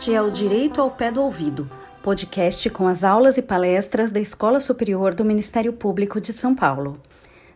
Este é o Direito ao Pé do Ouvido, podcast com as aulas e palestras da Escola Superior do Ministério Público de São Paulo.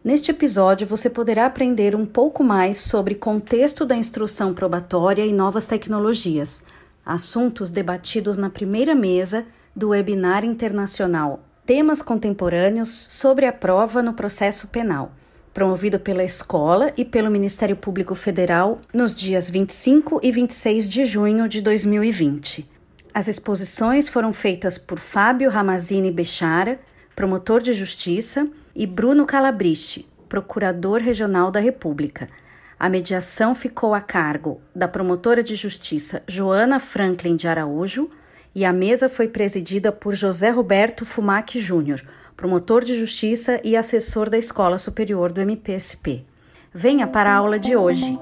Neste episódio, você poderá aprender um pouco mais sobre contexto da instrução probatória e novas tecnologias, assuntos debatidos na primeira mesa do webinar internacional Temas Contemporâneos sobre a Prova no Processo Penal promovido pela escola e pelo Ministério Público Federal nos dias 25 e 26 de junho de 2020. As exposições foram feitas por Fábio Ramazini Bechara, promotor de justiça, e Bruno Calabriche, procurador regional da República. A mediação ficou a cargo da promotora de justiça Joana Franklin de Araújo e a mesa foi presidida por José Roberto Fumac Júnior promotor de justiça e assessor da Escola Superior do MPSP. Venha para a aula de hoje.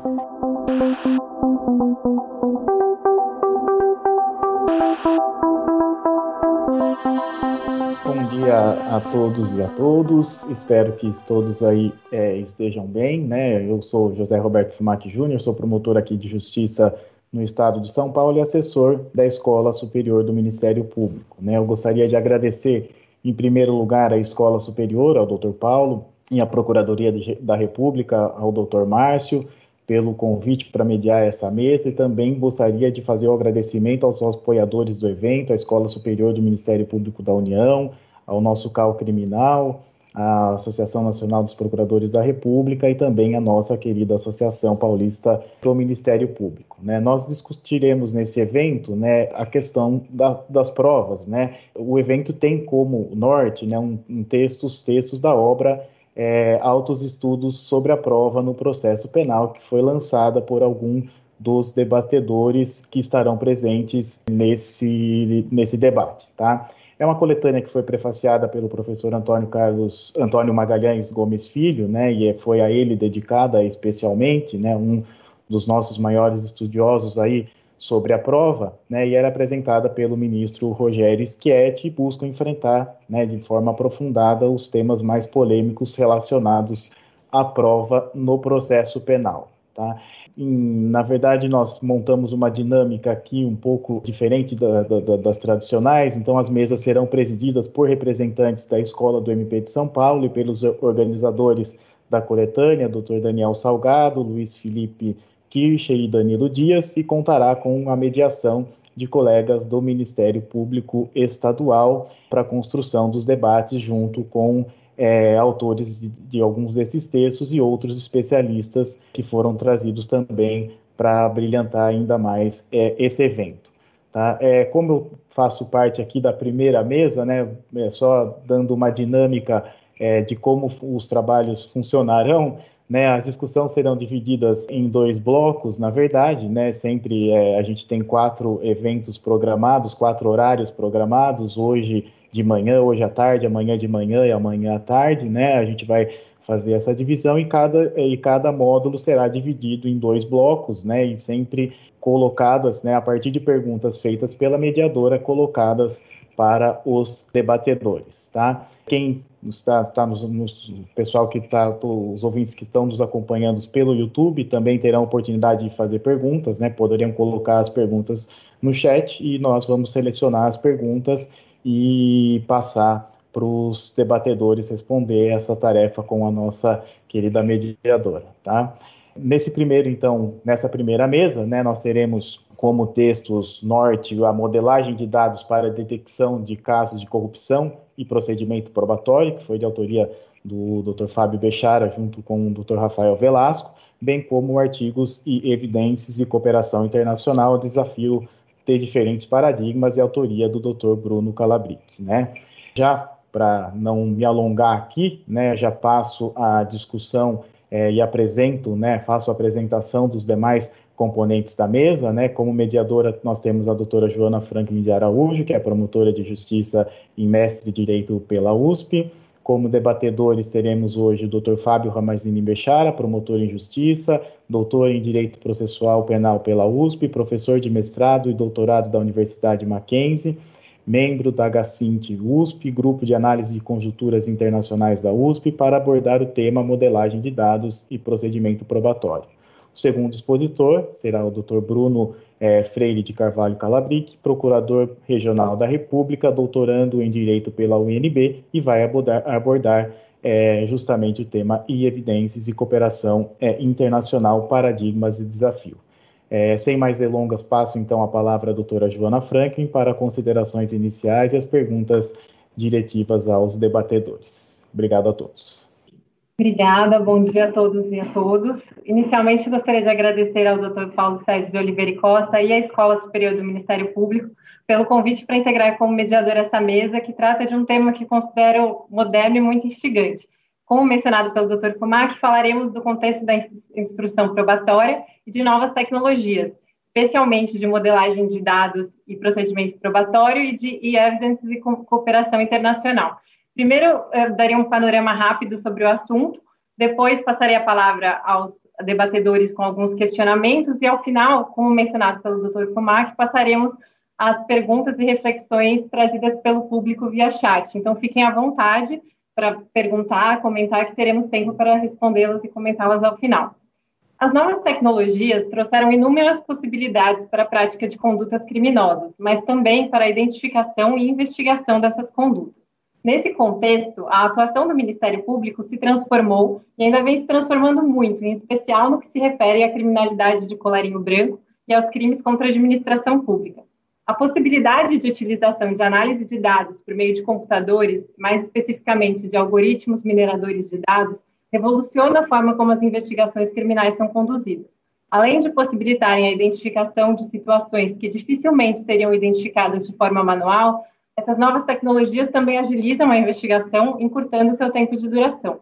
Bom dia a todos e a todos. Espero que todos aí é, estejam bem, né? Eu sou José Roberto Fumac Júnior, sou promotor aqui de Justiça no Estado de São Paulo e assessor da Escola Superior do Ministério Público. Né? Eu gostaria de agradecer em primeiro lugar, a Escola Superior, ao Dr. Paulo, e a Procuradoria da República, ao Dr. Márcio, pelo convite para mediar essa mesa e também gostaria de fazer o agradecimento aos apoiadores do evento, à Escola Superior do Ministério Público da União, ao nosso CAL Criminal, a Associação Nacional dos Procuradores da República e também a nossa querida Associação Paulista do Ministério Público. Né? Nós discutiremos nesse evento né, a questão da, das provas. Né? O evento tem como norte né, um, um texto, os textos da obra é, Altos Estudos sobre a Prova no Processo Penal, que foi lançada por algum dos debatedores que estarão presentes nesse, nesse debate. Tá? É uma coletânea que foi prefaciada pelo professor Antônio Carlos Antônio Magalhães Gomes Filho, né, e foi a ele dedicada especialmente, né, um dos nossos maiores estudiosos aí sobre a prova, né, e era apresentada pelo ministro Rogério Schietti e busca enfrentar, né, de forma aprofundada os temas mais polêmicos relacionados à prova no processo penal. Tá? Em, na verdade, nós montamos uma dinâmica aqui um pouco diferente da, da, das tradicionais, então as mesas serão presididas por representantes da Escola do MP de São Paulo e pelos organizadores da coletânea, Dr. Daniel Salgado, Luiz Felipe Kircher e Danilo Dias, e contará com a mediação de colegas do Ministério Público Estadual para a construção dos debates junto com é, autores de, de, alguns desses textos e outros especialistas que foram trazidos também para brilhantar ainda mais é, esse evento. Tá? É, como eu faço parte aqui da primeira mesa, né, é, só dando uma dinâmica é, de como os trabalhos funcionarão, né, as discussões serão divididas em dois blocos, na verdade, né, sempre é, a gente tem quatro eventos programados, quatro horários programados, hoje de manhã, hoje à tarde, amanhã de manhã e amanhã à tarde, né? A gente vai fazer essa divisão e cada, e cada módulo será dividido em dois blocos, né? E sempre colocadas, né, a partir de perguntas feitas pela mediadora, colocadas para os debatedores, tá? Quem está, está nos, nos, pessoal que está, os ouvintes que estão nos acompanhando pelo YouTube também terão oportunidade de fazer perguntas, né? Poderiam colocar as perguntas no chat e nós vamos selecionar as perguntas e passar para os debatedores responder essa tarefa com a nossa querida mediadora, tá? Nesse primeiro, então, nessa primeira mesa, né, nós teremos como textos norte a modelagem de dados para detecção de casos de corrupção e procedimento probatório, que foi de autoria do Dr. Fábio Bechara, junto com o Dr. Rafael Velasco, bem como artigos e evidências e cooperação internacional, desafio ter diferentes paradigmas e autoria do Dr. Bruno Calabric, né? Já para não me alongar aqui, né, já passo a discussão é, e apresento, né, faço a apresentação dos demais componentes da mesa, né, como mediadora nós temos a doutora Joana Franklin de Araújo, que é promotora de justiça e mestre de direito pela USP, como debatedores, teremos hoje o Dr. Fábio Ramazini Bechara, promotor em Justiça, doutor em Direito Processual Penal pela USP, professor de mestrado e doutorado da Universidade Mackenzie, membro da HCINT USP, Grupo de Análise de Conjunturas Internacionais da USP, para abordar o tema modelagem de dados e procedimento probatório. O segundo expositor será o Dr. Bruno é, Freire de Carvalho Calabric, procurador regional da República, doutorando em Direito pela UNB e vai abordar, abordar é, justamente o tema e evidências e cooperação é, internacional, paradigmas e desafio. É, sem mais delongas, passo então a palavra à doutora Joana Franklin para considerações iniciais e as perguntas diretivas aos debatedores. Obrigado a todos. Obrigada, bom dia a todos e a todos. Inicialmente, gostaria de agradecer ao Dr. Paulo Sérgio de Oliveira e Costa e à Escola Superior do Ministério Público pelo convite para integrar como mediador essa mesa, que trata de um tema que considero moderno e muito instigante. Como mencionado pelo Dr. Fumac, falaremos do contexto da instrução probatória e de novas tecnologias, especialmente de modelagem de dados e procedimento probatório e de e-evidence e cooperação internacional. Primeiro, eu daria um panorama rápido sobre o assunto, depois passaria a palavra aos debatedores com alguns questionamentos e, ao final, como mencionado pelo Dr. Fumac, passaremos as perguntas e reflexões trazidas pelo público via chat. Então, fiquem à vontade para perguntar, comentar, que teremos tempo para respondê-las e comentá-las ao final. As novas tecnologias trouxeram inúmeras possibilidades para a prática de condutas criminosas, mas também para a identificação e investigação dessas condutas. Nesse contexto, a atuação do Ministério Público se transformou e ainda vem se transformando muito, em especial no que se refere à criminalidade de colarinho branco e aos crimes contra a administração pública. A possibilidade de utilização de análise de dados por meio de computadores, mais especificamente de algoritmos mineradores de dados, revoluciona a forma como as investigações criminais são conduzidas. Além de possibilitarem a identificação de situações que dificilmente seriam identificadas de forma manual, essas novas tecnologias também agilizam a investigação, encurtando seu tempo de duração.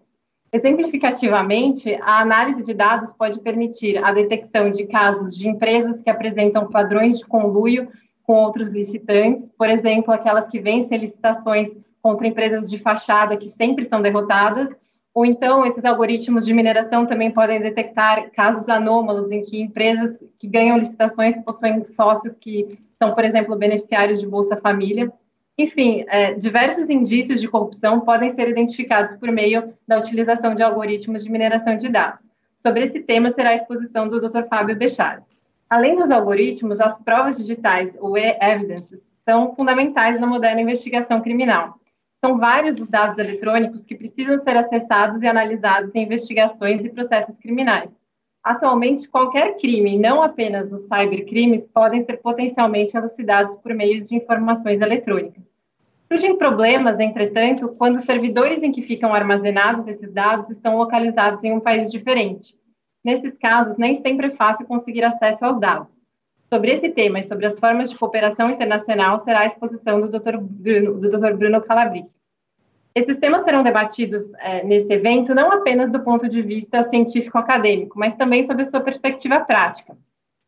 Exemplificativamente, a análise de dados pode permitir a detecção de casos de empresas que apresentam padrões de conluio com outros licitantes, por exemplo, aquelas que vencem licitações contra empresas de fachada que sempre são derrotadas, ou então esses algoritmos de mineração também podem detectar casos anômalos em que empresas que ganham licitações possuem sócios que são, por exemplo, beneficiários de Bolsa Família. Enfim, é, diversos indícios de corrupção podem ser identificados por meio da utilização de algoritmos de mineração de dados. Sobre esse tema será a exposição do Dr. Fábio Bechara. Além dos algoritmos, as provas digitais, ou e-evidences, são fundamentais na moderna investigação criminal. São vários os dados eletrônicos que precisam ser acessados e analisados em investigações e processos criminais. Atualmente, qualquer crime, não apenas os cybercrimes, podem ser potencialmente elucidados por meio de informações eletrônicas. Surgem problemas, entretanto, quando os servidores em que ficam armazenados esses dados estão localizados em um país diferente. Nesses casos, nem sempre é fácil conseguir acesso aos dados. Sobre esse tema e sobre as formas de cooperação internacional será a exposição do Dr. Bruno, do Dr. Bruno. Esses temas serão debatidos é, nesse evento não apenas do ponto de vista científico-acadêmico, mas também sob a sua perspectiva prática.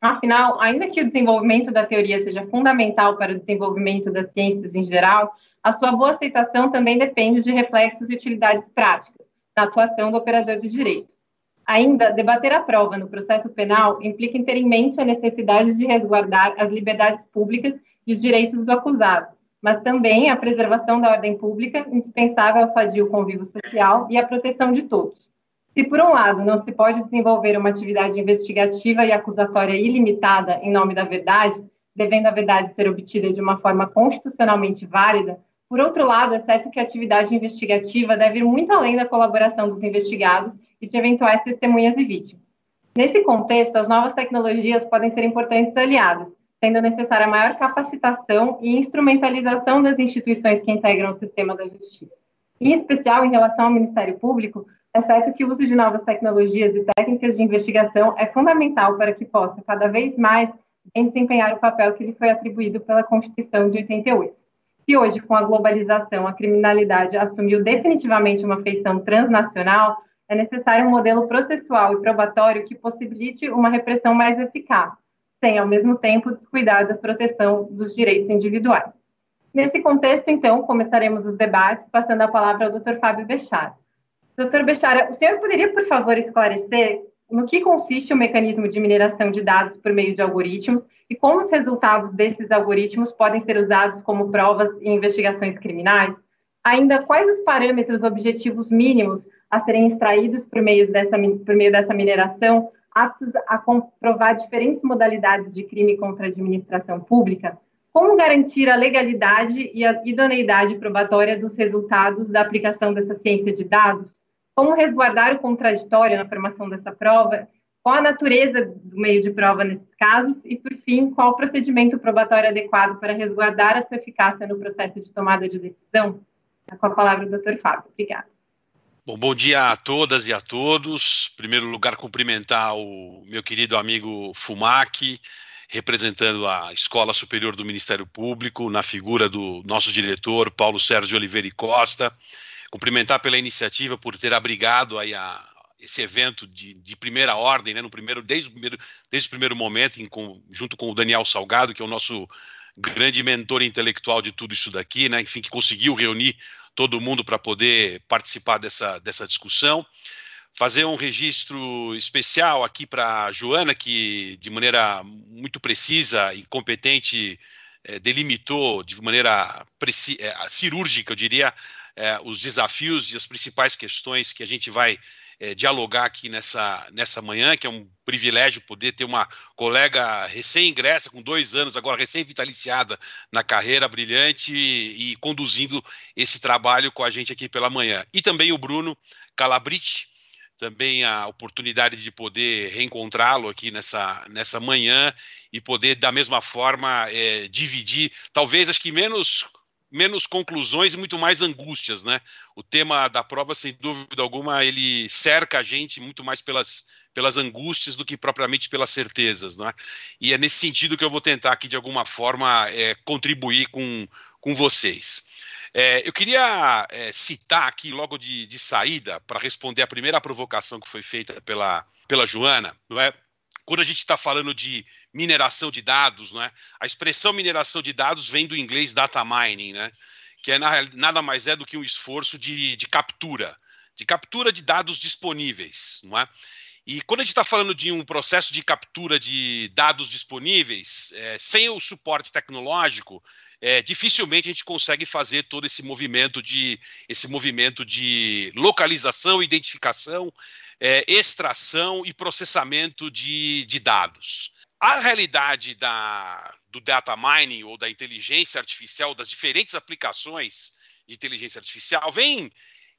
Afinal, ainda que o desenvolvimento da teoria seja fundamental para o desenvolvimento das ciências em geral, a sua boa aceitação também depende de reflexos e utilidades práticas na atuação do operador de direito. Ainda, debater a prova no processo penal implica ter em mente a necessidade de resguardar as liberdades públicas e os direitos do acusado, mas também a preservação da ordem pública, indispensável ao sadio convívio social e à proteção de todos. Se, por um lado, não se pode desenvolver uma atividade investigativa e acusatória ilimitada em nome da verdade, devendo a verdade ser obtida de uma forma constitucionalmente válida, por outro lado, é certo que a atividade investigativa deve ir muito além da colaboração dos investigados e de eventuais testemunhas e vítimas. Nesse contexto, as novas tecnologias podem ser importantes aliadas, sendo necessária maior capacitação e instrumentalização das instituições que integram o sistema da justiça. Em especial, em relação ao Ministério Público, é certo que o uso de novas tecnologias e técnicas de investigação é fundamental para que possa, cada vez mais, desempenhar o papel que lhe foi atribuído pela Constituição de 88. Se hoje, com a globalização, a criminalidade assumiu definitivamente uma feição transnacional, é necessário um modelo processual e probatório que possibilite uma repressão mais eficaz, sem, ao mesmo tempo, descuidar da proteção dos direitos individuais. Nesse contexto, então, começaremos os debates, passando a palavra ao Dr. Fábio Bechara. Dr. Bechara, o senhor poderia, por favor, esclarecer no que consiste o mecanismo de mineração de dados por meio de algoritmos e como os resultados desses algoritmos podem ser usados como provas em investigações criminais? Ainda, quais os parâmetros objetivos mínimos a serem extraídos por meio dessa, por meio dessa mineração, aptos a comprovar diferentes modalidades de crime contra a administração pública, como garantir a legalidade e a idoneidade probatória dos resultados da aplicação dessa ciência de dados? Como resguardar o contraditório na formação dessa prova? Qual a natureza do meio de prova nesses casos? E, por fim, qual o procedimento probatório adequado para resguardar a sua eficácia no processo de tomada de decisão? Com a palavra o doutor Fábio. Obrigada. Bom, bom dia a todas e a todos. Em primeiro lugar, cumprimentar o meu querido amigo Fumac, representando a Escola Superior do Ministério Público, na figura do nosso diretor, Paulo Sérgio Oliveira e Costa. Cumprimentar pela iniciativa, por ter abrigado aí a, esse evento de, de, primeira ordem, né, no primeiro, desde, o primeiro, desde o primeiro momento, em, com, junto com o Daniel Salgado, que é o nosso grande mentor intelectual de tudo isso daqui, né, enfim, que conseguiu reunir todo mundo para poder participar dessa, dessa discussão. Fazer um registro especial aqui para Joana, que de maneira muito precisa e competente é, delimitou de maneira é, cirúrgica, eu diria, é, os desafios e as principais questões que a gente vai dialogar aqui nessa, nessa manhã, que é um privilégio poder ter uma colega recém-ingressa, com dois anos, agora recém-vitaliciada na carreira brilhante e, e conduzindo esse trabalho com a gente aqui pela manhã. E também o Bruno Calabriti, também a oportunidade de poder reencontrá-lo aqui nessa, nessa manhã e poder, da mesma forma, é, dividir, talvez acho que menos menos conclusões e muito mais angústias, né? O tema da prova, sem dúvida alguma, ele cerca a gente muito mais pelas, pelas angústias do que propriamente pelas certezas, né? E é nesse sentido que eu vou tentar aqui, de alguma forma, é, contribuir com, com vocês. É, eu queria é, citar aqui, logo de, de saída, para responder a primeira provocação que foi feita pela, pela Joana, não é? Quando a gente está falando de mineração de dados, não é? a expressão mineração de dados vem do inglês data mining, né? que é nada mais é do que um esforço de, de captura, de captura de dados disponíveis. Não é? E quando a gente está falando de um processo de captura de dados disponíveis, é, sem o suporte tecnológico, é, dificilmente a gente consegue fazer todo esse movimento de esse movimento de localização, identificação, é, extração e processamento de, de dados. A realidade da, do data mining ou da inteligência artificial, das diferentes aplicações de inteligência artificial, vem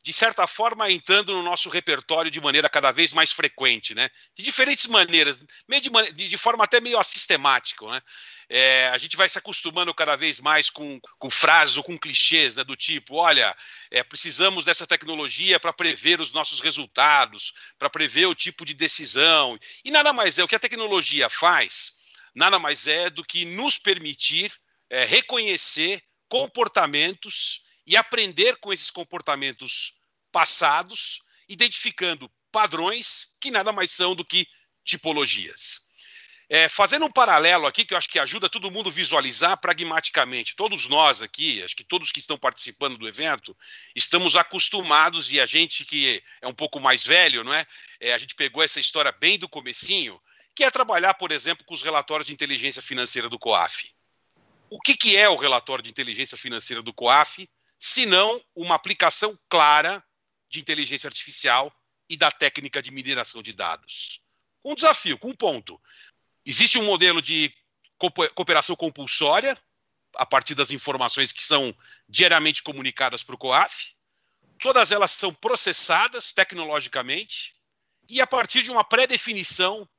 de certa forma, entrando no nosso repertório de maneira cada vez mais frequente, né? De diferentes maneiras, meio de, de, forma até meio assistemática, né? É, a gente vai se acostumando cada vez mais com, com frases ou com clichês né, do tipo: olha, é, precisamos dessa tecnologia para prever os nossos resultados, para prever o tipo de decisão. E nada mais é, o que a tecnologia faz, nada mais é do que nos permitir é, reconhecer comportamentos e aprender com esses comportamentos passados, identificando padrões que nada mais são do que tipologias. É, fazendo um paralelo aqui, que eu acho que ajuda todo mundo visualizar pragmaticamente, todos nós aqui, acho que todos que estão participando do evento, estamos acostumados, e a gente que é um pouco mais velho, não é? é a gente pegou essa história bem do comecinho, que é trabalhar, por exemplo, com os relatórios de inteligência financeira do COAF. O que, que é o relatório de inteligência financeira do COAF? senão uma aplicação clara de inteligência artificial e da técnica de mineração de dados. Um desafio, com um ponto. Existe um modelo de cooperação compulsória, a partir das informações que são diariamente comunicadas para o COAF. Todas elas são processadas tecnologicamente e a partir de uma pré-definição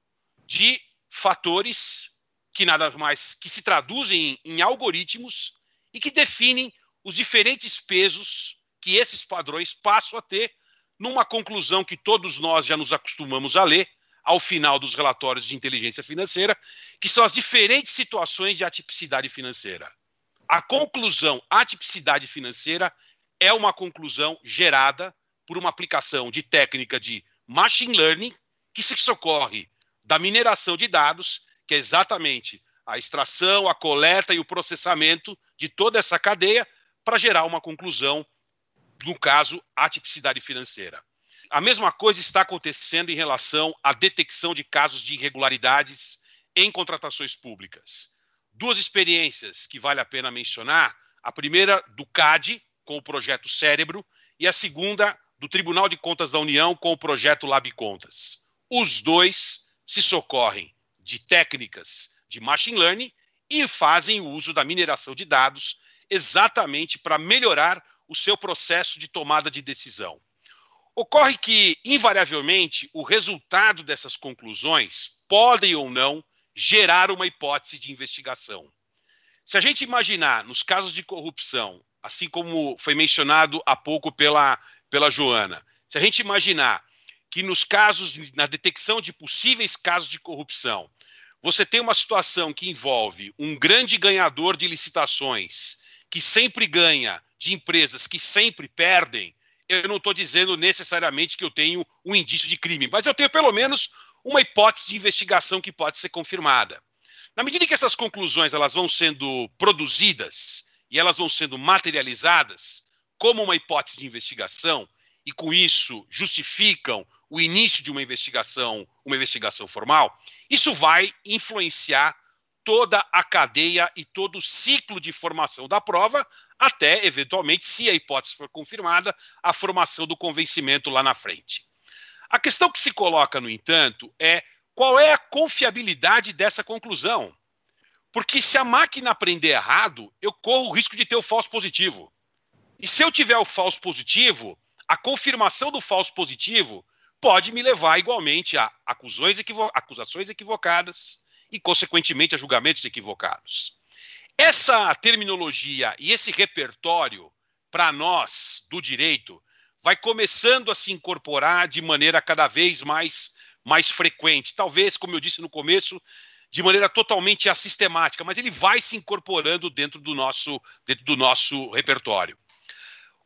de fatores que nada mais que se traduzem em, em algoritmos e que definem os diferentes pesos que esses padrões passam a ter numa conclusão que todos nós já nos acostumamos a ler ao final dos relatórios de inteligência financeira, que são as diferentes situações de atipicidade financeira. A conclusão atipicidade financeira é uma conclusão gerada por uma aplicação de técnica de machine learning que se socorre da mineração de dados, que é exatamente a extração, a coleta e o processamento de toda essa cadeia para gerar uma conclusão, no caso, a tipicidade financeira. A mesma coisa está acontecendo em relação à detecção de casos de irregularidades em contratações públicas. Duas experiências que vale a pena mencionar: a primeira do CAD, com o projeto Cérebro, e a segunda do Tribunal de Contas da União, com o projeto Lab Contas. Os dois se socorrem de técnicas de machine learning e fazem o uso da mineração de dados exatamente para melhorar o seu processo de tomada de decisão. Ocorre que, invariavelmente, o resultado dessas conclusões podem ou não gerar uma hipótese de investigação. Se a gente imaginar nos casos de corrupção, assim como foi mencionado há pouco pela, pela Joana, se a gente imaginar que nos casos, na detecção de possíveis casos de corrupção, você tem uma situação que envolve um grande ganhador de licitações que sempre ganha de empresas que sempre perdem, eu não estou dizendo necessariamente que eu tenho um indício de crime, mas eu tenho pelo menos uma hipótese de investigação que pode ser confirmada. Na medida que essas conclusões elas vão sendo produzidas e elas vão sendo materializadas como uma hipótese de investigação e com isso justificam o início de uma investigação, uma investigação formal, isso vai influenciar toda a cadeia e todo o ciclo de formação da prova, até, eventualmente, se a hipótese for confirmada, a formação do convencimento lá na frente. A questão que se coloca, no entanto, é qual é a confiabilidade dessa conclusão. Porque se a máquina aprender errado, eu corro o risco de ter o falso positivo. E se eu tiver o falso positivo, a confirmação do falso positivo pode me levar igualmente a equivo acusações equivocadas e, consequentemente, a julgamentos equivocados. Essa terminologia e esse repertório, para nós do direito, vai começando a se incorporar de maneira cada vez mais, mais frequente. Talvez, como eu disse no começo, de maneira totalmente assistemática, mas ele vai se incorporando dentro do nosso, dentro do nosso repertório.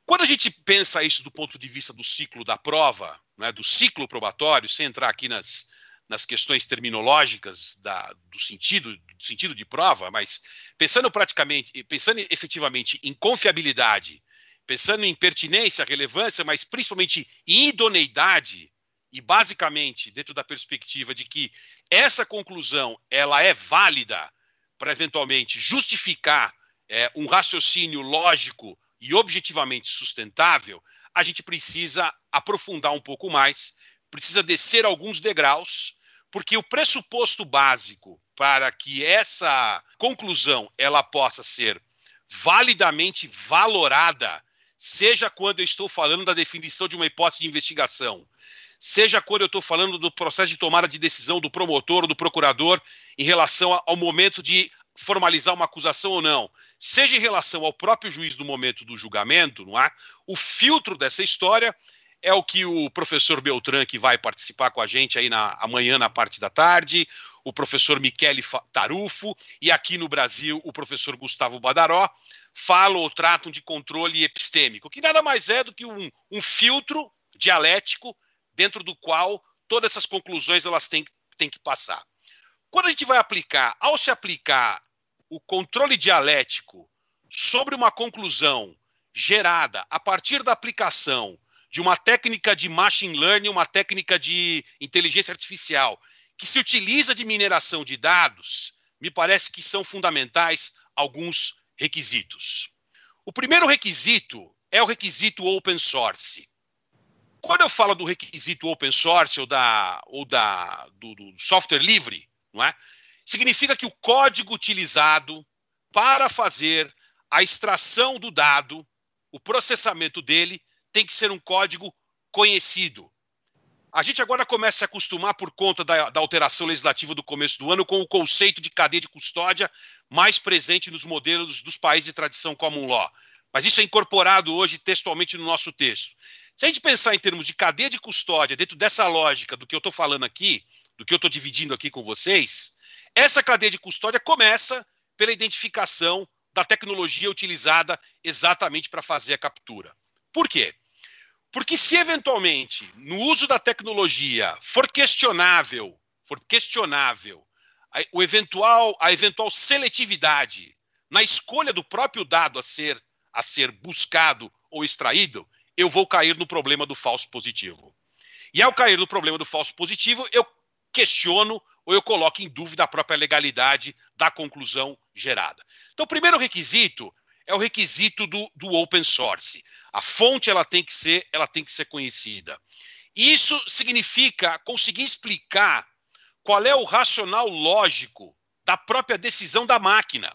Quando a gente pensa isso do ponto de vista do ciclo da prova, né, do ciclo probatório, sem entrar aqui nas, nas questões terminológicas da, do sentido do sentido de prova, mas pensando praticamente, pensando efetivamente em confiabilidade, pensando em pertinência, relevância, mas principalmente em idoneidade e basicamente dentro da perspectiva de que essa conclusão ela é válida para eventualmente justificar é, um raciocínio lógico e objetivamente sustentável, a gente precisa aprofundar um pouco mais, precisa descer alguns degraus, porque o pressuposto básico para que essa conclusão ela possa ser validamente valorada, seja quando eu estou falando da definição de uma hipótese de investigação, seja quando eu estou falando do processo de tomada de decisão do promotor ou do procurador em relação ao momento de formalizar uma acusação ou não, seja em relação ao próprio juiz no momento do julgamento, não é? O filtro dessa história é o que o professor Beltrán, que vai participar com a gente aí na, amanhã na parte da tarde, o professor Michele Tarufo e aqui no Brasil o professor Gustavo Badaró falam ou tratam de controle epistêmico, que nada mais é do que um, um filtro dialético dentro do qual todas essas conclusões elas têm, têm que passar. Quando a gente vai aplicar, ao se aplicar o controle dialético sobre uma conclusão gerada a partir da aplicação de uma técnica de machine learning, uma técnica de inteligência artificial, que se utiliza de mineração de dados, me parece que são fundamentais alguns requisitos. O primeiro requisito é o requisito open source. Quando eu falo do requisito open source ou, da, ou da, do, do software livre, não é? significa que o código utilizado para fazer a extração do dado, o processamento dele, tem que ser um código conhecido. A gente agora começa a se acostumar, por conta da, da, alteração legislativa do começo do ano, com o conceito de cadeia de custódia mais presente nos modelos dos países de tradição common law. Mas isso é incorporado hoje textualmente no nosso texto. Se a gente pensar em termos de cadeia de custódia, dentro dessa lógica do que eu estou falando aqui, do que eu estou dividindo aqui com vocês, essa cadeia de custódia começa pela identificação da tecnologia utilizada exatamente para fazer a captura. Por quê? Porque se eventualmente no uso da tecnologia for questionável, for questionável a, o eventual, a eventual seletividade na escolha do próprio dado a ser a ser buscado ou extraído, eu vou cair no problema do falso positivo. E ao cair no problema do falso positivo, eu questiono ou eu coloco em dúvida a própria legalidade da conclusão gerada. Então, o primeiro requisito é o requisito do, do open source. A fonte ela tem que ser, ela tem que ser conhecida. Isso significa conseguir explicar qual é o racional lógico da própria decisão da máquina.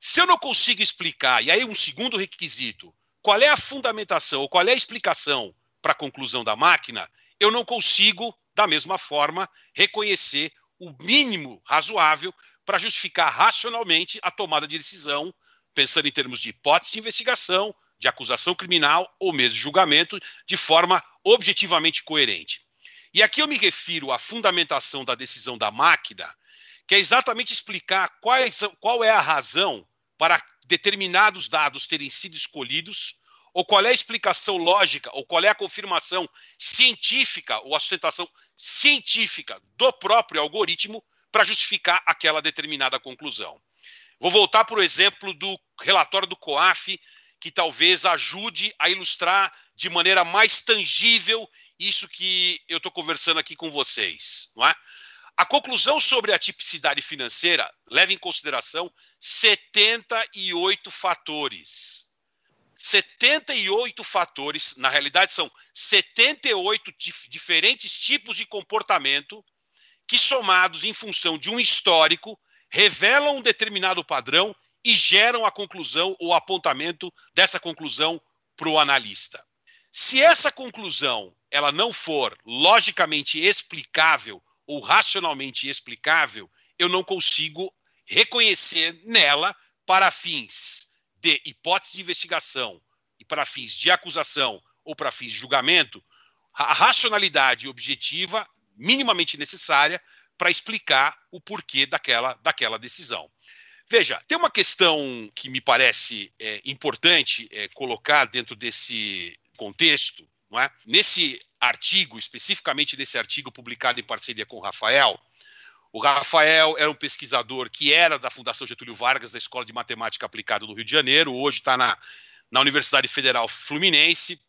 Se eu não consigo explicar, e aí um segundo requisito, qual é a fundamentação, qual é a explicação para a conclusão da máquina, eu não consigo, da mesma forma, reconhecer o mínimo razoável para justificar racionalmente a tomada de decisão, pensando em termos de hipótese de investigação, de acusação criminal ou mesmo julgamento, de forma objetivamente coerente. E aqui eu me refiro à fundamentação da decisão da máquina, que é exatamente explicar quais, qual é a razão para determinados dados terem sido escolhidos, ou qual é a explicação lógica, ou qual é a confirmação científica, ou a sustentação científica do próprio algoritmo para justificar aquela determinada conclusão. Vou voltar para o exemplo do relatório do COAF, que talvez ajude a ilustrar de maneira mais tangível isso que eu estou conversando aqui com vocês. Não é? A conclusão sobre a tipicidade financeira leva em consideração 78 fatores. 78 fatores, na realidade são 78 dif diferentes tipos de comportamento que, somados em função de um histórico, revelam um determinado padrão e geram a conclusão ou apontamento dessa conclusão para o analista. Se essa conclusão ela não for logicamente explicável ou racionalmente explicável, eu não consigo reconhecer nela para fins de hipótese de investigação e para fins de acusação ou para fins de julgamento, a racionalidade objetiva minimamente necessária para explicar o porquê daquela, daquela decisão. Veja, tem uma questão que me parece é, importante é, colocar dentro desse contexto, não é? Nesse artigo, especificamente nesse artigo publicado em parceria com o Rafael, o Rafael era um pesquisador que era da Fundação Getúlio Vargas, da Escola de Matemática Aplicada do Rio de Janeiro, hoje está na, na Universidade Federal Fluminense,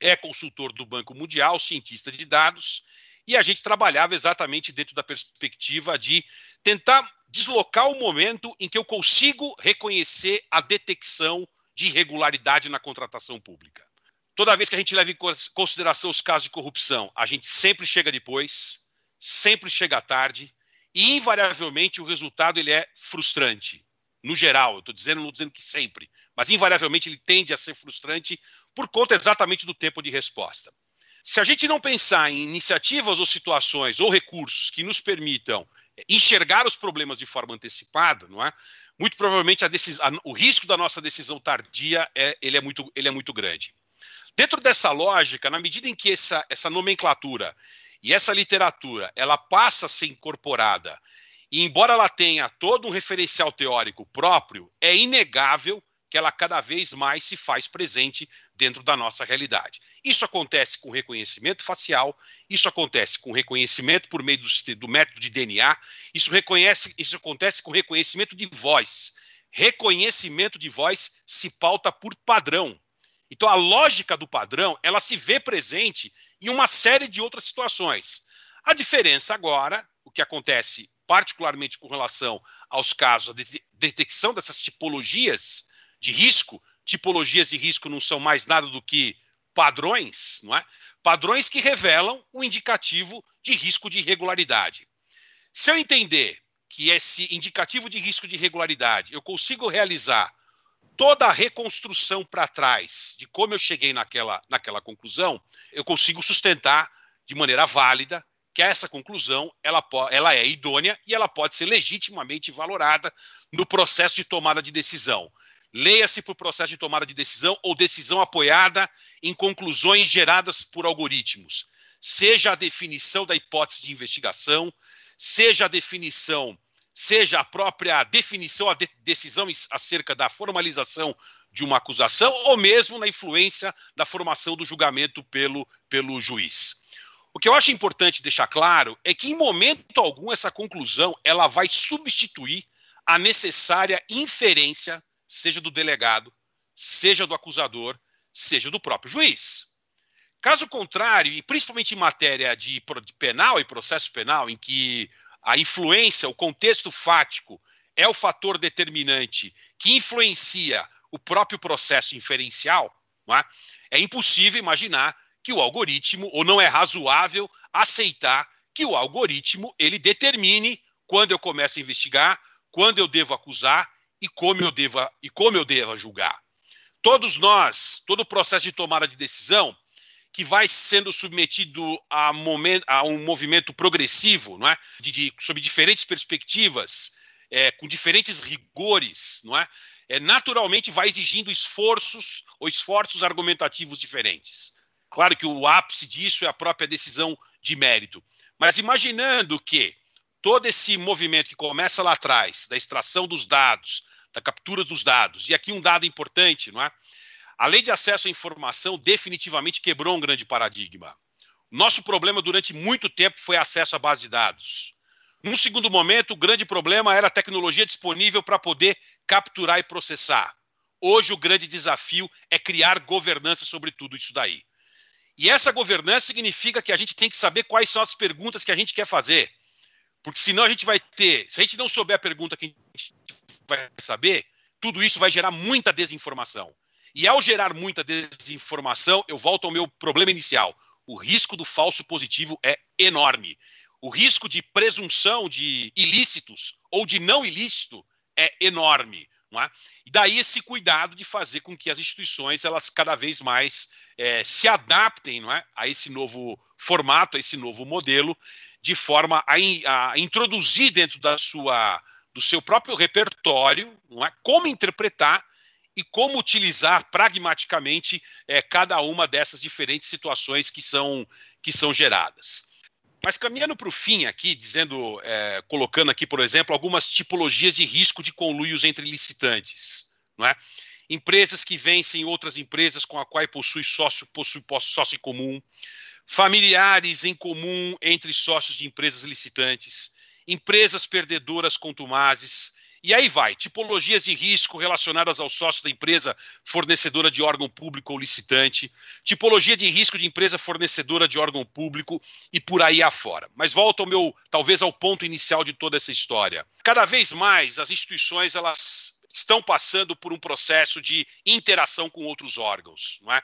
é consultor do Banco Mundial, cientista de dados, e a gente trabalhava exatamente dentro da perspectiva de tentar deslocar o momento em que eu consigo reconhecer a detecção de irregularidade na contratação pública. Toda vez que a gente leva em consideração os casos de corrupção, a gente sempre chega depois, sempre chega tarde, e invariavelmente o resultado ele é frustrante. No geral, estou dizendo, não dizendo que sempre, mas invariavelmente ele tende a ser frustrante por conta exatamente do tempo de resposta. Se a gente não pensar em iniciativas ou situações ou recursos que nos permitam enxergar os problemas de forma antecipada, não é? Muito provavelmente a a, o risco da nossa decisão tardia é, ele é, muito, ele é muito grande. Dentro dessa lógica, na medida em que essa, essa nomenclatura e essa literatura ela passa a ser incorporada, e embora ela tenha todo um referencial teórico próprio, é inegável que ela cada vez mais se faz presente dentro da nossa realidade. Isso acontece com reconhecimento facial, isso acontece com reconhecimento por meio do, do método de DNA, isso, reconhece, isso acontece com reconhecimento de voz. Reconhecimento de voz se pauta por padrão. Então a lógica do padrão, ela se vê presente em uma série de outras situações. A diferença agora, o que acontece particularmente com relação aos casos de detecção dessas tipologias de risco, tipologias de risco não são mais nada do que padrões, não é? Padrões que revelam um indicativo de risco de irregularidade. Se eu entender que esse indicativo de risco de irregularidade eu consigo realizar toda a reconstrução para trás de como eu cheguei naquela, naquela conclusão, eu consigo sustentar de maneira válida que essa conclusão ela, ela é idônea e ela pode ser legitimamente valorada no processo de tomada de decisão. Leia-se por processo de tomada de decisão ou decisão apoiada em conclusões geradas por algoritmos, seja a definição da hipótese de investigação, seja a definição seja a própria definição, a de decisão acerca da formalização de uma acusação, ou mesmo na influência da formação do julgamento pelo, pelo juiz. O que eu acho importante deixar claro é que, em momento algum, essa conclusão ela vai substituir a necessária inferência, seja do delegado, seja do acusador, seja do próprio juiz. Caso contrário, e principalmente em matéria de penal e processo penal, em que a influência, o contexto fático é o fator determinante que influencia o próprio processo inferencial, é? é impossível imaginar que o algoritmo, ou não é razoável aceitar que o algoritmo ele determine quando eu começo a investigar, quando eu devo acusar e como eu devo, e como eu devo julgar. Todos nós, todo o processo de tomada de decisão, que vai sendo submetido a, momento, a um movimento progressivo, não é? de, de sob diferentes perspectivas, é, com diferentes rigores, não é? é? naturalmente vai exigindo esforços ou esforços argumentativos diferentes. Claro que o ápice disso é a própria decisão de mérito. Mas imaginando que todo esse movimento que começa lá atrás, da extração dos dados, da captura dos dados, e aqui um dado importante, não é? A lei de acesso à informação definitivamente quebrou um grande paradigma. Nosso problema durante muito tempo foi acesso à base de dados. Num segundo momento, o grande problema era a tecnologia disponível para poder capturar e processar. Hoje, o grande desafio é criar governança sobre tudo isso daí. E essa governança significa que a gente tem que saber quais são as perguntas que a gente quer fazer. Porque senão a gente vai ter, se a gente não souber a pergunta que a gente vai saber, tudo isso vai gerar muita desinformação. E ao gerar muita desinformação, eu volto ao meu problema inicial. O risco do falso positivo é enorme. O risco de presunção de ilícitos ou de não ilícito é enorme. Não é? E daí esse cuidado de fazer com que as instituições elas cada vez mais é, se adaptem não é? a esse novo formato, a esse novo modelo, de forma a, in, a introduzir dentro da sua, do seu próprio repertório é? como interpretar e como utilizar pragmaticamente é, cada uma dessas diferentes situações que são, que são geradas. Mas caminhando para o fim aqui, dizendo, é, colocando aqui, por exemplo, algumas tipologias de risco de conluios entre licitantes, não é? Empresas que vencem outras empresas com a qual possui sócio, possui sócio em comum, familiares em comum entre sócios de empresas licitantes, empresas perdedoras contumazes, e aí vai, tipologias de risco relacionadas ao sócio da empresa fornecedora de órgão público ou licitante, tipologia de risco de empresa fornecedora de órgão público e por aí afora. Mas volta ao meu, talvez ao ponto inicial de toda essa história. Cada vez mais as instituições elas estão passando por um processo de interação com outros órgãos, não é?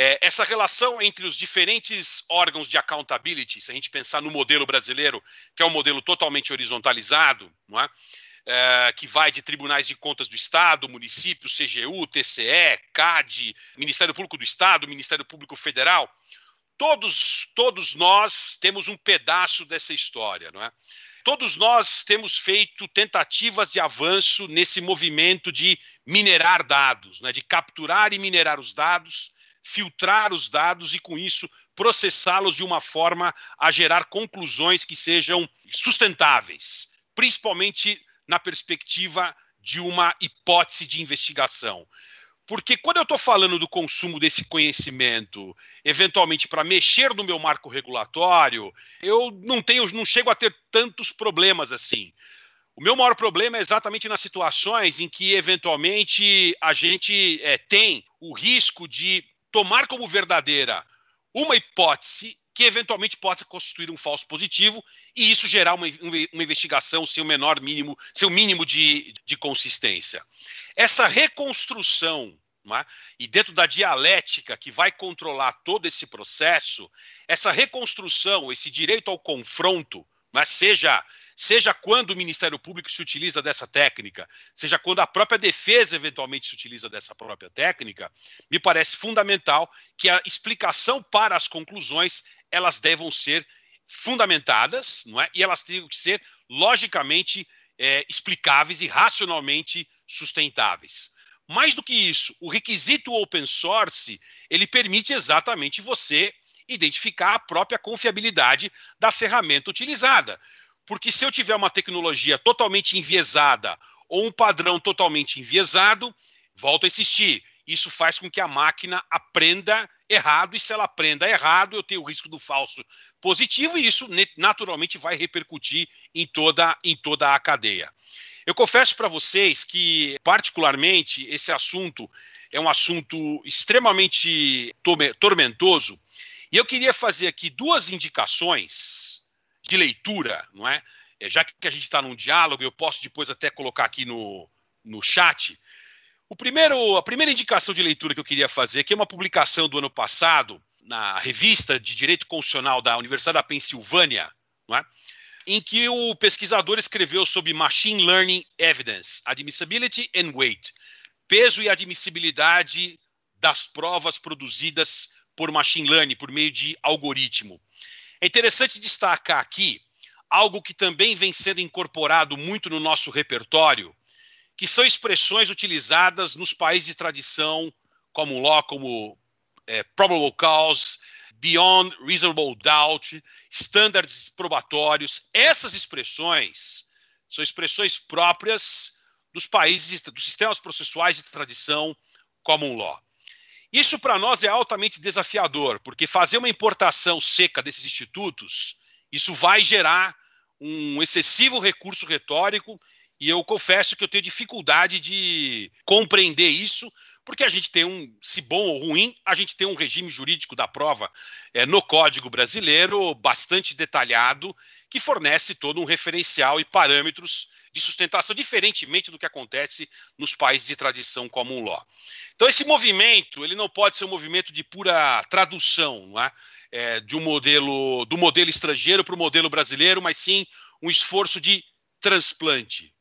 É, essa relação entre os diferentes órgãos de accountability, se a gente pensar no modelo brasileiro, que é um modelo totalmente horizontalizado, não é? é, que vai de tribunais de contas do Estado, município, CGU, TCE, CAD, Ministério Público do Estado, Ministério Público Federal. Todos, todos nós temos um pedaço dessa história, não é? Todos nós temos feito tentativas de avanço nesse movimento de minerar dados, né? de capturar e minerar os dados, filtrar os dados e, com isso, processá-los de uma forma a gerar conclusões que sejam sustentáveis, principalmente na perspectiva de uma hipótese de investigação. Porque quando eu estou falando do consumo desse conhecimento, eventualmente para mexer no meu marco regulatório, eu não tenho, não chego a ter tantos problemas assim. O meu maior problema é exatamente nas situações em que, eventualmente, a gente é, tem o risco de tomar como verdadeira uma hipótese que eventualmente possa constituir um falso positivo e isso gerar uma, uma investigação sem o menor mínimo, sem o mínimo de, de consistência. Essa reconstrução é? e dentro da dialética que vai controlar todo esse processo, essa reconstrução, esse direito ao confronto, mas seja seja quando o Ministério Público se utiliza dessa técnica, seja quando a própria defesa eventualmente se utiliza dessa própria técnica, me parece fundamental que a explicação para as conclusões elas devam ser fundamentadas, não é? E elas têm que ser logicamente é, explicáveis e racionalmente sustentáveis. Mais do que isso, o requisito open source ele permite exatamente você identificar a própria confiabilidade da ferramenta utilizada. Porque se eu tiver uma tecnologia totalmente enviesada ou um padrão totalmente enviesado, volto a insistir, isso faz com que a máquina aprenda errado, e se ela aprenda errado, eu tenho o risco do falso positivo, e isso naturalmente vai repercutir em toda, em toda a cadeia. Eu confesso para vocês que, particularmente, esse assunto é um assunto extremamente tormentoso, e eu queria fazer aqui duas indicações de leitura, não é? é já que a gente está num diálogo, eu posso depois até colocar aqui no, no chat. O primeiro, a primeira indicação de leitura que eu queria fazer, que é uma publicação do ano passado, na revista de Direito Constitucional da Universidade da Pensilvânia, é? em que o pesquisador escreveu sobre Machine Learning Evidence, Admissibility and Weight, peso e admissibilidade das provas produzidas por machine learning, por meio de algoritmo. É interessante destacar aqui algo que também vem sendo incorporado muito no nosso repertório, que são expressões utilizadas nos países de tradição como law, como é, probable cause, beyond reasonable doubt, estándares probatórios. Essas expressões são expressões próprias dos países, dos sistemas processuais de tradição common law. Isso para nós é altamente desafiador, porque fazer uma importação seca desses institutos, isso vai gerar um excessivo recurso retórico, e eu confesso que eu tenho dificuldade de compreender isso, porque a gente tem um, se bom ou ruim, a gente tem um regime jurídico da prova é, no Código Brasileiro bastante detalhado, que fornece todo um referencial e parâmetros de sustentação, diferentemente do que acontece nos países de tradição comum law. Então, esse movimento ele não pode ser um movimento de pura tradução, é? É, de um modelo do modelo estrangeiro para o modelo brasileiro, mas sim um esforço de transplante.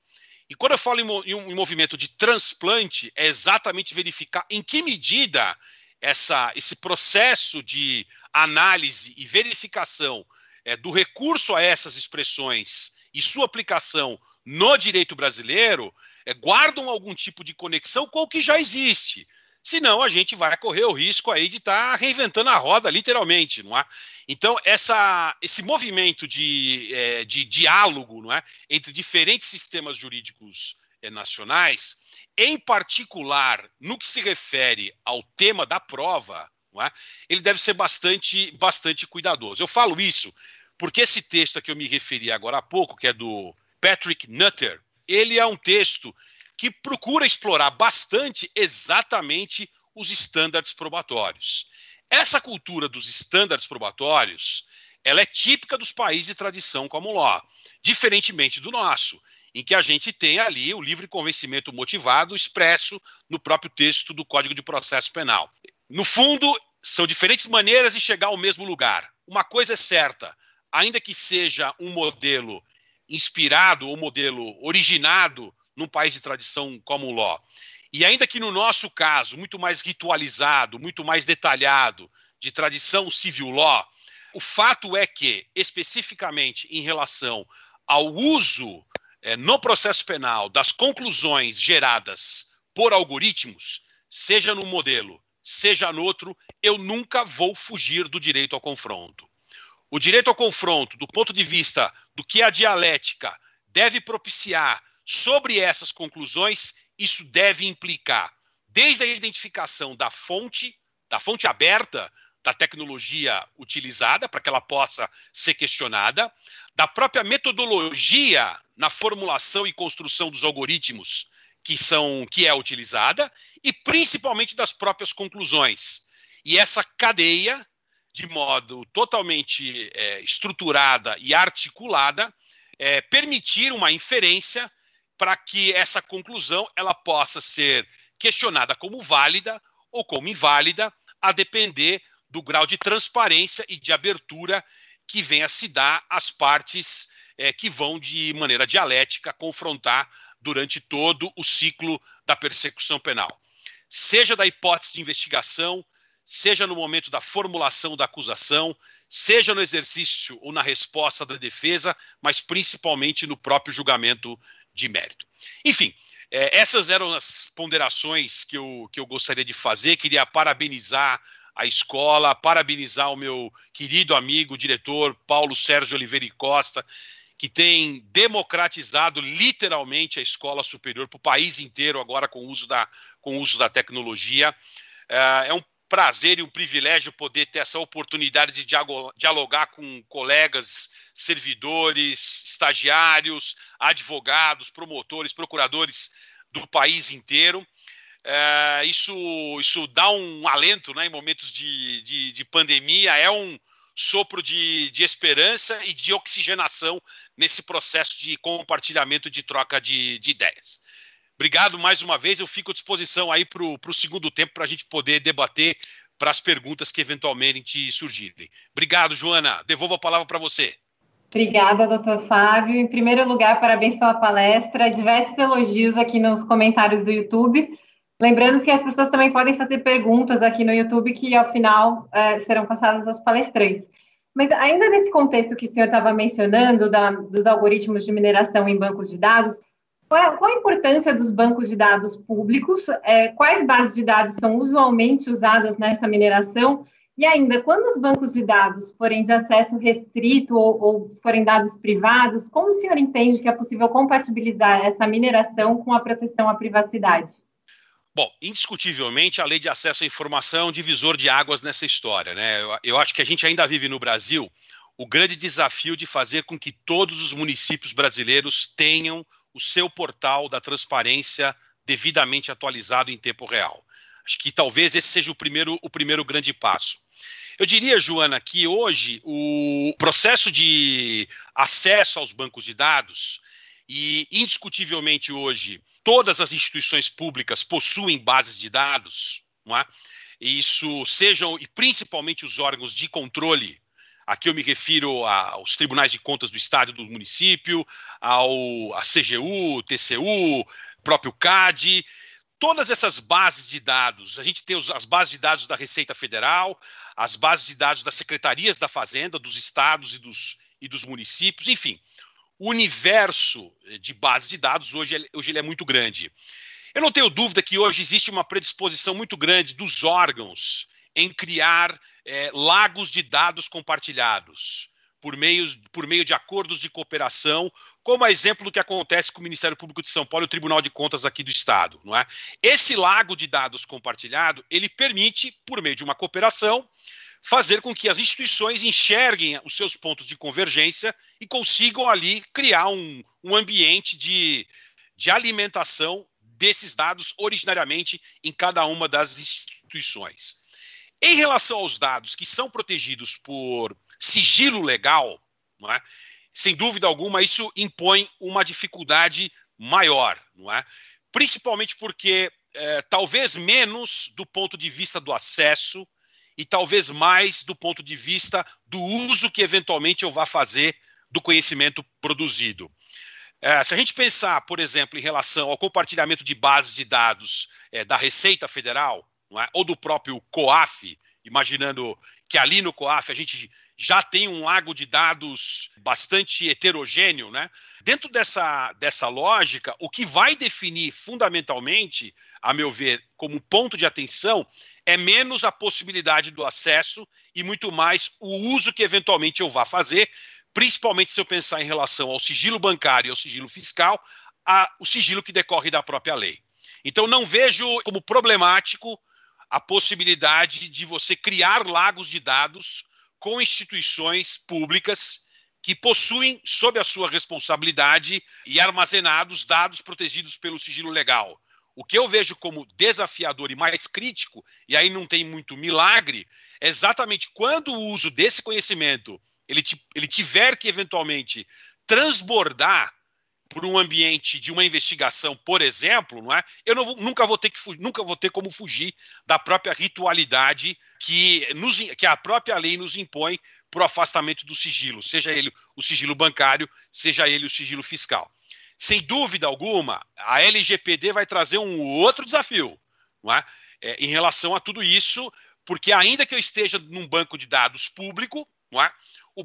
E quando eu falo em, um movimento de transplante, é exatamente verificar em que medida essa, esse processo de análise e verificação é, do recurso a essas expressões e sua aplicação no direito brasileiro é, guardam algum tipo de conexão com o que já existe. Senão a gente vai correr o risco aí de estar tá reinventando a roda, literalmente, não é? Então, essa, esse movimento de, é, de diálogo não é? entre diferentes sistemas jurídicos é, nacionais, em particular no que se refere ao tema da prova, é? ele deve ser bastante, bastante cuidadoso. Eu falo isso porque esse texto a que eu me referi agora há pouco, que é do Patrick Nutter, ele é um texto que procura explorar bastante exatamente os estándares probatórios. Essa cultura dos estándares probatórios, ela é típica dos países de tradição como law, diferentemente do nosso, em que a gente tem ali o livre convencimento motivado expresso no próprio texto do Código de Processo Penal. No fundo, são diferentes maneiras de chegar ao mesmo lugar. Uma coisa é certa, ainda que seja um modelo inspirado ou modelo originado num país de tradição como o law. E ainda que no nosso caso, muito mais ritualizado, muito mais detalhado, de tradição civil law, o fato é que, especificamente em relação ao uso é, no processo penal das conclusões geradas por algoritmos, seja no modelo, seja no outro, eu nunca vou fugir do direito ao confronto. O direito ao confronto, do ponto de vista do que a dialética deve propiciar Sobre essas conclusões, isso deve implicar desde a identificação da fonte, da fonte aberta da tecnologia utilizada para que ela possa ser questionada, da própria metodologia na formulação e construção dos algoritmos que são que é utilizada e principalmente das próprias conclusões. E essa cadeia, de modo totalmente é, estruturada e articulada, é, permitir uma inferência para que essa conclusão ela possa ser questionada como válida ou como inválida, a depender do grau de transparência e de abertura que venha se dar às partes é, que vão, de maneira dialética, confrontar durante todo o ciclo da persecução penal. Seja da hipótese de investigação, seja no momento da formulação da acusação, seja no exercício ou na resposta da defesa, mas principalmente no próprio julgamento de mérito. Enfim, é, essas eram as ponderações que eu, que eu gostaria de fazer. Queria parabenizar a escola, parabenizar o meu querido amigo, diretor Paulo Sérgio Oliveira e Costa, que tem democratizado literalmente a escola superior para o país inteiro agora com o uso da, com o uso da tecnologia. É, é um prazer e um privilégio poder ter essa oportunidade de dialogar com colegas, servidores, estagiários, advogados, promotores, procuradores do país inteiro. É, isso, isso dá um alento né, em momentos de, de, de pandemia, é um sopro de, de, esperança e de oxigenação nesse processo de compartilhamento, de troca de, de ideias. Obrigado mais uma vez. Eu fico à disposição aí para o segundo tempo para a gente poder debater para as perguntas que eventualmente surgirem. Obrigado, Joana. Devolvo a palavra para você. Obrigada, doutor Fábio. Em primeiro lugar, parabéns pela palestra. Diversos elogios aqui nos comentários do YouTube. Lembrando que as pessoas também podem fazer perguntas aqui no YouTube, que ao final é, serão passadas aos palestrantes. Mas ainda nesse contexto que o senhor estava mencionando, da, dos algoritmos de mineração em bancos de dados, qual, qual, a importância dos bancos de dados públicos? É, quais bases de dados são usualmente usadas nessa mineração? E ainda, quando os bancos de dados forem de acesso restrito ou, ou forem dados privados, como o senhor entende que é possível compatibilizar essa mineração com a proteção à privacidade? Bom, indiscutivelmente a lei de acesso à informação é um divisor de águas nessa história. Né? Eu, eu acho que a gente ainda vive no Brasil o grande desafio de fazer com que todos os municípios brasileiros tenham o seu portal da transparência devidamente atualizado em tempo real. Acho que talvez esse seja o primeiro, o primeiro grande passo. Eu diria, Joana, que hoje o processo de acesso aos bancos de dados e indiscutivelmente hoje todas as instituições públicas possuem bases de dados, não é? Isso sejam e principalmente os órgãos de controle Aqui eu me refiro aos tribunais de contas do estado e do município, ao a CGU, TCU, próprio CAD, todas essas bases de dados. A gente tem as bases de dados da Receita Federal, as bases de dados das secretarias da Fazenda, dos estados e dos, e dos municípios, enfim. O universo de bases de dados hoje, hoje ele é muito grande. Eu não tenho dúvida que hoje existe uma predisposição muito grande dos órgãos em criar é, lagos de dados compartilhados por meio, por meio de acordos de cooperação, como a exemplo do que acontece com o Ministério Público de São Paulo e o Tribunal de Contas aqui do Estado. Não é? Esse lago de dados compartilhado, ele permite, por meio de uma cooperação, fazer com que as instituições enxerguem os seus pontos de convergência e consigam ali criar um, um ambiente de, de alimentação desses dados originariamente em cada uma das instituições. Em relação aos dados que são protegidos por sigilo legal, é? sem dúvida alguma, isso impõe uma dificuldade maior, não é? principalmente porque é, talvez menos do ponto de vista do acesso e talvez mais do ponto de vista do uso que eventualmente eu vá fazer do conhecimento produzido. É, se a gente pensar, por exemplo, em relação ao compartilhamento de bases de dados é, da Receita Federal, é? ou do próprio COAF, imaginando que ali no COAF a gente já tem um lago de dados bastante heterogêneo, né? Dentro dessa, dessa lógica, o que vai definir fundamentalmente, a meu ver, como ponto de atenção, é menos a possibilidade do acesso e muito mais o uso que eventualmente eu vá fazer, principalmente se eu pensar em relação ao sigilo bancário e ao sigilo fiscal, a, o sigilo que decorre da própria lei. Então, não vejo como problemático a possibilidade de você criar lagos de dados com instituições públicas que possuem, sob a sua responsabilidade e armazenados dados protegidos pelo sigilo legal. O que eu vejo como desafiador e mais crítico, e aí não tem muito milagre, é exatamente quando o uso desse conhecimento ele, ele tiver que eventualmente transbordar por um ambiente de uma investigação, por exemplo, não é? Eu não nunca vou ter que nunca vou ter como fugir da própria ritualidade que, nos, que a própria lei nos impõe para o afastamento do sigilo, seja ele o sigilo bancário, seja ele o sigilo fiscal. Sem dúvida alguma, a LGPD vai trazer um outro desafio, não é? é em relação a tudo isso, porque ainda que eu esteja num banco de dados público, não é?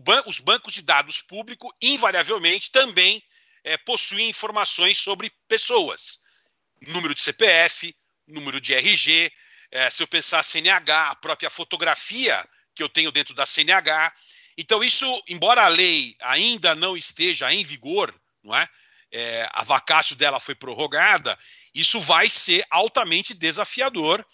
Ban os bancos de dados público invariavelmente também é, informações sobre pessoas. Número de CPF, número de RG, é, se eu pensar CNH, a própria fotografia que eu tenho dentro da CNH. Então, isso, embora a lei ainda não esteja em vigor, não é? é a vacácio dela foi prorrogada, isso vai ser altamente desafiador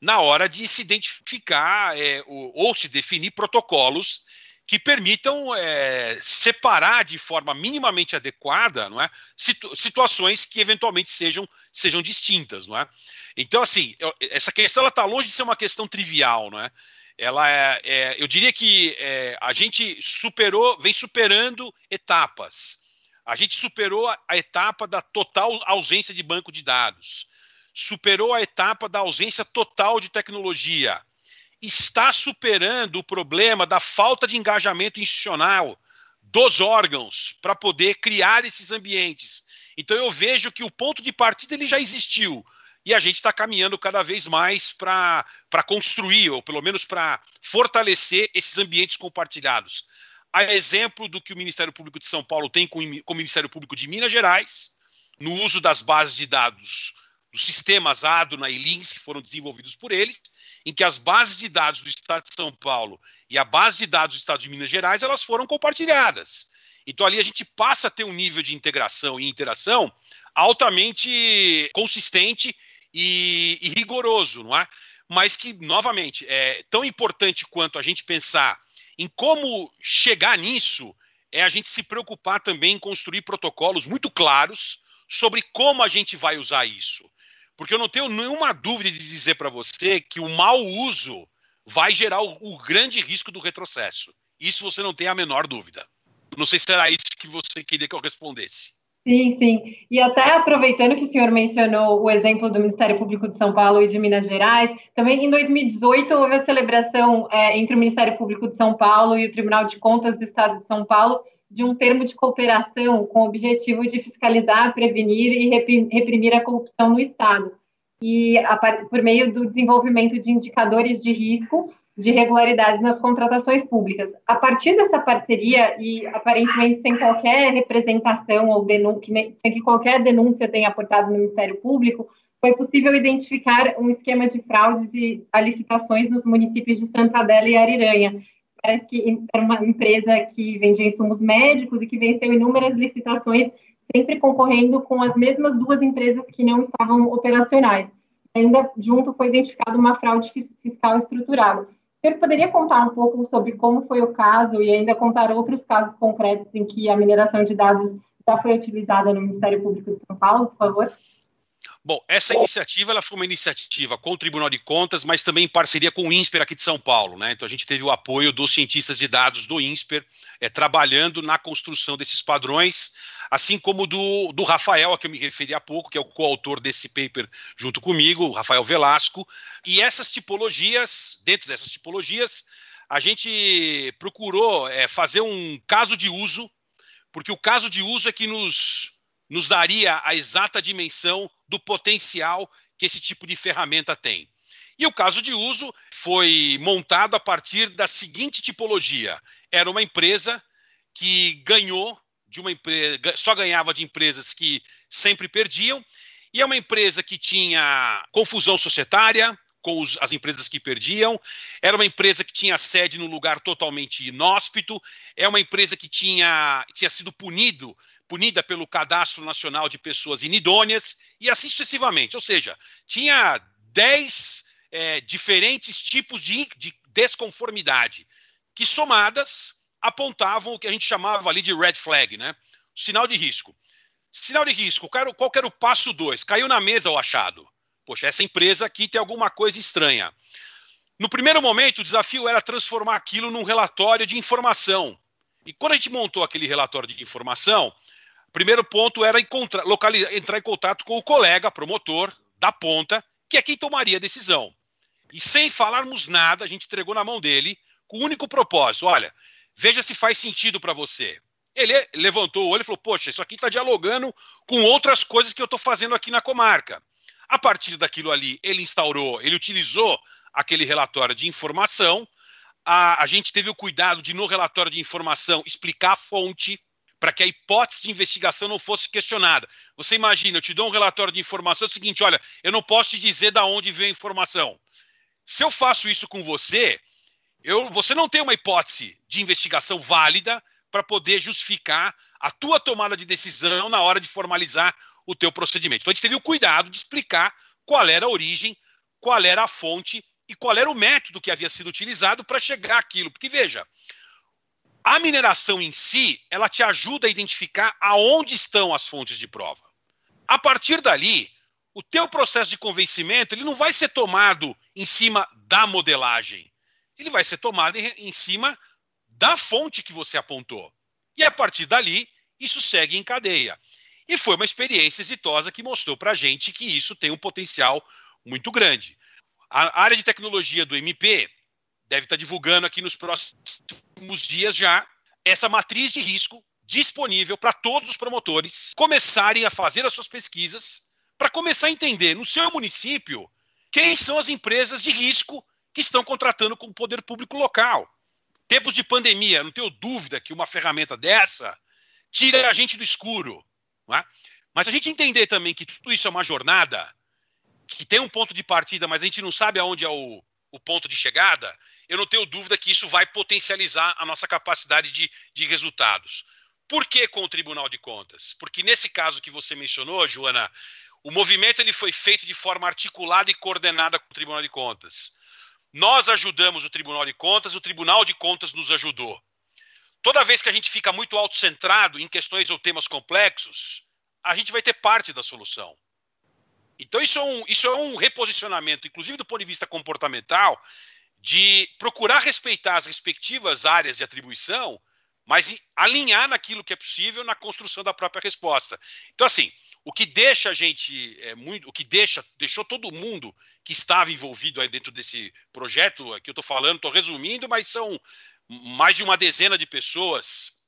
na hora de se identificar é, ou, ou se definir protocolos que permitam é, separar de forma minimamente adequada não é, situ situações que eventualmente sejam, sejam distintas. Não é? Então, assim, eu, essa questão está longe de ser uma questão trivial. Não é? Ela é, é eu diria que é, a gente superou, vem superando etapas. A gente superou a, a etapa da total ausência de banco de dados, superou a etapa da ausência total de tecnologia está superando o problema da falta de engajamento institucional dos órgãos para poder criar esses ambientes. Então eu vejo que o ponto de partida ele já existiu e a gente está caminhando cada vez mais para construir, ou pelo menos para fortalecer esses ambientes compartilhados. A exemplo do que o Ministério Público de São Paulo tem com, com o Ministério Público de Minas Gerais, no uso das bases de dados dos sistemas ADUNA e LINS que foram desenvolvidos por eles, em que as bases de dados do Estado de São Paulo e a base de dados do Estado de Minas Gerais elas foram compartilhadas. Então ali a gente passa a ter um nível de integração e interação altamente consistente e, e rigoroso, não é? Mas que, novamente, é tão importante quanto a gente pensar em como chegar nisso, é a gente se preocupar também em construir protocolos muito claros sobre como a gente vai usar isso. Porque eu não tenho nenhuma dúvida de dizer para você que o mau uso vai gerar o, o, grande risco do retrocesso. Isso você não tem a menor dúvida. Não sei se era isso que você queria que eu respondesse. Sim, sim. E até aproveitando que o senhor mencionou o exemplo do Ministério Público de São Paulo e de Minas Gerais, também em 2018 houve a celebração é, entre o Ministério Público de São Paulo e o Tribunal de Contas do Estado de São Paulo de um termo de cooperação com o objetivo de fiscalizar, prevenir e reprimir a corrupção no Estado. E a, por meio do desenvolvimento de indicadores de risco de irregularidades nas contratações públicas. A partir dessa parceria, e aparentemente sem qualquer representação ou denúncia, sem que qualquer denúncia tenha aportado no Ministério Público, foi possível identificar um esquema de fraudes e licitações nos municípios de Santa Adela e Ariranha, parece que era uma empresa que vendia insumos médicos e que venceu inúmeras licitações, sempre concorrendo com as mesmas duas empresas que não estavam operacionais. Ainda junto foi identificada uma fraude fiscal estruturada. Você poderia contar um pouco sobre como foi o caso e ainda contar outros casos concretos em que a mineração de dados já foi utilizada no Ministério Público de São Paulo, por favor? Bom, essa iniciativa ela foi uma iniciativa com o Tribunal de Contas, mas também em parceria com o INSPER aqui de São Paulo. Né? Então a gente teve o apoio dos cientistas de dados do INSPER, é, trabalhando na construção desses padrões, assim como do, do Rafael, a que eu me referi há pouco, que é o coautor desse paper junto comigo, o Rafael Velasco. E essas tipologias, dentro dessas tipologias, a gente procurou é, fazer um caso de uso, porque o caso de uso é que nos nos daria a exata dimensão do potencial que esse tipo de ferramenta tem. E o caso de uso foi montado a partir da seguinte tipologia: era uma empresa que ganhou de uma empresa, só ganhava de empresas que sempre perdiam, e é uma empresa que tinha confusão societária com os, as empresas que perdiam, era uma empresa que tinha sede num lugar totalmente inóspito, é uma empresa que tinha, tinha sido punido punida pelo Cadastro Nacional de Pessoas Inidôneas e assim sucessivamente. Ou seja, tinha 10 é, diferentes tipos de, de desconformidade que, somadas, apontavam o que a gente chamava ali de red flag, né? Sinal de risco. Sinal de risco, qual era o passo 2? Caiu na mesa o achado. Poxa, essa empresa aqui tem alguma coisa estranha. No primeiro momento, o desafio era transformar aquilo num relatório de informação. E quando a gente montou aquele relatório de informação, Primeiro ponto era encontrar, localizar, entrar em contato com o colega promotor da ponta, que é quem tomaria a decisão. E sem falarmos nada, a gente entregou na mão dele com o único propósito: olha, veja se faz sentido para você. Ele levantou o olho e falou: Poxa, isso aqui está dialogando com outras coisas que eu estou fazendo aqui na comarca. A partir daquilo ali, ele instaurou, ele utilizou aquele relatório de informação. A, a gente teve o cuidado de, no relatório de informação, explicar a fonte para que a hipótese de investigação não fosse questionada. Você imagina, eu te dou um relatório de informação, é o seguinte, olha, eu não posso te dizer da onde veio a informação. Se eu faço isso com você, eu, você não tem uma hipótese de investigação válida para poder justificar a tua tomada de decisão na hora de formalizar o teu procedimento. Então a gente teve o cuidado de explicar qual era a origem, qual era a fonte e qual era o método que havia sido utilizado para chegar àquilo. Porque veja, a mineração em si, ela te ajuda a identificar aonde estão as fontes de prova. A partir dali, o teu processo de convencimento ele não vai ser tomado em cima da modelagem. Ele vai ser tomado em, em cima da fonte que você apontou. E a partir dali, isso segue em cadeia. E foi uma experiência exitosa que mostrou para a gente que isso tem um potencial muito grande. A área de tecnologia do MP deve estar divulgando aqui nos próximos dias já essa matriz de risco disponível para todos os promotores começarem a fazer as suas pesquisas para começar a entender no seu município quem são as empresas de risco que estão contratando com o poder público local. Tempos de pandemia, não tenho dúvida que uma ferramenta dessa tira a gente do escuro. É? Mas a gente entender também que tudo isso é uma jornada, que tem um ponto de partida, mas a gente não sabe aonde é o, o ponto de chegada, eu não tenho dúvida que isso vai potencializar a nossa capacidade de, de resultados. Por que com o Tribunal de Contas? Porque nesse caso que você mencionou, Joana, o movimento ele foi feito de forma articulada e coordenada com o Tribunal de Contas. Nós ajudamos o Tribunal de Contas, o Tribunal de Contas nos ajudou. Toda vez que a gente fica muito autocentrado em questões ou temas complexos, a gente vai ter parte da solução. Então, isso é, um, isso é um reposicionamento, inclusive do ponto de vista comportamental, de procurar respeitar as respectivas áreas de atribuição, mas alinhar naquilo que é possível na construção da própria resposta. Então, assim, o que deixa a gente é, muito, o que deixa, deixou todo mundo que estava envolvido aí dentro desse projeto, aqui eu estou falando, estou resumindo, mas são mais de uma dezena de pessoas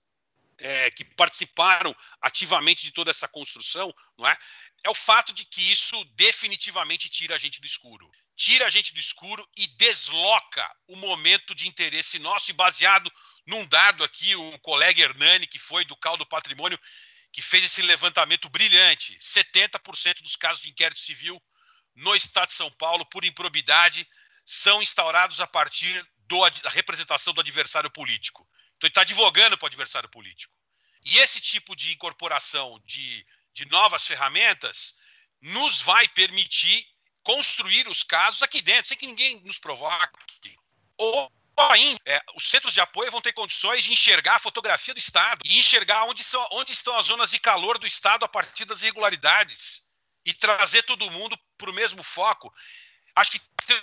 é, que participaram ativamente de toda essa construção, não é? É o fato de que isso definitivamente tira a gente do escuro. Tira a gente do escuro e desloca o momento de interesse nosso, e baseado num dado aqui, um colega Hernani, que foi do Caldo Patrimônio, que fez esse levantamento brilhante: 70% dos casos de inquérito civil no estado de São Paulo, por improbidade, são instaurados a partir do, da representação do adversário político. Então, ele está advogando para o adversário político. E esse tipo de incorporação de, de novas ferramentas nos vai permitir construir os casos aqui dentro, sem que ninguém nos provoque. Ou ainda, é, os centros de apoio vão ter condições de enxergar a fotografia do Estado e enxergar onde, são, onde estão as zonas de calor do Estado a partir das irregularidades e trazer todo mundo para o mesmo foco. Acho que tem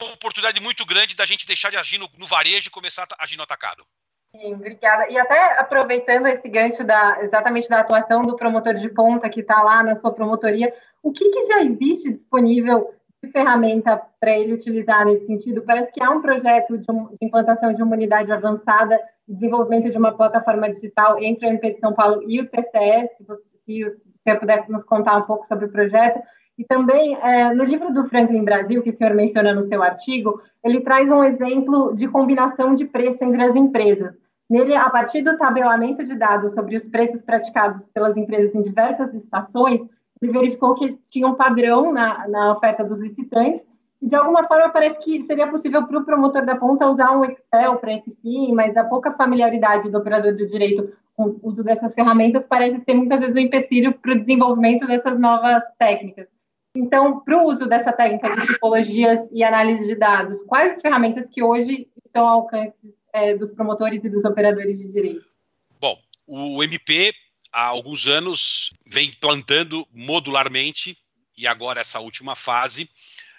uma oportunidade muito grande da gente deixar de agir no, no varejo e começar a agir no atacado. Sim, obrigada. E até aproveitando esse gancho da, exatamente da atuação do promotor de ponta que está lá na sua promotoria, o que, que já existe disponível de ferramenta para ele utilizar nesse sentido? Parece que há um projeto de, um, de implantação de uma unidade avançada, desenvolvimento de uma plataforma digital entre o MP de São Paulo e o TCS, se você puder nos contar um pouco sobre o projeto. E também, é, no livro do Franklin Brasil, que o senhor menciona no seu artigo, ele traz um exemplo de combinação de preço entre as empresas. Nele, a partir do tabelamento de dados sobre os preços praticados pelas empresas em diversas estações, ele verificou que tinha um padrão na, na oferta dos licitantes, e de alguma forma parece que seria possível para o promotor da ponta usar um Excel para esse fim, mas a pouca familiaridade do operador do direito com o uso dessas ferramentas parece ser muitas vezes um empecilho para o desenvolvimento dessas novas técnicas. Então, para o uso dessa técnica de tipologias e análise de dados, quais as ferramentas que hoje estão ao alcance é, dos promotores e dos operadores de direito? Bom, o MP há alguns anos vem plantando modularmente e agora essa última fase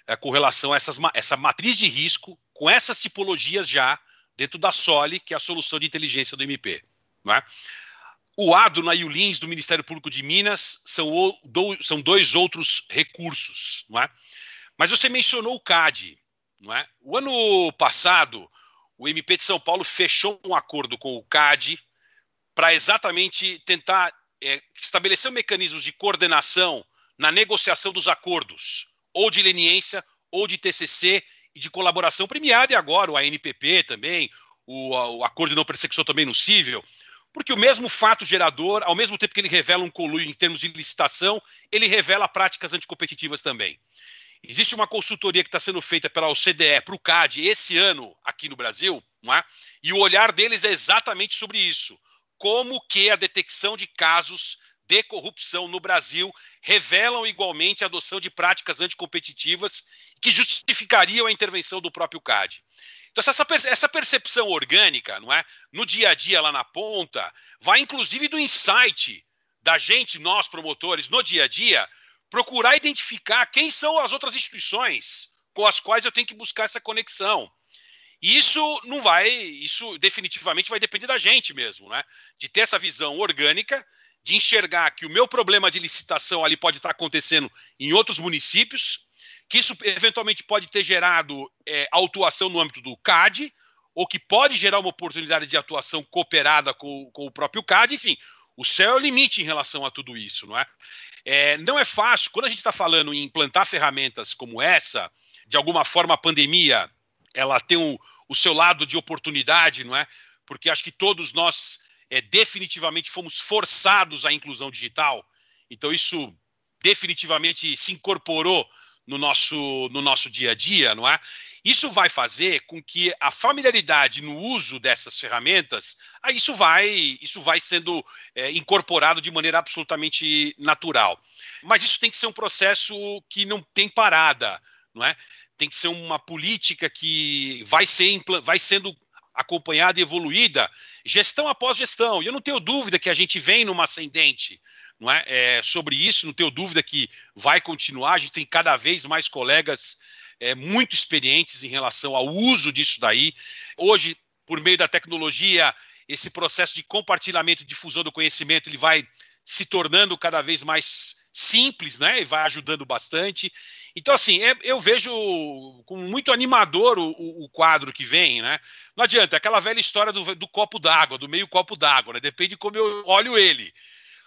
é, com relação a essas, essa matriz de risco com essas tipologias já dentro da SOLE, que é a solução de inteligência do MP. Não é? O ADO e o LINS do Ministério Público de Minas são, o, do, são dois outros recursos. Não é? Mas você mencionou o CAD. Não é? O ano passado, o MP de São Paulo fechou um acordo com o CAD para exatamente tentar é, estabelecer mecanismos de coordenação na negociação dos acordos, ou de leniência, ou de TCC e de colaboração premiada, e agora o ANPP também, o, o Acordo de Não Persecução também no cível, porque o mesmo fato gerador, ao mesmo tempo que ele revela um conluio em termos de licitação, ele revela práticas anticompetitivas também. Existe uma consultoria que está sendo feita pela OCDE para o CAD esse ano aqui no Brasil, não é? e o olhar deles é exatamente sobre isso. Como que a detecção de casos de corrupção no Brasil revelam igualmente a adoção de práticas anticompetitivas que justificariam a intervenção do próprio CAD. Então, essa, essa percepção orgânica, não é? No dia a dia, lá na ponta, vai inclusive do insight da gente, nós promotores, no dia a dia, procurar identificar quem são as outras instituições com as quais eu tenho que buscar essa conexão. Isso não vai, isso definitivamente vai depender da gente mesmo, né? De ter essa visão orgânica, de enxergar que o meu problema de licitação ali pode estar acontecendo em outros municípios, que isso eventualmente pode ter gerado é, autuação no âmbito do CAD, ou que pode gerar uma oportunidade de atuação cooperada com, com o próprio CAD, enfim, o céu é o limite em relação a tudo isso, não é? é não é fácil, quando a gente está falando em implantar ferramentas como essa, de alguma forma a pandemia, ela tem o, o seu lado de oportunidade, não é? Porque acho que todos nós é, definitivamente fomos forçados à inclusão digital, então isso definitivamente se incorporou no nosso, no nosso dia a dia, não é? Isso vai fazer com que a familiaridade no uso dessas ferramentas, isso vai, isso vai sendo é, incorporado de maneira absolutamente natural. Mas isso tem que ser um processo que não tem parada, não é? Tem que ser uma política que vai, ser, vai sendo acompanhada e evoluída, gestão após gestão. E eu não tenho dúvida que a gente vem numa ascendente não é? é? sobre isso, não tenho dúvida que vai continuar. A gente tem cada vez mais colegas é, muito experientes em relação ao uso disso daí. Hoje, por meio da tecnologia, esse processo de compartilhamento e difusão do conhecimento ele vai se tornando cada vez mais simples, né? E vai ajudando bastante. Então, assim, é, eu vejo como muito animador o, o, o, quadro que vem, né? Não adianta, é aquela velha história do, do copo d'água, do meio copo d'água, né? Depende de como eu olho ele.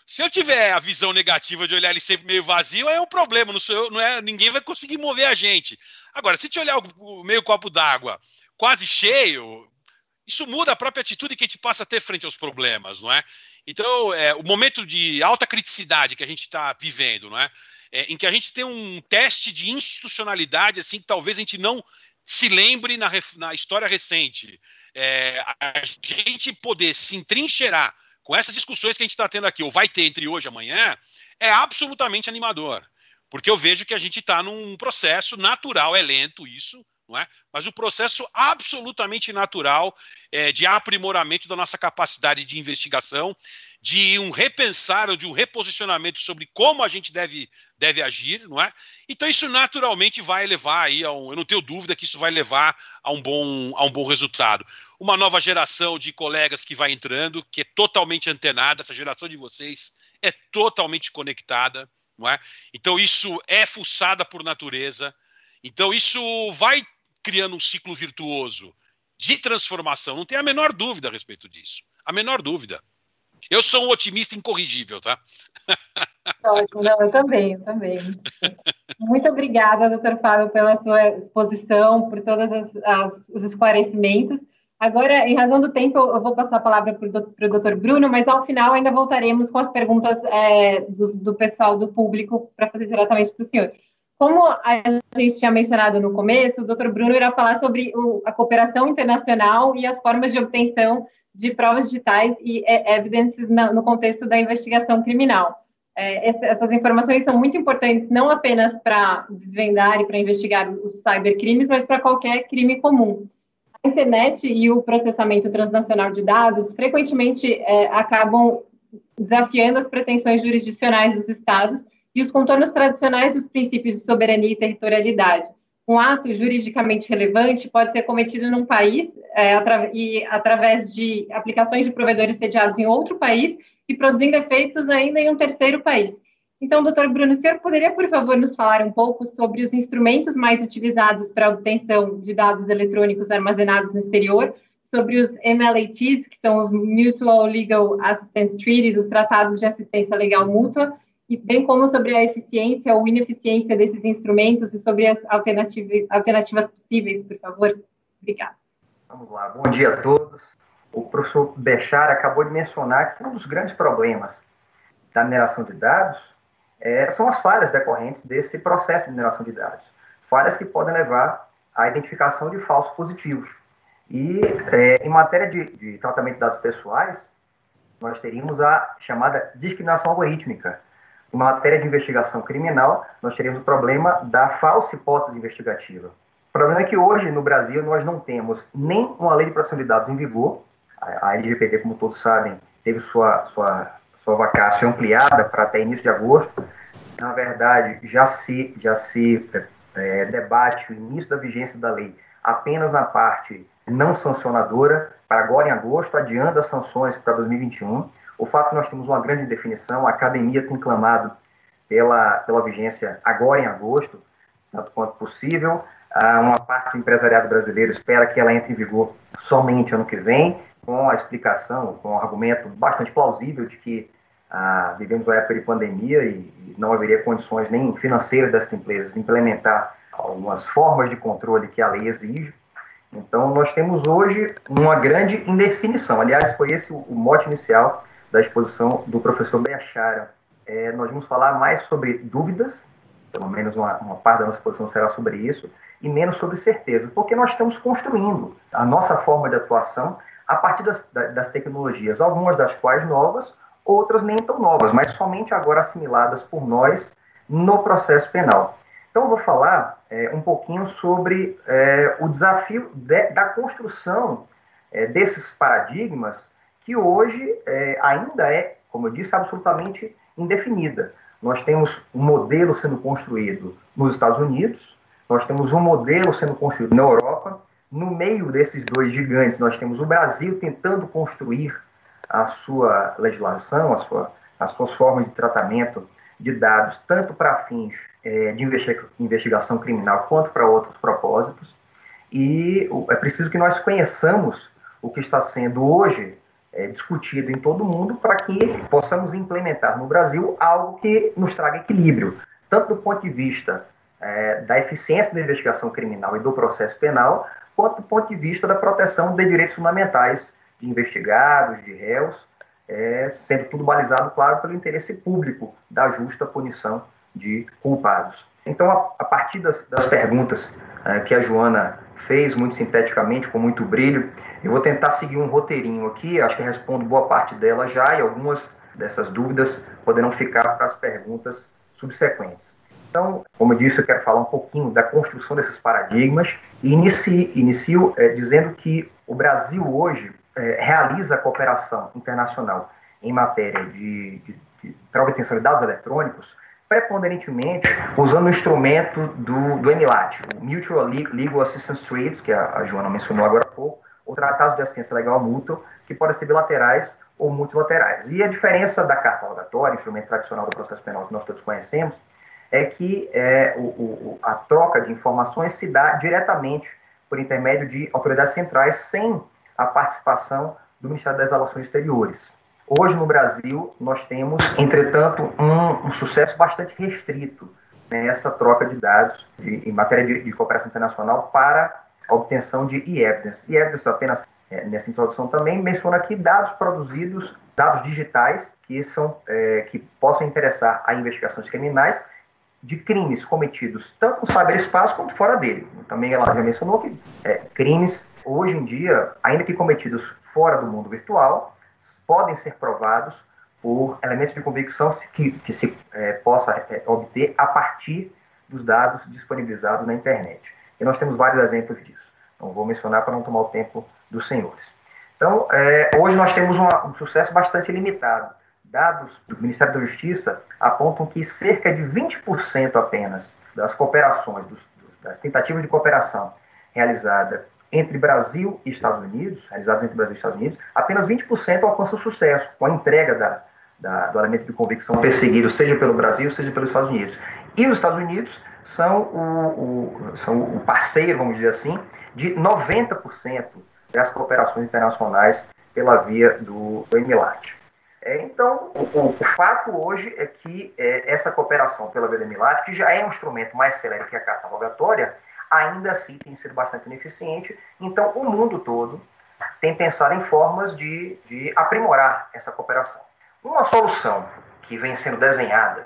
Se eu tiver a visão negativa de olhar ele sempre meio vazio, é um problema, não sou eu, não é, ninguém vai conseguir mover a gente. Agora, se te olhar o meio copo d'água quase cheio, isso muda a própria atitude que a gente passa a ter frente aos problemas, não é? Então, é, o momento de alta criticidade que a gente está vivendo, não é? é? Em que a gente tem um teste de institucionalidade, assim, que talvez a gente não se lembre na, na história recente. É, a gente poder se entrincheirar com essas discussões que a gente está tendo aqui, ou vai ter entre hoje e amanhã, é absolutamente animador. Porque eu vejo que a gente está num processo natural, é lento isso, não é? mas o processo absolutamente natural é, de aprimoramento da nossa capacidade de investigação, de um repensar ou de um reposicionamento sobre como a gente deve, deve agir, não é? Então isso naturalmente vai levar aí a um, eu não tenho dúvida que isso vai levar a um bom, a um bom resultado uma nova geração de colegas que vai entrando, que é totalmente antenada, essa geração de vocês é totalmente conectada, não é? Então isso é fuçada por natureza. Então isso vai criando um ciclo virtuoso de transformação, não tem a menor dúvida a respeito disso. A menor dúvida. Eu sou um otimista incorrigível, tá? Ótimo, não, eu também, eu também. Muito obrigada, doutor Fábio, pela sua exposição, por todos os esclarecimentos. Agora, em razão do tempo, eu vou passar a palavra para o doutor Bruno, mas ao final ainda voltaremos com as perguntas é, do, do, pessoal, do público, para fazer diretamente para o senhor. Como a gente tinha mencionado no começo, o doutor Bruno irá falar sobre o, a cooperação internacional e as formas de obtenção de provas digitais e é, evidências no contexto da investigação criminal. É, essas informações são muito importantes, não apenas para desvendar e para investigar os cybercrimes, mas para qualquer crime comum a internet e o processamento transnacional de dados frequentemente é, acabam desafiando as pretensões jurisdicionais dos estados e os contornos tradicionais dos princípios de soberania e territorialidade. Um ato juridicamente relevante pode ser cometido num país é, atra e através de aplicações de provedores sediados em outro país e produzindo efeitos ainda em um terceiro país. Então, doutor Bruno, o senhor poderia, por favor, nos falar um pouco sobre os instrumentos mais utilizados para a obtenção de dados eletrônicos armazenados no exterior, sobre os MLATs, que são os Mutual Legal Assistance Treaties, os tratados de assistência legal mútua, e bem como sobre a eficiência ou ineficiência desses instrumentos e sobre as alternativas, alternativas possíveis, por favor. Obrigada. Vamos lá. Bom dia a todos. O professor Bechar acabou de mencionar que um dos grandes problemas da mineração de dados é, são as falhas decorrentes desse processo de mineração de dados. Falhas que podem levar à identificação de falsos positivos. E é, em matéria de, de, tratamento de dados pessoais, nós teríamos a chamada discriminação algorítmica. Em matéria de investigação criminal, nós teríamos o problema da falsa hipótese investigativa. O problema é que hoje, no Brasil, nós não temos nem uma lei de proteção de dados em vigor. A, LGPD, como todos sabem, teve sua, sua sua vacância ampliada para até início de agosto. Na verdade, já se, já se é, debate o início da vigência da lei apenas na parte não sancionadora, para agora em agosto, adiando as sanções para 2021. O fato que nós temos uma grande definição, a academia tem clamado pela, pela vigência agora em agosto, tanto quanto possível. uma parte do empresariado brasileiro espera que ela entre em vigor somente ano que vem, com a explicação, com um argumento bastante plausível de que ah, vivemos uma época de pandemia e, e não haveria condições nem financeiras dessas empresas de implementar algumas formas de controle que a lei exige. Então, nós temos hoje uma grande indefinição. Aliás, foi esse o mote inicial da exposição do professor Beachara. É, nós vamos falar mais sobre dúvidas, pelo menos uma, uma parte da nossa exposição será sobre isso, e menos sobre certeza, porque nós estamos construindo a nossa forma de atuação a partir das, das tecnologias, algumas das quais novas, outras nem tão novas, mas somente agora assimiladas por nós no processo penal. Então, eu vou falar é, um pouquinho sobre é, o desafio de, da construção é, desses paradigmas, que hoje é, ainda é, como eu disse, absolutamente indefinida. Nós temos um modelo sendo construído nos Estados Unidos, nós temos um modelo sendo construído na Europa, no meio desses dois gigantes, nós temos o Brasil tentando construir a sua legislação, a sua, as suas formas de tratamento de dados, tanto para fins é, de investigação criminal quanto para outros propósitos. E é preciso que nós conheçamos o que está sendo hoje é, discutido em todo o mundo para que possamos implementar no Brasil algo que nos traga equilíbrio, tanto do ponto de vista é, da eficiência da investigação criminal e do processo penal, quanto do ponto de vista da proteção de direitos fundamentais de investigados, de réus, é, sendo tudo balizado, claro, pelo interesse público da justa punição de culpados. Então, a, a partir das, das perguntas é, que a Joana fez, muito sinteticamente, com muito brilho, eu vou tentar seguir um roteirinho aqui, acho que respondo boa parte dela já, e algumas dessas dúvidas poderão ficar para as perguntas subsequentes. Então, como eu disse, eu quero falar um pouquinho da construção desses paradigmas e inicio, inicio é, dizendo que o Brasil hoje é, realiza a cooperação internacional em matéria de, de, de obtenção de dados eletrônicos preponderantemente usando o instrumento do, do MLAT, o Mutual Legal Assistance Treaties, que a, a Joana mencionou agora há pouco, ou tratados de assistência legal mútua, que podem ser bilaterais ou multilaterais. E a diferença da carta rogatória, instrumento tradicional do processo penal que nós todos conhecemos, é que é, o, o, a troca de informações se dá diretamente por intermédio de autoridades centrais, sem a participação do Ministério das Relações Exteriores. Hoje no Brasil, nós temos, entretanto, um, um sucesso bastante restrito nessa troca de dados de, em matéria de, de, cooperação internacional para a obtenção de e-evidence. E-evidence, apenas é, nessa introdução também, menciona aqui dados produzidos, dados digitais, que, são, é, que possam interessar a investigações criminais de crimes cometidos tanto no cyberespaço quanto fora dele. Também ela já mencionou que é, crimes, hoje em dia, ainda que cometidos fora do mundo virtual, podem ser provados por elementos de convicção que, que se é, possa é, obter a partir dos dados disponibilizados na internet. E nós temos vários exemplos disso. Não vou mencionar para não tomar o tempo dos senhores. Então, é, hoje nós temos uma, um sucesso bastante limitado Dados do Ministério da Justiça apontam que cerca de 20% apenas das cooperações, dos, das tentativas de cooperação realizada entre Brasil e Estados Unidos, realizadas entre Brasil e Estados Unidos, apenas 20% alcançam sucesso com a entrega da, da, do elemento de convicção perseguido, seja pelo Brasil, seja pelos Estados Unidos. E os Estados Unidos são o, o, são o parceiro, vamos dizer assim, de 90% das cooperações internacionais pela via do, do. É, então, o, o, fato hoje é que é, essa cooperação pela via Milat, que já é um instrumento mais celere que a carta rogatória, ainda assim tem sido bastante ineficiente. Então, o mundo todo tem pensado em formas de, de aprimorar essa cooperação. Uma solução que vem sendo desenhada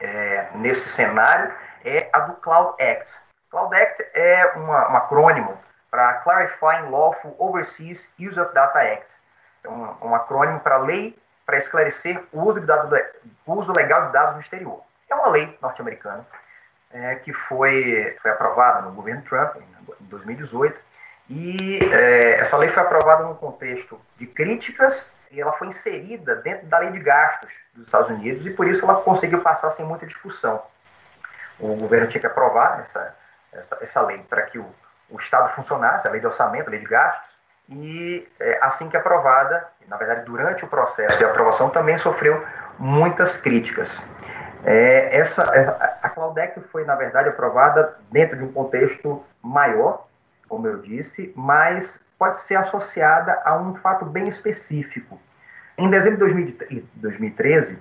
é, nesse cenário é a do Cloud Act. Cloud Act é uma, um acrônimo para Clarifying Lawful Overseas Use of Data Act um, um acrônimo para lei para esclarecer o uso, de dados, o uso legal de dados no exterior. É uma lei norte-americana é, que foi, foi aprovada no governo Trump em 2018 e é, essa lei foi aprovada num contexto de críticas e ela foi inserida dentro da lei de gastos dos Estados Unidos e por isso ela conseguiu passar sem muita discussão. O governo tinha que aprovar essa, essa, essa lei para que o, o Estado funcionasse, a lei de orçamento, a lei de gastos, e é, assim que aprovada, na verdade durante o processo de aprovação também sofreu muitas críticas. É, essa é, a Cloud Act foi, na verdade, aprovada dentro de um contexto maior, como eu disse, mas pode ser associada a um fato bem específico. Em dezembro de 2013,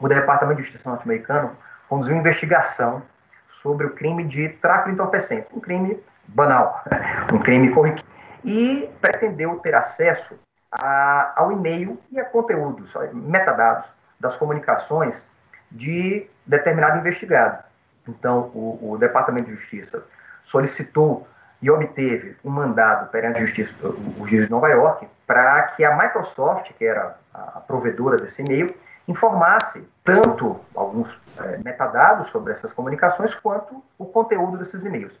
o Departamento de Justiça norte-americano conduziu uma investigação sobre o crime de tráfico de entorpecentes, um crime banal, um crime corriqueiro, e pretendeu ter acesso a, ao e-mail e a conteúdos, metadados das comunicações de determinado investigado. Então, o, o Departamento de Justiça solicitou e obteve um mandado perante a justiça, o juiz de Nova York para que a Microsoft, que era a provedora desse e-mail, informasse tanto alguns é, metadados sobre essas comunicações quanto o conteúdo desses e-mails.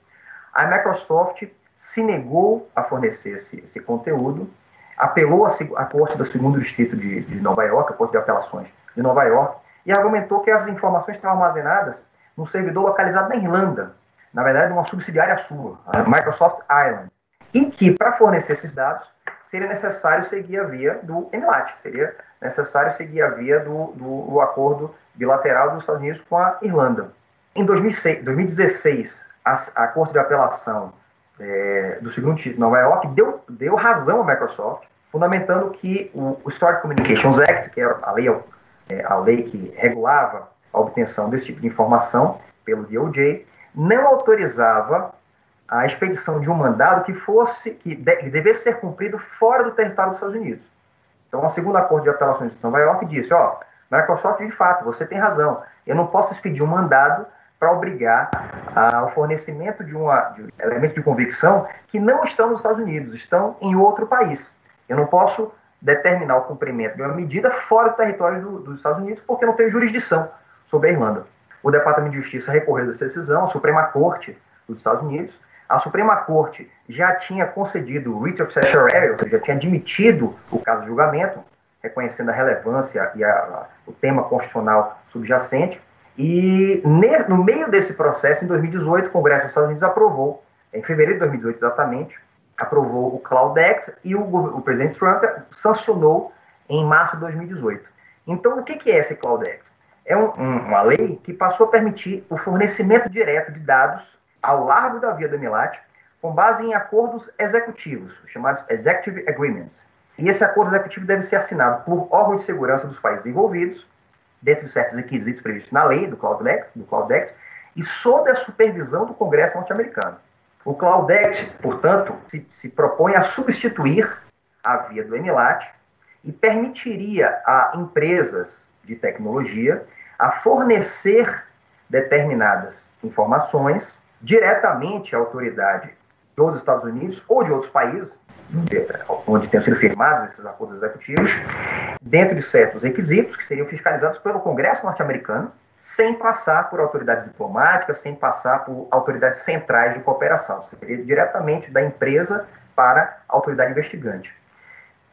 A Microsoft se negou a fornecer esse, esse conteúdo, apelou à Corte do Segundo Distrito de, de Nova York, a Corte de Apelações de Nova York, e argumentou que as informações estavam armazenadas num servidor localizado na Irlanda, na verdade, uma subsidiária sua, a Microsoft Ireland, e que, para fornecer esses dados, seria necessário seguir a via do EMLAT, seria necessário seguir a via do, do, do, acordo bilateral dos Estados Unidos com a Irlanda. Em 2006, 2016, a, a, Corte de Apelação é, do Segundo Distrito de Nova York deu, deu razão à Microsoft, fundamentando que o, o Stored Communications Act, que era a lei, é, a lei que regulava a obtenção desse tipo de informação pelo DOJ, não autorizava a expedição de um mandado que fosse que, de, que devesse ser cumprido fora do território dos Estados Unidos. Então, a segunda Corte de Apelações de Nova York disse: ó, Microsoft, de fato, você tem razão. Eu não posso expedir um mandado para obrigar ao fornecimento de, uma, de elementos de convicção que não estão nos Estados Unidos, estão em outro país. Eu não posso determinar o cumprimento de uma medida fora do território do, dos Estados Unidos porque não tenho jurisdição sobre a Irlanda. O Departamento de Justiça recorreu dessa decisão à Suprema Corte dos Estados Unidos a Suprema Corte já tinha concedido o writ of certiorari, ou seja, já tinha admitido o caso de julgamento, reconhecendo a relevância e a, a, o tema constitucional subjacente. E ne, no meio desse processo, em 2018, o Congresso dos Estados Unidos aprovou, em fevereiro de 2018 exatamente, aprovou o Cloud Act e o, o presidente Trump sancionou em março de 2018. Então, o que, que é esse Cloud Act? É um, um, uma lei que passou a permitir o fornecimento direto de dados ao largo da via do Emilat, com base em acordos executivos, chamados Executive Agreements. E esse acordo executivo deve ser assinado por órgãos de segurança dos países envolvidos, dentro de certos requisitos previstos na lei do Cloud Act, do Cloud Act e sob a supervisão do Congresso norte-americano. O Cloud Act, portanto, se, se propõe a substituir a via do Emilat e permitiria a empresas de tecnologia a fornecer determinadas informações diretamente à autoridade dos Estados Unidos ou de outros países, onde tenham sido firmados esses acordos executivos, dentro de certos requisitos que seriam fiscalizados pelo Congresso norte-americano, sem passar por autoridades diplomáticas, sem passar por autoridades centrais de cooperação. Seria diretamente da empresa para a autoridade investigante.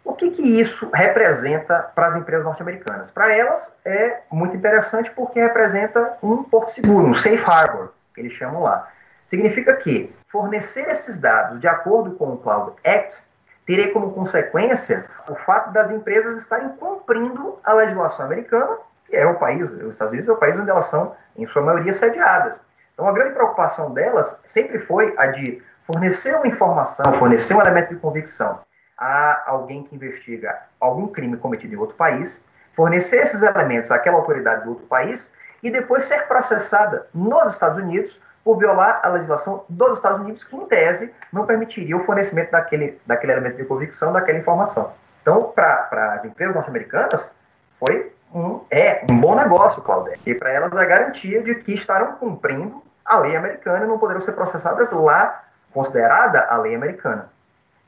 O que, que isso representa para as empresas norte-americanas? Para elas é muito interessante porque representa um porto seguro, um safe harbor, que eles chamam lá. Significa que fornecer esses dados de acordo com o Cloud Act teria como consequência o fato das empresas estarem cumprindo a legislação americana, é o país, os Estados Unidos é o país onde elas são, em sua maioria, sediadas. Então, a grande preocupação delas sempre foi a de fornecer uma informação, fornecer um elemento de convicção a alguém que investiga algum crime cometido em outro país, fornecer esses elementos àquela autoridade do outro país e depois ser processada nos Estados Unidos por violar a legislação dos Estados Unidos, que, em tese, não permitiria o fornecimento daquele, daquele elemento de convicção, daquela informação. Então, para as empresas norte-americanas, foi é um bom negócio, Claudete. E para elas a garantia de que estarão cumprindo a lei americana e não poderão ser processadas lá, considerada a lei americana.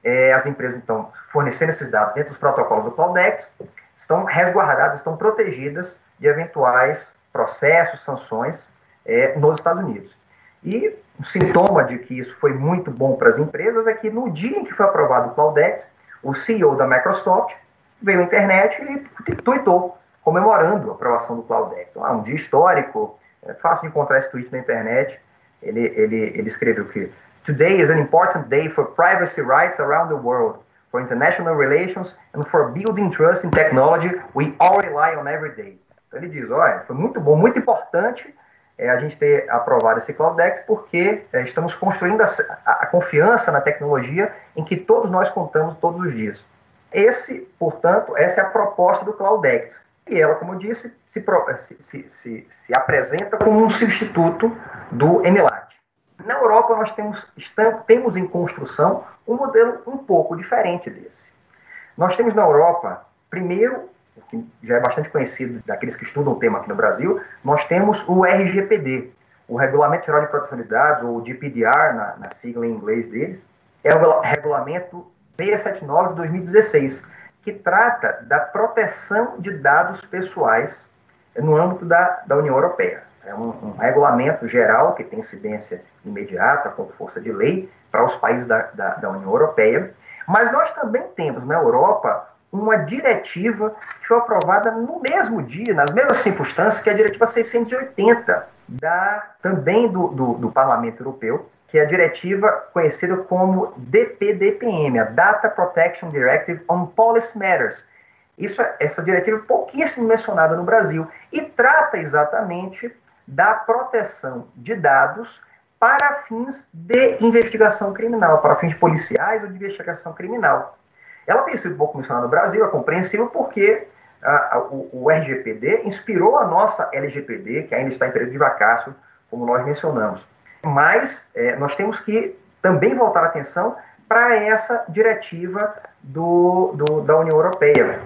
É, as empresas, então, fornecendo esses dados dentro dos protocolos do Cloud Act, estão resguardadas, estão protegidas de eventuais processos, sanções é, nos Estados Unidos. E um sintoma de que isso foi muito bom para as empresas é que no dia em que foi aprovado o Cloud Act, o CEO da Microsoft veio à internet e tweetou comemorando a aprovação do Cloud Act. Ah, um dia histórico, é fácil encontrar esse tweet na internet. Ele, ele, ele escreveu que Today is an important day for privacy rights around the world, for international relations and for building trust in technology we all rely on every day. Então ele diz, olha, foi muito bom, muito importante é, a gente ter aprovado esse Cloud Act, porque é, estamos construindo a, a, confiança na tecnologia em que todos nós contamos todos os dias. Esse, portanto, essa é a proposta do Cloud Act. E ela, como eu disse, se, se, se, se apresenta como um substituto do MLAT. Na Europa, nós temos, estamos, temos em construção um modelo um pouco diferente desse. Nós temos na Europa, primeiro, o que já é bastante conhecido daqueles que estudam o tema aqui no Brasil, nós temos o RGPD, o Regulamento Geral de Proteção de Dados, ou GPDR, na, na sigla em inglês deles, é o regulamento 679 de 2016, que trata da proteção de dados pessoais no âmbito da, da União Europeia. É um, um, regulamento geral que tem incidência imediata, com força de lei, para os países da, da, da União Europeia. Mas nós também temos na Europa uma diretiva que foi aprovada no mesmo dia, nas mesmas circunstâncias, que é a diretiva 680, da, também do, do, do Parlamento Europeu, que é a diretiva conhecida como DPDPM, a Data Protection Directive on Policy Matters. Isso, essa diretiva é pouquíssimo mencionada no Brasil e trata exatamente da proteção de dados para fins de investigação criminal, para fins policiais ou de investigação criminal. Ela tem sido pouco mencionada no Brasil, é compreensível porque a, a, o, o, RGPD inspirou a nossa LGPD, que ainda está em período de vacácio, como nós mencionamos. Mas é, nós temos que também voltar a atenção para essa diretiva do, do, da União Europeia.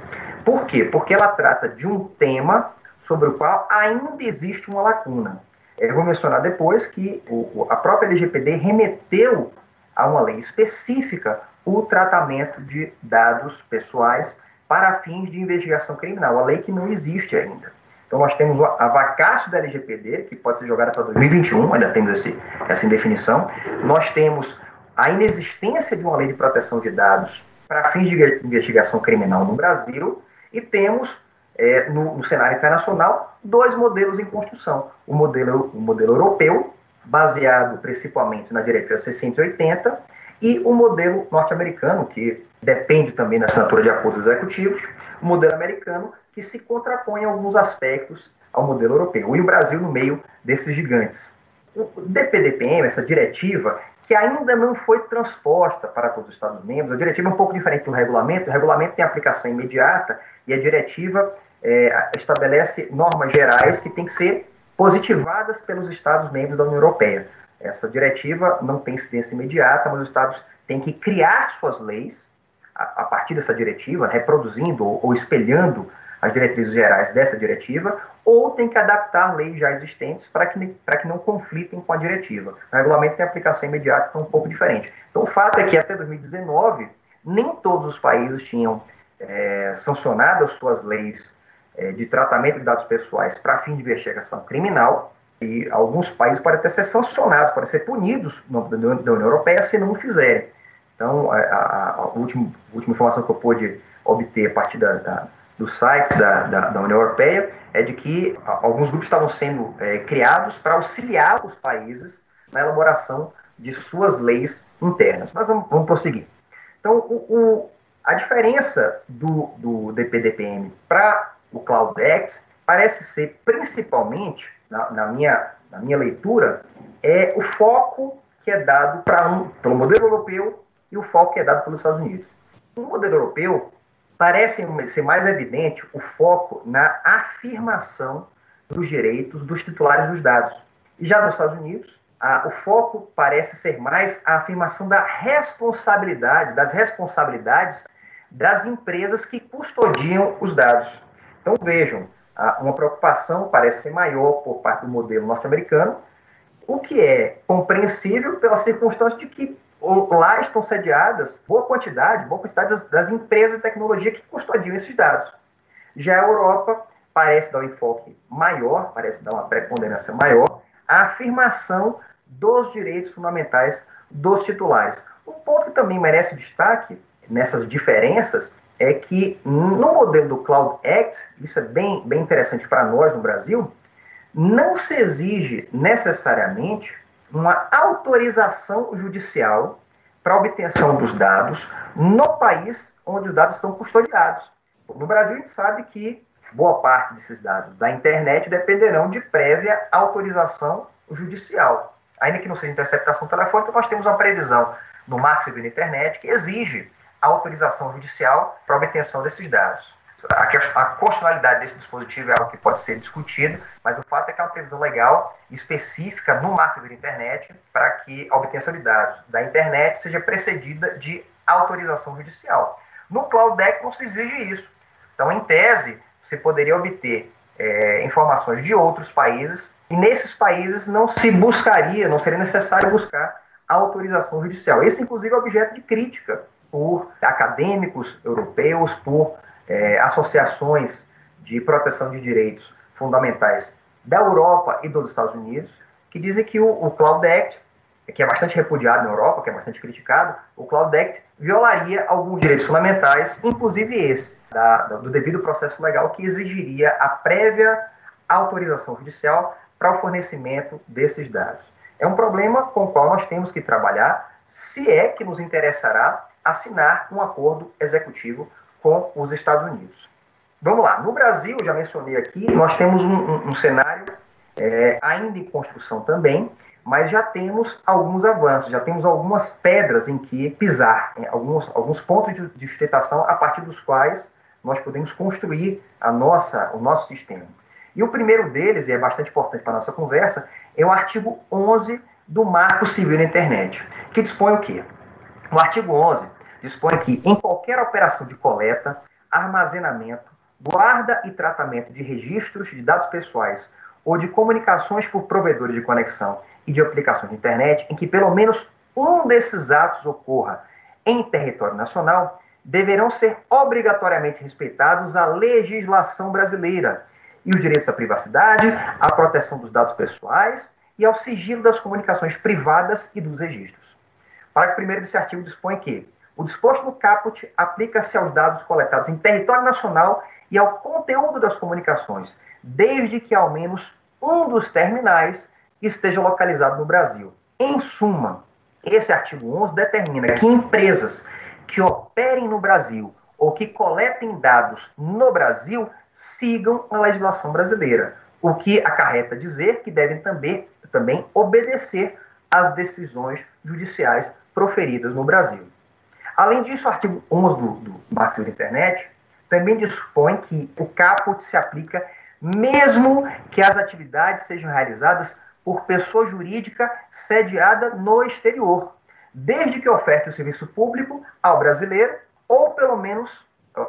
Por quê? Porque ela trata de um tema sobre o qual ainda existe uma lacuna. Eu vou mencionar depois que o, a própria LGPD remeteu a uma lei específica o tratamento de dados pessoais para fins de investigação criminal, a lei que não existe ainda. Então nós temos a vacácio da LGPD, que pode ser jogada para 2021, ainda temos esse, essa indefinição. Nós temos a inexistência de uma lei de proteção de dados para fins de investigação criminal no Brasil e temos é, no, no, cenário internacional dois modelos em construção. O modelo, o modelo europeu, baseado principalmente na Diretiva 680, e o modelo norte-americano, que depende também da assinatura de acordos executivos, o modelo americano, que se contrapõe em alguns aspectos ao modelo europeu. E o Brasil no meio desses gigantes. O DPDPM, essa diretiva, que ainda não foi transposta para todos os Estados-membros, a diretiva é um pouco diferente do regulamento, o regulamento tem aplicação imediata e a diretiva é, estabelece normas gerais que têm que ser positivadas pelos Estados-membros da União Europeia. Essa diretiva não tem incidência imediata, mas os Estados têm que criar suas leis a, a partir dessa diretiva, reproduzindo ou, ou espelhando as diretrizes gerais dessa diretiva, ou tem que adaptar leis já existentes para que, que não conflitem com a diretiva. O regulamento tem aplicação imediata, então um pouco diferente. Então, o fato é que até 2019, nem todos os países tinham é, sancionado as suas leis é, de tratamento de dados pessoais para fim de investigação criminal, e alguns países podem até ser sancionados, podem ser punidos da União Europeia se não o fizerem. Então, a, a, a, última, a última informação que eu pude obter a partir da, da, dos sites da, da, da, União Europeia é de que alguns grupos estavam sendo é, criados para auxiliar os países na elaboração de suas leis internas. Mas vamos, vamos prosseguir. Então, o, o, a diferença do, do DPDPM para o Cloud Act parece ser principalmente na, na, minha, na minha leitura, é o foco que é dado para um, pelo modelo europeu e o foco que é dado pelos Estados Unidos. No modelo europeu, parece ser mais evidente o foco na afirmação dos direitos dos titulares dos dados. E já nos Estados Unidos, a, o foco parece ser mais a afirmação da responsabilidade, das responsabilidades das empresas que custodiam os dados. Então vejam, uma preocupação parece ser maior por parte do modelo norte-americano, o que é compreensível pela circunstância de que lá estão sediadas boa quantidade, boa quantidade das, das empresas de tecnologia que custodiam esses dados. Já a Europa parece dar um enfoque maior, parece dar uma preponderância maior, à afirmação dos direitos fundamentais dos titulares. Um ponto que também merece destaque nessas diferenças é que no modelo do Cloud Act, isso é bem, bem interessante para nós no Brasil, não se exige necessariamente uma autorização judicial para obtenção dos dados no país onde os dados estão custodiados. No Brasil, a gente sabe que boa parte desses dados da internet dependerão de prévia autorização judicial. Ainda que não seja interceptação telefônica, nós temos uma previsão no Marco Civil da Internet que exige autorização judicial para obtenção desses dados. A, constitucionalidade desse dispositivo é algo que pode ser discutido, mas o fato é que é uma previsão legal específica no Marco da Internet para que a obtenção de dados da internet seja precedida de autorização judicial. No Cloud não se exige isso. Então, em tese, você poderia obter é, informações de outros países e nesses países não se buscaria, não seria necessário buscar autorização judicial. Esse, inclusive, é objeto de crítica por acadêmicos europeus, por é, associações de proteção de direitos fundamentais da Europa e dos Estados Unidos, que dizem que o, o Cloud Act que é bastante repudiado na Europa, que é bastante criticado, o Cloud Act violaria alguns direitos fundamentais, inclusive esse, da, do devido processo legal, que exigiria a prévia autorização judicial para o fornecimento desses dados. É um problema com o qual nós temos que trabalhar, se é que nos interessará assinar um acordo executivo com os Estados Unidos. Vamos lá, no Brasil, já mencionei aqui, nós temos um, um, um cenário é, ainda em construção também, mas já temos alguns avanços, já temos algumas pedras em que pisar, né, alguns, alguns pontos de, de sustentação a partir dos quais nós podemos construir a nossa, o nosso sistema. E o primeiro deles, e é bastante importante para a nossa conversa, é o artigo 11 do Marco Civil da Internet, que dispõe o quê? O artigo 11 dispõe que em qualquer operação de coleta, armazenamento, guarda e tratamento de registros de dados pessoais ou de comunicações por provedores de conexão e de aplicações de internet em que pelo menos um desses atos ocorra em território nacional, deverão ser obrigatoriamente respeitados a legislação brasileira e os direitos à privacidade, à proteção dos dados pessoais e ao sigilo das comunicações privadas e dos registros. Parágrafo 1 desse artigo dispõe que o disposto no caput aplica-se aos dados coletados em território nacional e ao conteúdo das comunicações, desde que ao menos um dos terminais esteja localizado no Brasil. Em suma, esse artigo 11 determina que empresas que operem no Brasil ou que coletem dados no Brasil sigam a legislação brasileira, o que acarreta dizer que devem também, também obedecer às decisões judiciais proferidas no Brasil. Além disso, o artigo 11 do, do Marco da Internet também dispõe que o caput se aplica mesmo que as atividades sejam realizadas por pessoa jurídica sediada no exterior, desde que oferte o serviço público ao brasileiro, ou pelo menos,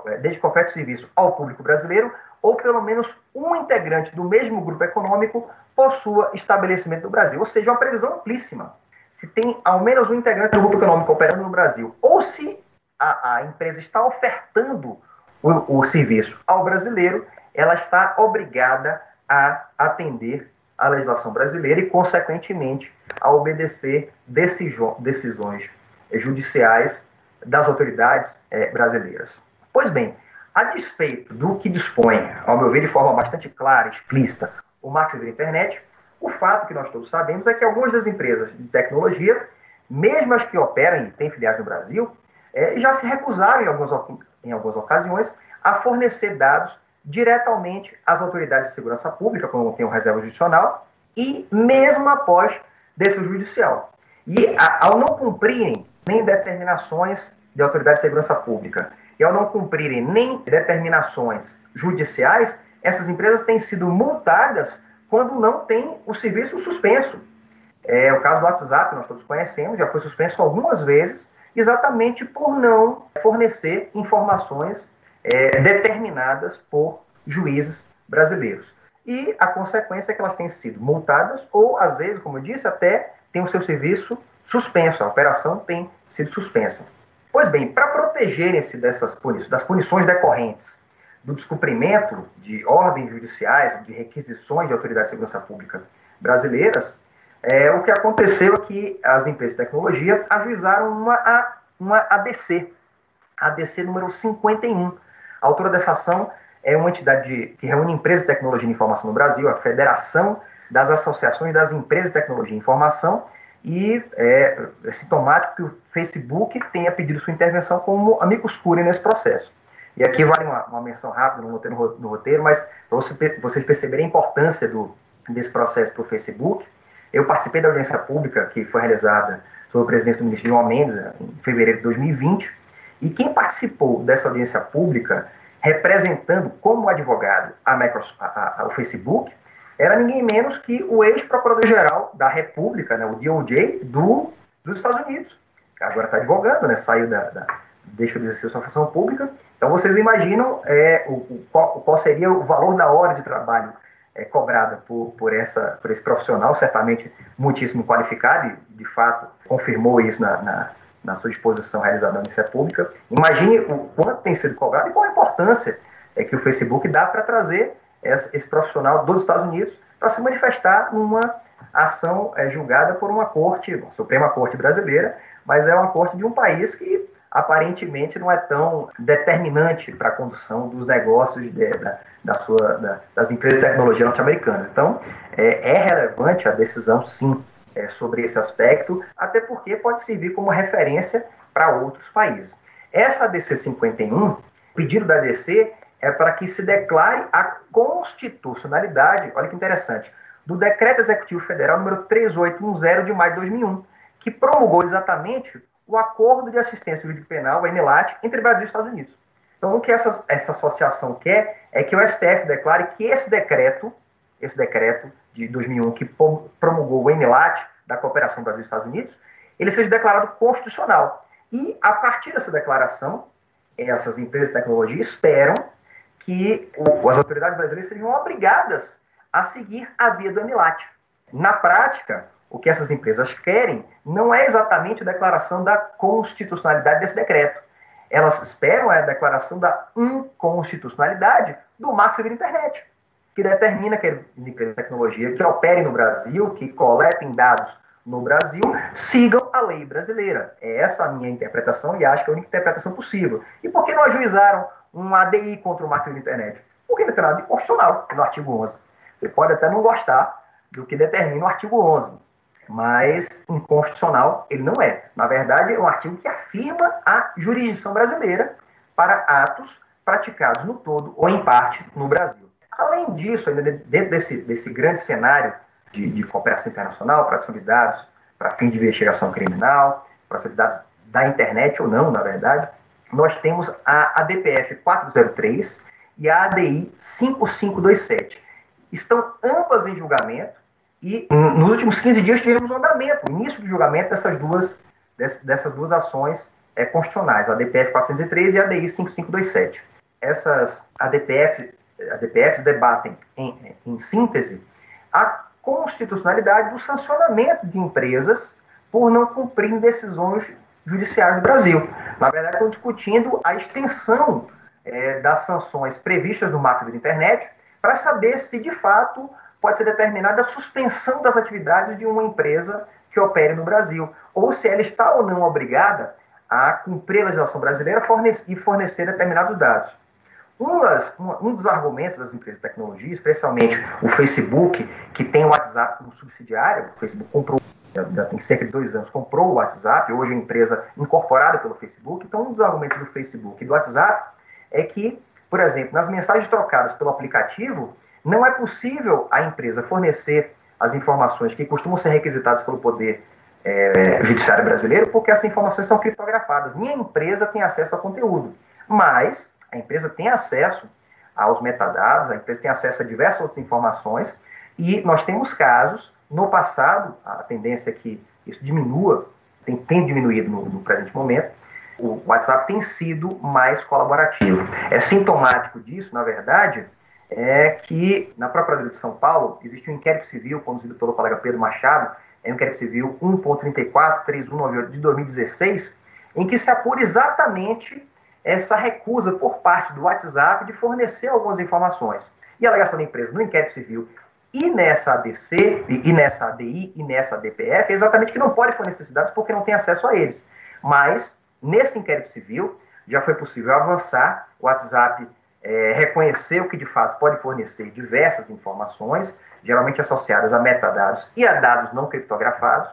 é, desde que oferte o serviço ao público brasileiro, ou pelo menos um integrante do mesmo grupo econômico possua estabelecimento no Brasil. Ou seja, uma previsão amplíssima. Se tem ao menos um integrante do grupo econômico operando no Brasil, ou se a, a empresa está ofertando o, o serviço ao brasileiro, ela está obrigada a atender a legislação brasileira e, consequentemente, a obedecer decisões judiciais das autoridades é, brasileiras. Pois bem, a despeito do que dispõe, ao meu ver, de forma bastante clara, explícita, o Marco Civil Internet, o fato que nós todos sabemos é que algumas das empresas de tecnologia, mesmo as que operam e têm filiais no Brasil, é, já se recusaram em algumas, em algumas ocasiões a fornecer dados diretamente às autoridades de segurança pública, quando tem o reserva judicial, e mesmo após decisão judicial. E a, ao não cumprirem nem determinações de autoridade de segurança pública e ao não cumprirem nem determinações judiciais, essas empresas têm sido multadas quando não tem o serviço suspenso. É o caso do WhatsApp, nós todos conhecemos, já foi suspenso algumas vezes, exatamente por não fornecer informações é, determinadas por juízes brasileiros. E a consequência é que elas têm sido multadas ou, às vezes, como eu disse, até tem o seu serviço suspenso, a operação tem sido suspensa. Pois bem, para protegerem-se dessas punições, das punições decorrentes do descumprimento de ordens judiciais, de requisições de autoridades de segurança pública brasileiras, é, o que aconteceu é que as empresas de tecnologia ajuizaram uma, uma ADC, ADC número 51, a autora dessa ação é uma entidade de, que reúne empresas de tecnologia e informação no Brasil, a Federação das Associações das Empresas de Tecnologia e Informação, e é, é sintomático que o Facebook tenha pedido sua intervenção como amicus curiae nesse processo. E aqui vale uma, uma menção rápida, não no, no roteiro, mas para você, vocês perceberem a importância do, desse processo para o Facebook, eu participei da audiência pública que foi realizada sob o presidente do ministro João Mendes em fevereiro de 2020, e quem participou dessa audiência pública, representando como advogado a Microsoft, a, a, o Facebook, era ninguém menos que o ex-procurador-geral da República, né, o DOJ, do, dos Estados Unidos. Agora está advogando, né, saiu da, da, deixou de exercer sua função pública. Então vocês imaginam é, o, o qual, qual, seria o valor da hora de trabalho é, cobrada por, por, essa, por esse profissional, certamente muitíssimo qualificado, e de fato confirmou isso na, na, na sua exposição realizada na audiência pública. Imagine o quanto tem sido cobrado e qual a importância é que o Facebook dá para trazer esse, profissional dos Estados Unidos para se manifestar numa ação é, julgada por uma corte, Suprema Corte Brasileira, mas é uma corte de um país que aparentemente não é tão determinante para a condução dos negócios de, da, da sua, da, das empresas de tecnologia norte-americanas. Então, é, é, relevante a decisão, sim, é, sobre esse aspecto, até porque pode servir como referência para outros países. Essa DC 51, o pedido da DC é para que se declare a constitucionalidade, olha que interessante, do Decreto Executivo Federal número 3810 de maio de 2001, que promulgou exatamente o Acordo de Assistência Jurídica Penal, o EMELAT, entre Brasil e Estados Unidos. Então, o que essa, essa associação quer é que o STF declare que esse decreto, esse decreto de 2001 que promulgou o EMELAT, da cooperação Brasil-Estados Unidos, ele seja declarado constitucional. E, a partir dessa declaração, essas empresas de tecnologia esperam que as autoridades brasileiras sejam obrigadas a seguir a via do EMILAT. Na prática, o que essas empresas querem não é exatamente a declaração da constitucionalidade desse decreto. Elas esperam a declaração da inconstitucionalidade do Marco Civil Internet, que determina que as empresas de tecnologia que operem no Brasil, que coletem dados no Brasil, sigam a lei brasileira. É essa a minha interpretação e acho que é a única interpretação possível. E por que não ajuizaram um ADI contra o Marco Civil Internet? Porque não tem nada de constitucional no artigo 11. Você pode até não gostar do que determina o artigo 11, mas inconstitucional ele não é. Na verdade, é um artigo que afirma a jurisdição brasileira para atos praticados no todo ou em parte no Brasil. Além disso, ainda dentro desse, desse grande cenário de, de cooperação internacional, proteção de dados para fim de investigação criminal, proteção de dados da internet ou não, na verdade, nós temos a ADPF 403 e a ADI 5527. Estão ambas em julgamento e nos últimos 15 dias tivemos um andamento, início de julgamento dessas duas, dessas duas ações é, constitucionais, a ADPF 403 e a ADI 5527. Essas ADPF, ADPFs debatem, em, em síntese, a constitucionalidade do sancionamento de empresas por não cumprirem decisões judiciárias do Brasil. Na verdade, estão discutindo a extensão é, das sanções previstas no Marco da Internet para saber se, de fato, pode ser determinada a suspensão das atividades de uma empresa que opere no Brasil, ou se ela está ou não obrigada a cumprir a legislação brasileira e fornecer determinados dados. Um, das, um, dos argumentos das empresas de tecnologia, especialmente o Facebook, que tem o WhatsApp como subsidiário, o Facebook comprou, já tem cerca de dois anos, comprou o WhatsApp, hoje é empresa incorporada pelo Facebook. Então, um dos argumentos do Facebook e do WhatsApp é que, por exemplo, nas mensagens trocadas pelo aplicativo, não é possível a empresa fornecer as informações que costumam ser requisitadas pelo Poder é, Judiciário brasileiro, porque essas informações são criptografadas. Nem a empresa tem acesso ao conteúdo. Mas a empresa tem acesso aos metadados, a empresa tem acesso a diversas outras informações, e nós temos casos, no passado, a tendência é que isso diminua, tem, tem diminuído no, no presente momento, o WhatsApp tem sido mais colaborativo. É sintomático disso, na verdade, é que na própria Procuradoria de São Paulo existe um inquérito civil conduzido pelo colega Pedro Machado, é um inquérito civil 1.34.3198 de 2016, em que se apura exatamente essa recusa por parte do WhatsApp de fornecer algumas informações. E a alegação da empresa no inquérito civil e nessa ADC, e nessa ADI, e nessa ADPF, é exatamente que não pode fornecer esses dados porque não tem acesso a eles. Mas, nesse inquérito civil, já foi possível avançar, o WhatsApp é, reconheceu que de fato pode fornecer diversas informações, geralmente associadas a metadados e a dados não criptografados,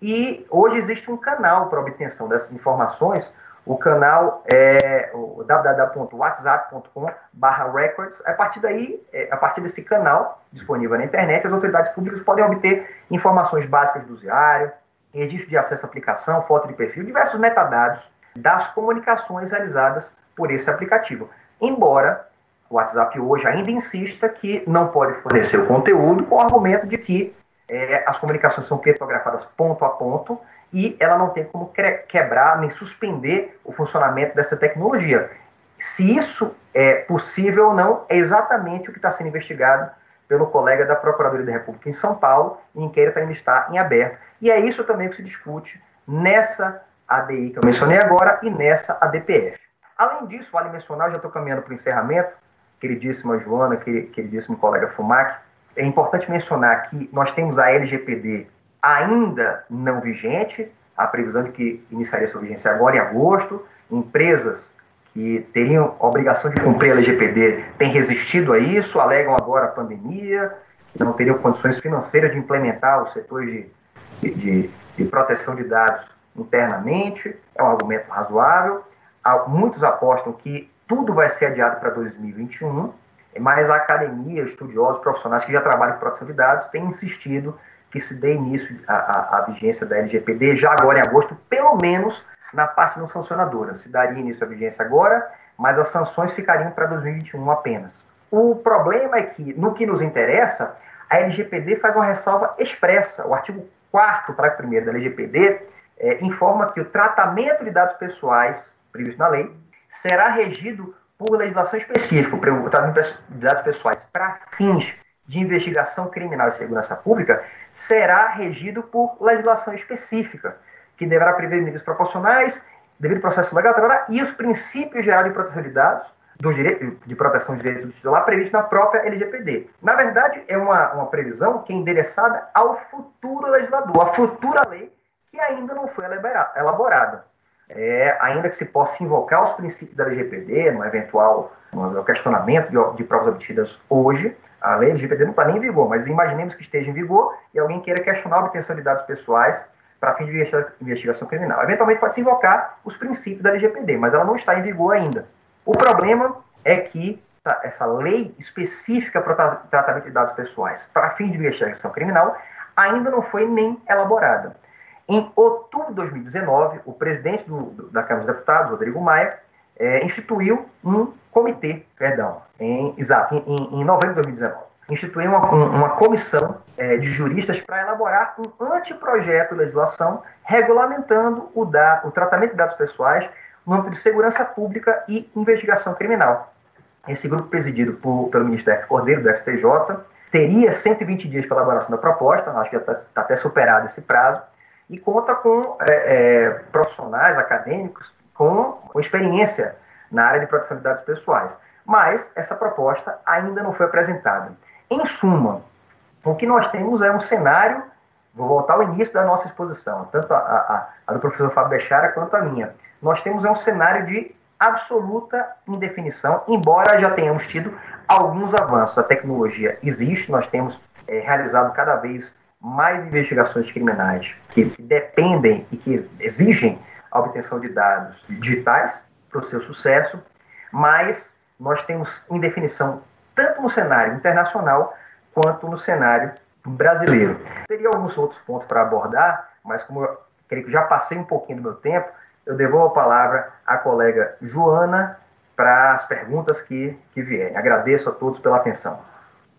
e hoje existe um canal para obtenção dessas informações O canal é o www.whatsapp.com/records. A partir daí, é, a partir desse canal disponível na internet, as autoridades públicas podem obter informações básicas do usuário, registro de acesso à aplicação, foto de perfil, diversos metadados das comunicações realizadas por esse aplicativo. Embora o WhatsApp hoje ainda insista que não pode fornecer o conteúdo com o argumento de que é, as comunicações são criptografadas ponto a ponto e ela não tem como quebrar nem suspender o funcionamento dessa tecnologia. Se isso é possível ou não, é exatamente o que está sendo investigado pelo colega da Procuradoria da República em São Paulo, e o inquérito ainda está em aberto. E é isso também que se discute nessa ADI que eu mencionei agora e nessa ADPF. Além disso, vale mencionar, já estou caminhando para o encerramento, queridíssima Joana, queridíssimo colega Fumac, é importante mencionar que nós temos a LGPD ainda não vigente, a previsão de que iniciaria sua vigência agora em agosto. Empresas que teriam obrigação de cumprir a LGPD têm resistido a isso, alegam agora a pandemia, que não teriam condições financeiras de implementar os setores de, de, de proteção de dados internamente. É um argumento razoável. Muitos apostam que tudo vai ser adiado para 2021, mas a academia, estudiosos, profissionais que já trabalham com proteção de dados têm insistido que se dê início à, à, vigência da LGPD já agora em agosto, pelo menos na parte não sancionadora. Se daria início à vigência agora, mas as sanções ficariam para 2021 apenas. O problema é que, no que nos interessa, a LGPD faz uma ressalva expressa. O artigo 4 parágrafo 1 da LGPD é, informa que o tratamento de dados pessoais previsto na lei será regido por legislação específica, o tratamento de dados pessoais para fins de investigação criminal e segurança pública será regido por legislação específica, que deverá prever medidas proporcionais, devido ao processo legal, e os princípios gerais de proteção de dados, de proteção de direitos do titular, previsto na própria LGPD. Na verdade, é uma, uma previsão que é endereçada ao futuro legislador, à futura lei que ainda não foi elaborada. É, ainda que se possa invocar os princípios da LGPD, no eventual no questionamento de, de provas obtidas hoje, a lei LGPD não está nem em vigor, mas imaginemos que esteja em vigor e alguém queira questionar a obtenção de dados pessoais para fim de investigação criminal. Eventualmente pode se invocar os princípios da LGPD, mas ela não está em vigor ainda. O problema é que essa lei específica para tratamento de dados pessoais para fim de investigação criminal ainda não foi nem elaborada. Em outubro de 2019, o presidente do, da Câmara dos Deputados, Rodrigo Maia, é, instituiu um comitê, perdão, em, exato, em, em novembro de 2019, instituiu uma, uma comissão é, de juristas para elaborar um anteprojeto de legislação regulamentando o, da, o tratamento de dados pessoais no âmbito de segurança pública e investigação criminal. Esse grupo, presidido por, pelo ministro F. Cordeiro, do FTJ, teria 120 dias para elaboração da proposta, acho que está tá até superado esse prazo, e conta com é, é, profissionais acadêmicos com, com experiência na área de proteção de dados pessoais. Mas essa proposta ainda não foi apresentada. Em suma, o que nós temos é um cenário, vou voltar ao início da nossa exposição, tanto a, a, a do professor Fábio Bechara quanto a minha. Nós temos é um cenário de absoluta indefinição, embora já tenhamos tido alguns avanços. A tecnologia existe, nós temos é, realizado cada vez mais investigações criminais que, que dependem e que exigem a obtenção de dados digitais para o seu sucesso, mas nós temos indefinição tanto no cenário internacional quanto no cenário brasileiro. Teria alguns outros pontos para abordar, mas como eu creio que já passei um pouquinho do meu tempo, eu devolvo a palavra à colega Joana para as perguntas que, que vierem. Agradeço a todos pela atenção.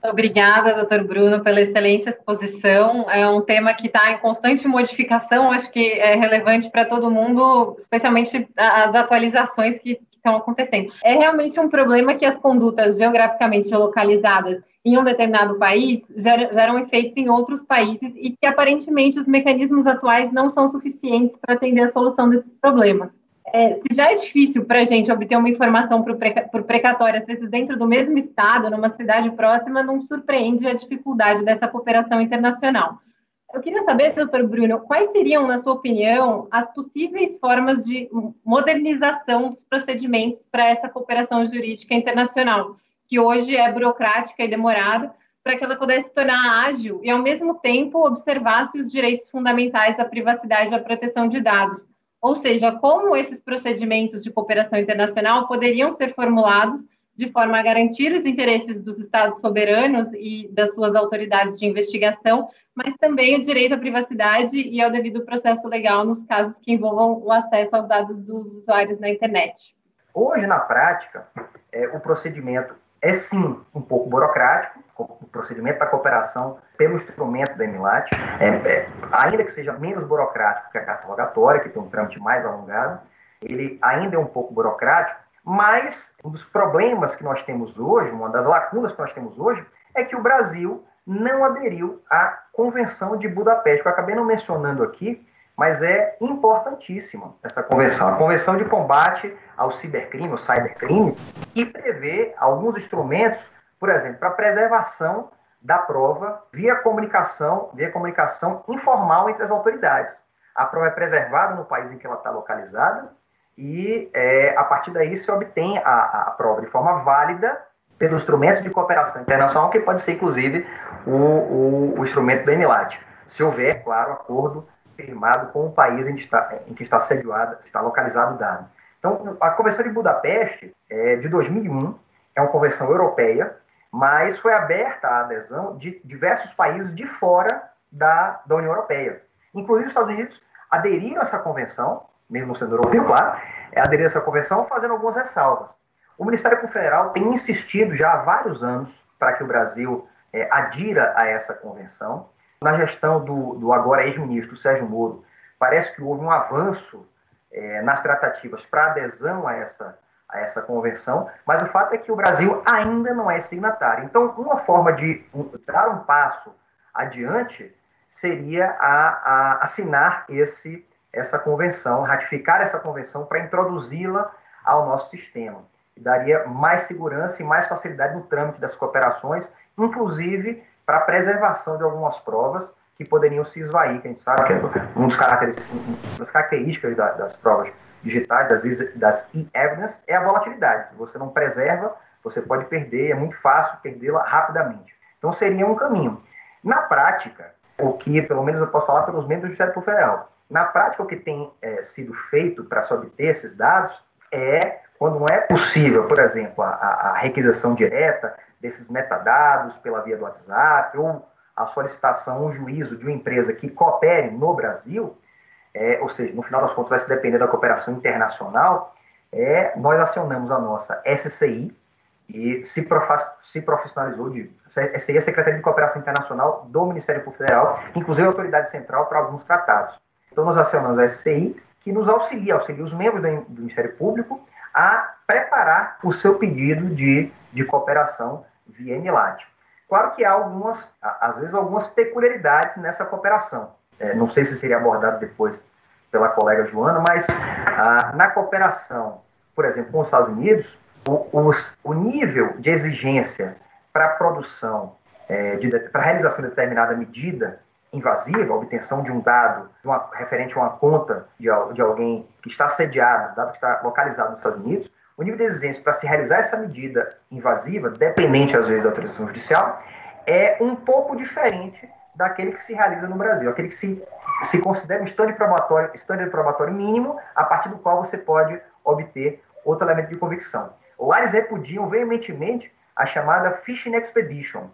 Obrigada, doutor Bruno, pela excelente exposição. É um tema que está em constante modificação, acho que é relevante para todo mundo, especialmente as atualizações que estão acontecendo. É realmente um problema que as condutas geograficamente localizadas em um determinado país geram, efeitos em outros países e que aparentemente os mecanismos atuais não são suficientes para atender a solução desses problemas é, se já é difícil para a gente obter uma informação por, por precatória, às vezes dentro do mesmo estado, numa cidade próxima, não surpreende a dificuldade dessa cooperação internacional. Eu queria saber, doutor Bruno, quais seriam, na sua opinião, as possíveis formas de modernização dos procedimentos para essa cooperação jurídica internacional, que hoje é burocrática e demorada, para que ela pudesse se tornar ágil e, ao mesmo tempo, observasse os direitos fundamentais à privacidade e à proteção de dados ou seja, como esses procedimentos de cooperação internacional poderiam ser formulados de forma a garantir os interesses dos Estados soberanos e das suas autoridades de investigação, mas também o direito à privacidade e ao devido processo legal nos casos que envolvam o acesso aos dados dos usuários na internet. Hoje, na prática, é, o procedimento é sim um pouco burocrático, o procedimento da cooperação pelo instrumento da EMILAT, é, é, ainda que seja menos burocrático que a carta rogatória, que tem um trâmite mais alongado, ele ainda é um pouco burocrático, mas um dos problemas que nós temos hoje, uma das lacunas que nós temos hoje, é que o Brasil não aderiu à Convenção de Budapeste, que eu acabei não mencionando aqui, mas é importantíssima essa convenção. A Convenção de Combate ao Cibercrime, ao Cybercrime, que prevê alguns instrumentos, por exemplo, para preservação da prova via comunicação, via comunicação informal entre as autoridades. A prova é preservada no país em que ela está localizada e é, a partir daí se obtém a, a prova de forma válida pelos instrumentos de cooperação internacional, que pode ser inclusive o, o, o instrumento da ENILAT, se houver, claro, acordo firmado com o país em que está, em que está sediado, está localizado o dado. Então, a Convenção de Budapeste é de 2001, é uma convenção europeia, mas foi aberta a adesão de diversos países de fora da, da União Europeia. Inclusive os Estados Unidos aderiram a essa convenção, mesmo sendo europeu, claro, é, aderiram a essa convenção fazendo algumas ressalvas. O Ministério Público Federal tem insistido já há vários anos para que o Brasil é, adira a essa convenção. Na gestão do, do agora ex-ministro Sérgio Moro, parece que houve um avanço é, nas tratativas para adesão a essa, a essa convenção, mas o fato é que o Brasil ainda não é signatário. Então, uma forma de dar um passo adiante seria a, a assinar esse, essa convenção, ratificar essa convenção para introduzi-la ao nosso sistema. Daria mais segurança e mais facilidade no trâmite das cooperações, inclusive para a preservação de algumas provas que poderiam se esvair, que a gente sabe que é um dos das características da, das provas digitais, das, das e-evidence, é a volatilidade. Se você não preserva, você pode perder, é muito fácil perdê-la rapidamente. Então seria um caminho. Na prática, o que, pelo menos eu posso falar pelos membros do Ministério Público Federal, na prática o que tem é, sido feito para se obter esses dados é, quando não é possível, por exemplo, a, a requisição direta, desses metadados pela via do WhatsApp ou a solicitação, um juízo de uma empresa que coopere no Brasil, é, ou seja, no final das contas vai se depender da cooperação internacional, é, nós acionamos a nossa SCI e se, se profissionalizou de SCI é Secretaria de Cooperação Internacional do Ministério Público Federal, inclusive a autoridade central para alguns tratados. Então nós acionamos a SCI que nos auxilia, auxilia os membros do, do Ministério Público a preparar o seu pedido de, de cooperação via Emilat. Claro que há algumas, às vezes, algumas peculiaridades nessa cooperação. É, não sei se seria abordado depois pela colega Joana, mas ah, na cooperação, por exemplo, com os Estados Unidos, o, os, o nível de exigência para a produção, é, para a realização de determinada medida invasiva, a obtenção de um dado uma, referente a uma conta de, de alguém que está sediado, dado que está localizado nos Estados Unidos, o nível de exigência para se realizar essa medida invasiva, dependente às vezes da autorização judicial, é um pouco diferente daquele que se realiza no Brasil, aquele que se, se considera um standard probatório, standard probatório mínimo, a partir do qual você pode obter outro elemento de convicção. Lá eles repudiam veementemente a chamada fishing expedition.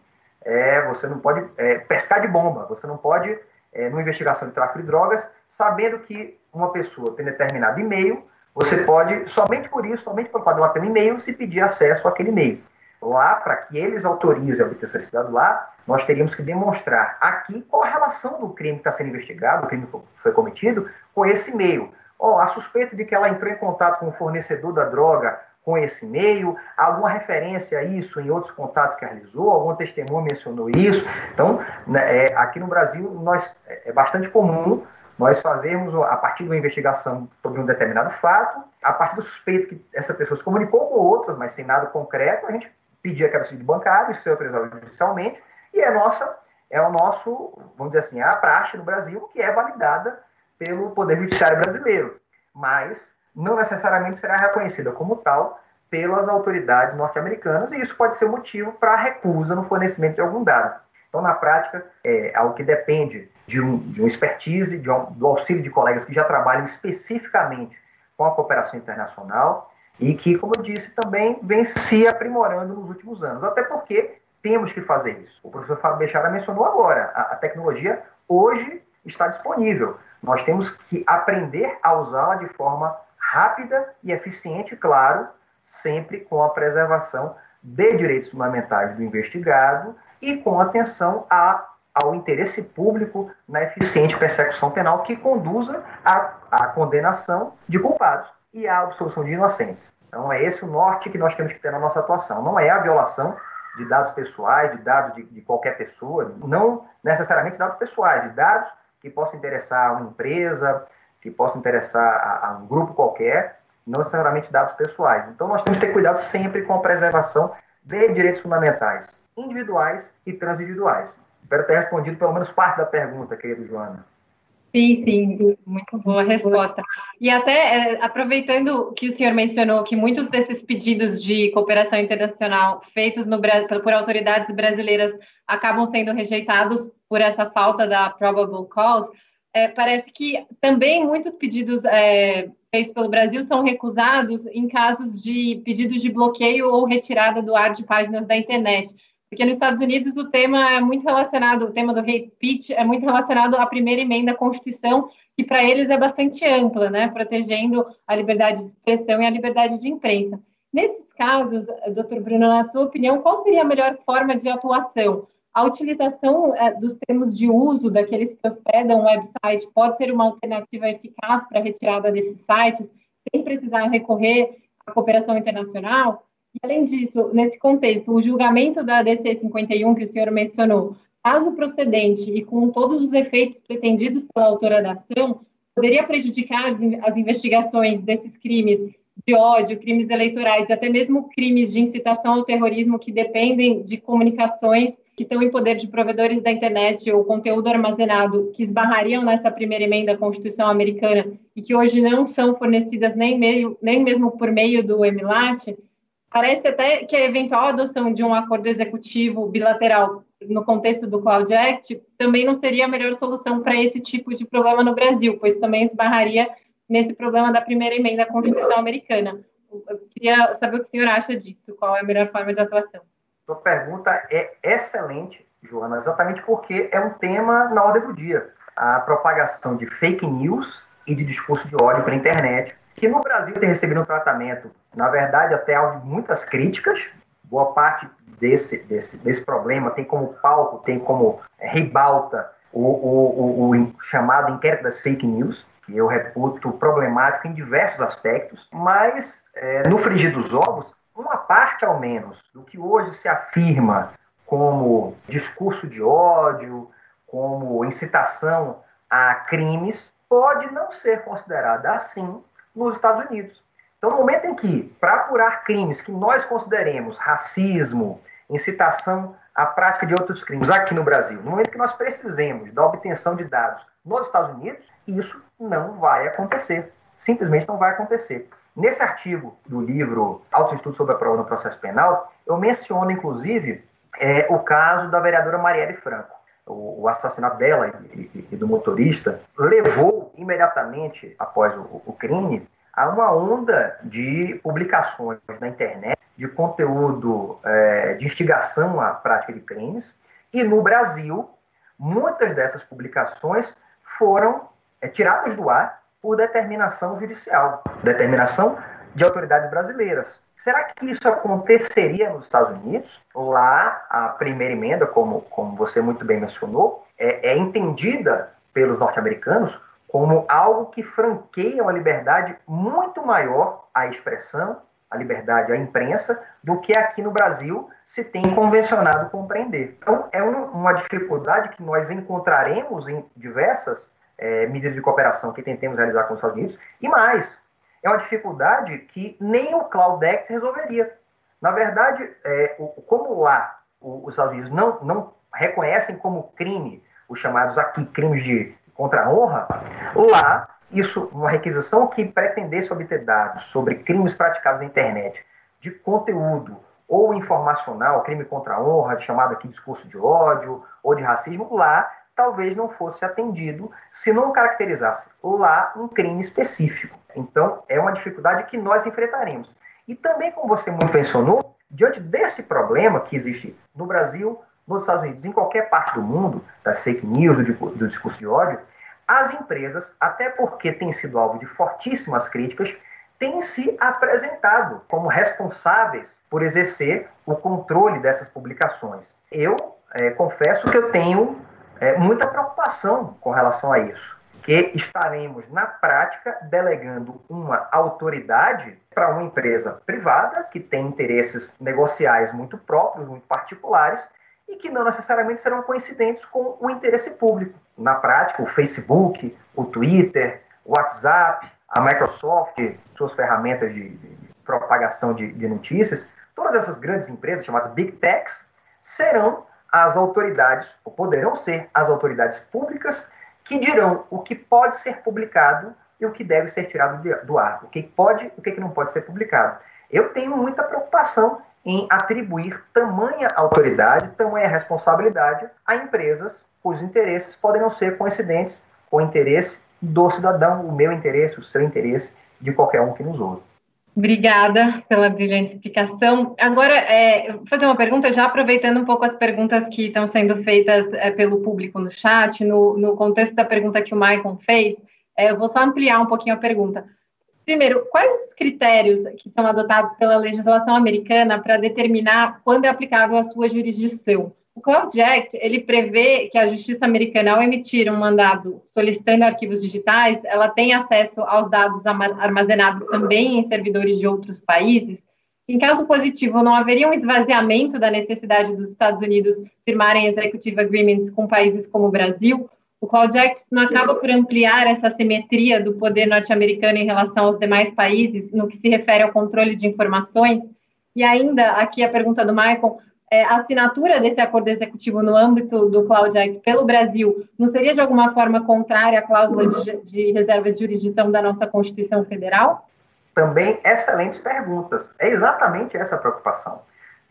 É, você não pode é, pescar de bomba, você não pode, é, numa investigação de tráfico de drogas, sabendo que uma pessoa tem determinado e-mail, você pode, somente por isso, somente pelo ela ter um e-mail, se pedir acesso àquele e-mail. Lá, para que eles autorizem a obtenção desse dado lá, nós teríamos que demonstrar aqui qual a relação do crime que está sendo investigado, do crime que foi cometido, com esse e-mail. Oh, a suspeita de que ela entrou em contato com o fornecedor da droga com esse e-mail, alguma referência a isso em outros contatos que realizou, algum testemunho mencionou isso. Então, né, é, aqui no Brasil, nós, é, é bastante comum nós fazemos, a partir de uma investigação sobre um determinado fato, a partir do suspeito que essa pessoa se comunicou com outras, mas sem nada concreto, a gente pedia aquela de bancário, isso é autorizado judicialmente, e é, nossa, é o nosso, vamos dizer assim, a praxe no Brasil, que é validada pelo Poder Judiciário brasileiro, mas não necessariamente será reconhecida como tal pelas autoridades norte-americanas, e isso pode ser motivo para recusa no fornecimento de algum dado. Então, na prática, é algo que depende de um, de um expertise, de um, do auxílio de colegas que já trabalham especificamente com a cooperação internacional e que, como eu disse, também vem se aprimorando nos últimos anos. Até porque temos que fazer isso. O professor Fábio Bechara mencionou agora, a, a tecnologia hoje está disponível. Nós temos que aprender a usá-la de forma rápida e eficiente, claro, sempre com a preservação de direitos fundamentais do investigado e com atenção a, ao interesse público na eficiente persecução penal que conduza à, à condenação de culpados e à absolução de inocentes. Então, é esse o norte que nós temos que ter na nossa atuação. Não é a violação de dados pessoais, de dados de, de qualquer pessoa, não necessariamente dados pessoais, de dados que possam interessar a uma empresa, que possam interessar a, a um grupo qualquer, não necessariamente dados pessoais. Então, nós temos que ter cuidado sempre com a preservação de direitos fundamentais, individuais e transindividuais. Espero ter respondido pelo menos parte da pergunta, querido Joana. Sim, sim, muito boa resposta. E até é, aproveitando que o senhor mencionou que muitos desses pedidos de cooperação internacional feitos no, por autoridades brasileiras acabam sendo rejeitados por essa falta da probable cause, é, parece que também muitos pedidos é, feitos pelo Brasil são recusados em casos de pedidos de bloqueio ou retirada do ar de páginas da internet. Porque nos Estados Unidos o tema é muito relacionado, o tema do hate speech é muito relacionado à primeira emenda da Constituição, que para eles é bastante ampla, né, protegendo a liberdade de expressão e a liberdade de imprensa. Nesses casos, doutor Bruno, na sua opinião, qual seria a melhor forma de atuação? A utilização é, dos termos de uso daqueles que hospedam o website pode ser uma alternativa eficaz para a retirada desses sites, sem precisar recorrer à cooperação internacional? E, além disso, nesse contexto, o julgamento da DC 51 que o senhor mencionou, caso procedente e com todos os efeitos pretendidos pela autora da ação, poderia prejudicar as investigações desses crimes de ódio, crimes eleitorais, até mesmo crimes de incitação ao terrorismo que dependem de comunicações que estão em poder de provedores da internet ou conteúdo armazenado que esbarrariam nessa primeira emenda da Constituição americana e que hoje não são fornecidas nem, meio, nem mesmo por meio do EMILAT, parece até que a eventual adoção de um acordo executivo bilateral no contexto do Cloud Act também não seria a melhor solução para esse tipo de problema no Brasil, pois também esbarraria nesse problema da primeira emenda da Constituição americana. Eu queria saber o que o senhor acha disso, qual é a melhor forma de atuação. Sua pergunta é excelente, Joana, exatamente porque é um tema na ordem do dia. A propagação de fake news e de discurso de ódio pela internet, que no Brasil tem recebido um tratamento, na verdade, até de muitas críticas. Boa parte desse, desse, desse problema tem como palco, tem como ribalta o, o, o, o chamado inquérito das fake news, que eu reputo problemático em diversos aspectos, mas é, no frigir dos ovos, uma parte ao menos do que hoje se afirma como discurso de ódio, como incitação a crimes, pode não ser considerada assim nos Estados Unidos. Então, no momento em que, para apurar crimes que nós consideremos racismo, incitação à prática de outros crimes aqui no Brasil, no momento que nós precisemos da obtenção de dados nos Estados Unidos, isso não vai acontecer. Simplesmente não vai acontecer. Nesse artigo do livro Altos Estudos sobre a Prova no Processo Penal, eu menciono, inclusive, é, o caso da vereadora Marielle Franco. O, o assassinato dela e, e, e, do motorista levou imediatamente, após o, o crime, a uma onda de publicações na internet de conteúdo é, de instigação à prática de crimes. E no Brasil, muitas dessas publicações foram é, tiradas do ar por determinação judicial, determinação de autoridades brasileiras. Será que isso aconteceria nos Estados Unidos? Lá, a primeira emenda, como, como você muito bem mencionou, é, é entendida pelos norte-americanos como algo que franqueia uma liberdade muito maior à expressão, a liberdade à imprensa do que aqui no Brasil se tem convencionado compreender. Então, é um, uma dificuldade que nós encontraremos em diversas é, medidas de cooperação que tentemos realizar com os Estados Unidos, e mais, é uma dificuldade que nem o Cloud Act resolveria. Na verdade, é, o, como lá os Estados Unidos não, não reconhecem como crime os chamados aqui crimes de contra a honra, lá isso, uma requisição que pretendesse obter dados sobre crimes praticados na internet de conteúdo ou informacional, crime contra a honra, chamado aqui discurso de ódio ou de racismo, lá talvez não fosse atendido se não caracterizasse lá um crime específico. Então, é uma dificuldade que nós enfrentaremos. E também, como você mencionou, diante desse problema que existe no Brasil, nos Estados Unidos, em qualquer parte do mundo, das fake news, do, do discurso de ódio, as empresas, até porque têm sido alvo de fortíssimas críticas, têm se apresentado como responsáveis por exercer o controle dessas publicações. Eu é, confesso que eu tenho é, muita preocupação com relação a isso, que estaremos, na prática, delegando uma autoridade para uma empresa privada que tem interesses negociais muito próprios, muito particulares, e que não necessariamente serão coincidentes com o interesse público. Na prática, o Facebook, o Twitter, o WhatsApp, a Microsoft, suas ferramentas de, propagação de, de notícias, todas essas grandes empresas chamadas Big Techs serão as autoridades, ou poderão ser as autoridades públicas, que dirão o que pode ser publicado e o que deve ser tirado do ar, o que pode e o que não pode ser publicado. Eu tenho muita preocupação em atribuir tamanha autoridade, tamanha responsabilidade a empresas cujos interesses podem não ser coincidentes com o interesse do cidadão, o meu interesse, o seu interesse, de qualquer um que nos ouve. Obrigada pela brilhante explicação. Agora, é, vou fazer uma pergunta, já aproveitando um pouco as perguntas que estão sendo feitas é, pelo público no chat, no, no, contexto da pergunta que o Maicon fez, é, eu vou só ampliar um pouquinho a pergunta. Primeiro, quais os critérios que são adotados pela legislação americana para determinar quando é aplicável a sua jurisdição? O Cloud Act, ele prevê que a justiça americana, ao emitir um mandado solicitando arquivos digitais, ela tem acesso aos dados armazenados também em servidores de outros países. Em caso positivo, não haveria um esvaziamento da necessidade dos Estados Unidos firmarem executive agreements com países como o Brasil? O Cloud Act não acaba por ampliar essa simetria do poder norte-americano em relação aos demais países no que se refere ao controle de informações? E ainda, aqui a pergunta do Michael, é, a assinatura desse acordo executivo no âmbito do Cloud Act pelo Brasil não seria de alguma forma contrária à cláusula de, de de jurisdição da nossa Constituição Federal? Também excelentes perguntas. É exatamente essa preocupação.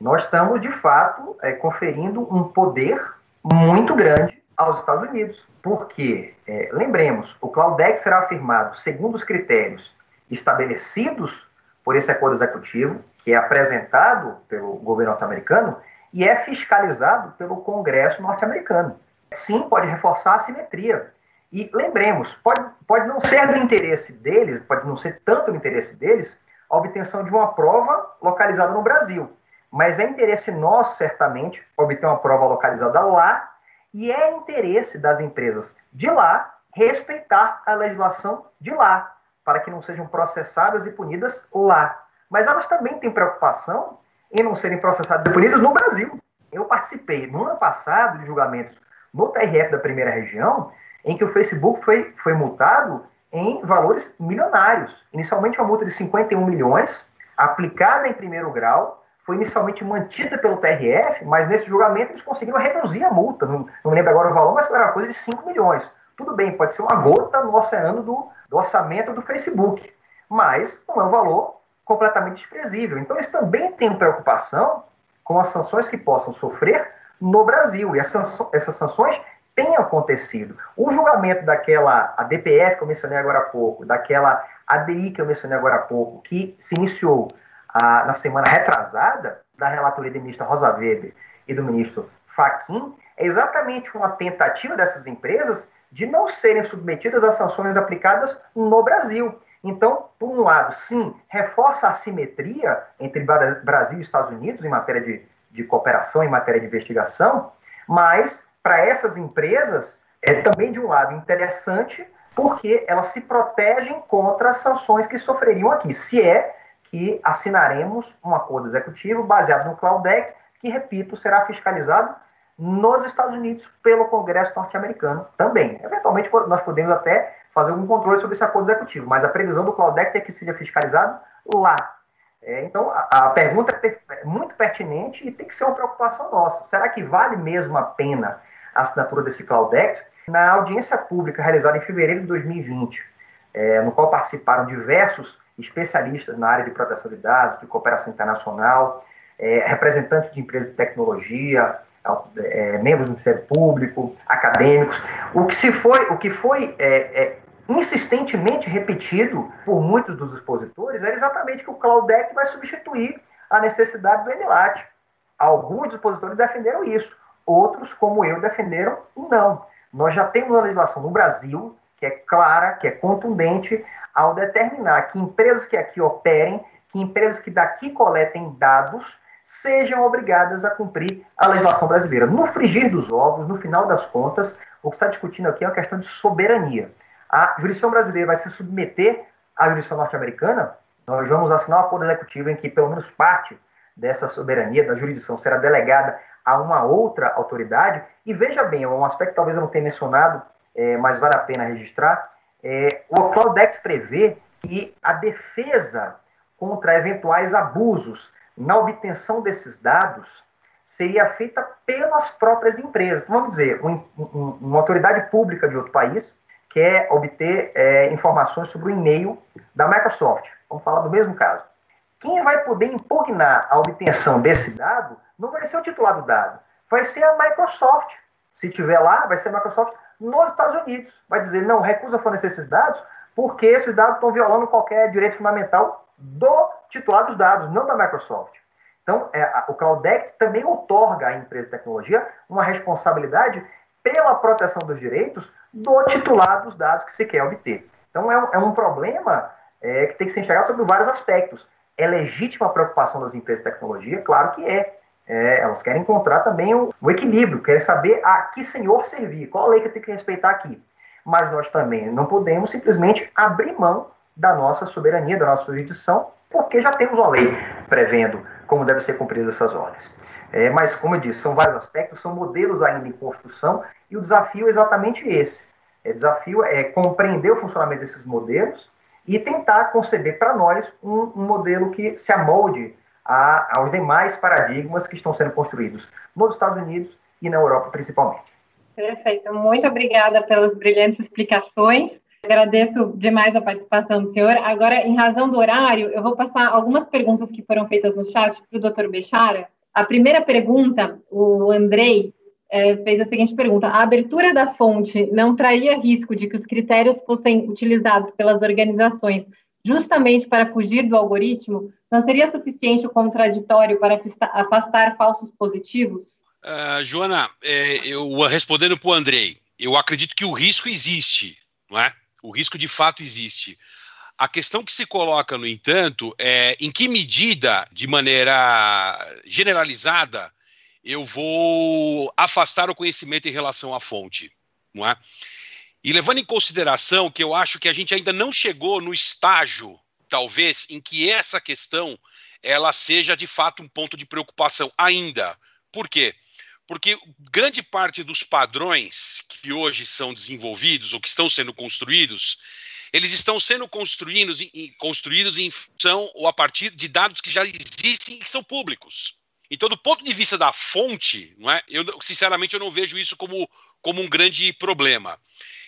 Nós estamos, de fato, é, conferindo um poder muito grande aos Estados Unidos, porque, é, lembremos, o Cloud Act será afirmado segundo os critérios estabelecidos por esse acordo executivo, que é apresentado pelo governo norte-americano e é fiscalizado pelo Congresso norte-americano. Sim, pode reforçar a simetria. E lembremos, pode, pode não ser do interesse deles, pode não ser tanto do interesse deles, a obtenção de uma prova localizada no Brasil. Mas é interesse nosso, certamente, obter uma prova localizada lá, e é interesse das empresas de lá respeitar a legislação de lá, para que não sejam processadas e punidas lá. Mas elas também têm preocupação em não serem processadas e punidas no Brasil. Eu participei no ano passado de julgamentos no TRF da primeira região, em que o Facebook foi, foi multado em valores milionários. Inicialmente, uma multa de 51 milhões, aplicada em primeiro grau, foi inicialmente mantida pelo TRF, mas nesse julgamento eles conseguiram reduzir a multa. Não, não me lembro agora o valor, mas era uma coisa de 5 milhões. Tudo bem, pode ser uma gota no oceano do, do orçamento do Facebook, mas não é um valor completamente desprezível. Então, eles também têm preocupação com as sanções que possam sofrer no Brasil. E essas sanções têm acontecido. O julgamento daquela a DPF que eu mencionei agora há pouco, daquela ADI que eu mencionei agora há pouco, que se iniciou ah, na semana retrasada, da relatoria do ministro Rosa Weber e do ministro Faquim, é exatamente uma tentativa dessas empresas de não serem submetidas às sanções aplicadas no Brasil. Então, por um lado, sim, reforça a simetria entre Brasil e Estados Unidos em matéria de, de cooperação, em matéria de investigação, mas para essas empresas é também, de um lado, interessante porque elas se protegem contra as sanções que sofreriam aqui, se é que assinaremos um acordo executivo baseado no Cloud Act, que, repito, será fiscalizado nos Estados Unidos pelo Congresso norte-americano também. Eventualmente, nós podemos até fazer algum controle sobre esse acordo executivo, mas a previsão do Claudec é que seja fiscalizado lá. É, então, a, a, pergunta é muito pertinente e tem que ser uma preocupação nossa. Será que vale mesmo a pena a assinatura desse Claudec? Na audiência pública realizada em fevereiro de 2020, é, no qual participaram diversos especialistas na área de proteção de dados, de cooperação internacional, é, representantes de empresas de tecnologia, é, membros do Ministério Público, acadêmicos. O que se foi, o que foi é, é, insistentemente repetido por muitos dos expositores era exatamente que o Cloud Act vai substituir a necessidade do MLAT. Alguns expositores defenderam isso, outros, como eu, defenderam não. Nós já temos uma legislação no Brasil que é clara, que é contundente, ao determinar que empresas que aqui operem, que empresas que daqui coletem dados, sejam obrigadas a cumprir a legislação brasileira. No frigir dos ovos, no final das contas, o que está discutindo aqui é uma questão de soberania. A jurisdição brasileira vai se submeter à jurisdição norte-americana, nós vamos assinar um acordo executivo em que pelo menos parte dessa soberania, da jurisdição, será delegada a uma outra autoridade. E veja bem, um aspecto que talvez eu não tenha mencionado, é, mas vale a pena registrar, é, o Act prevê que a defesa contra eventuais abusos na obtenção desses dados seria feita pelas próprias empresas. Então, vamos dizer, um, um, uma autoridade pública de outro país quer obter é, informações sobre o e-mail da Microsoft. Vamos falar do mesmo caso. Quem vai poder impugnar a obtenção desse dado não vai ser o titular do dado, vai ser a Microsoft. Se tiver lá, vai ser a Microsoft nos Estados Unidos. Vai dizer, não, recusa fornecer esses dados porque esses dados estão violando qualquer direito fundamental do titular dos dados, não da Microsoft. Então, é, a, o Cloud Act também otorga à empresa de tecnologia uma responsabilidade pela proteção dos direitos do titular dos dados que se quer obter. Então, é um, é um problema é, que tem que ser enxergado sobre vários aspectos. É legítima a preocupação das empresas de tecnologia? Claro que é. É elas querem encontrar também o, o, equilíbrio, querem saber a que senhor servir, qual a lei que tem que respeitar aqui. Mas nós também não podemos simplesmente abrir mão da nossa soberania, da nossa jurisdição, porque já temos uma lei prevendo como devem ser cumpridas essas ordens. É, mas, como eu disse, são vários aspectos, são modelos ainda em construção, e o desafio é exatamente esse. O desafio é compreender o funcionamento desses modelos e tentar conceber para nós um, um, modelo que se amolde a, aos demais paradigmas que estão sendo construídos nos Estados Unidos e na Europa, principalmente. Perfeito. Muito obrigada pelas brilhantes explicações. Agradeço demais a participação do senhor. Agora, em razão do horário, eu vou passar algumas perguntas que foram feitas no chat para o doutor Bechara. A primeira pergunta, o Andrei é, fez a seguinte pergunta: a abertura da fonte não traria risco de que os critérios fossem utilizados pelas organizações justamente para fugir do algoritmo? Não seria suficiente o contraditório para afastar falsos positivos? Uh, Joana, é, eu respondendo para o Andrei, eu acredito que o risco existe, não é? O risco de fato existe. A questão que se coloca, no entanto, é em que medida, de maneira generalizada, eu vou afastar o conhecimento em relação à fonte, não é? E levando em consideração que eu acho que a gente ainda não chegou no estágio, talvez, em que essa questão ela seja de fato um ponto de preocupação ainda. Por quê? Porque grande parte dos padrões que hoje são desenvolvidos ou que estão sendo construídos, eles estão sendo construídos, construídos em função ou a partir de dados que já existem e que são públicos. Então, do ponto de vista da fonte, não é? eu, sinceramente, eu não vejo isso como, como um grande problema.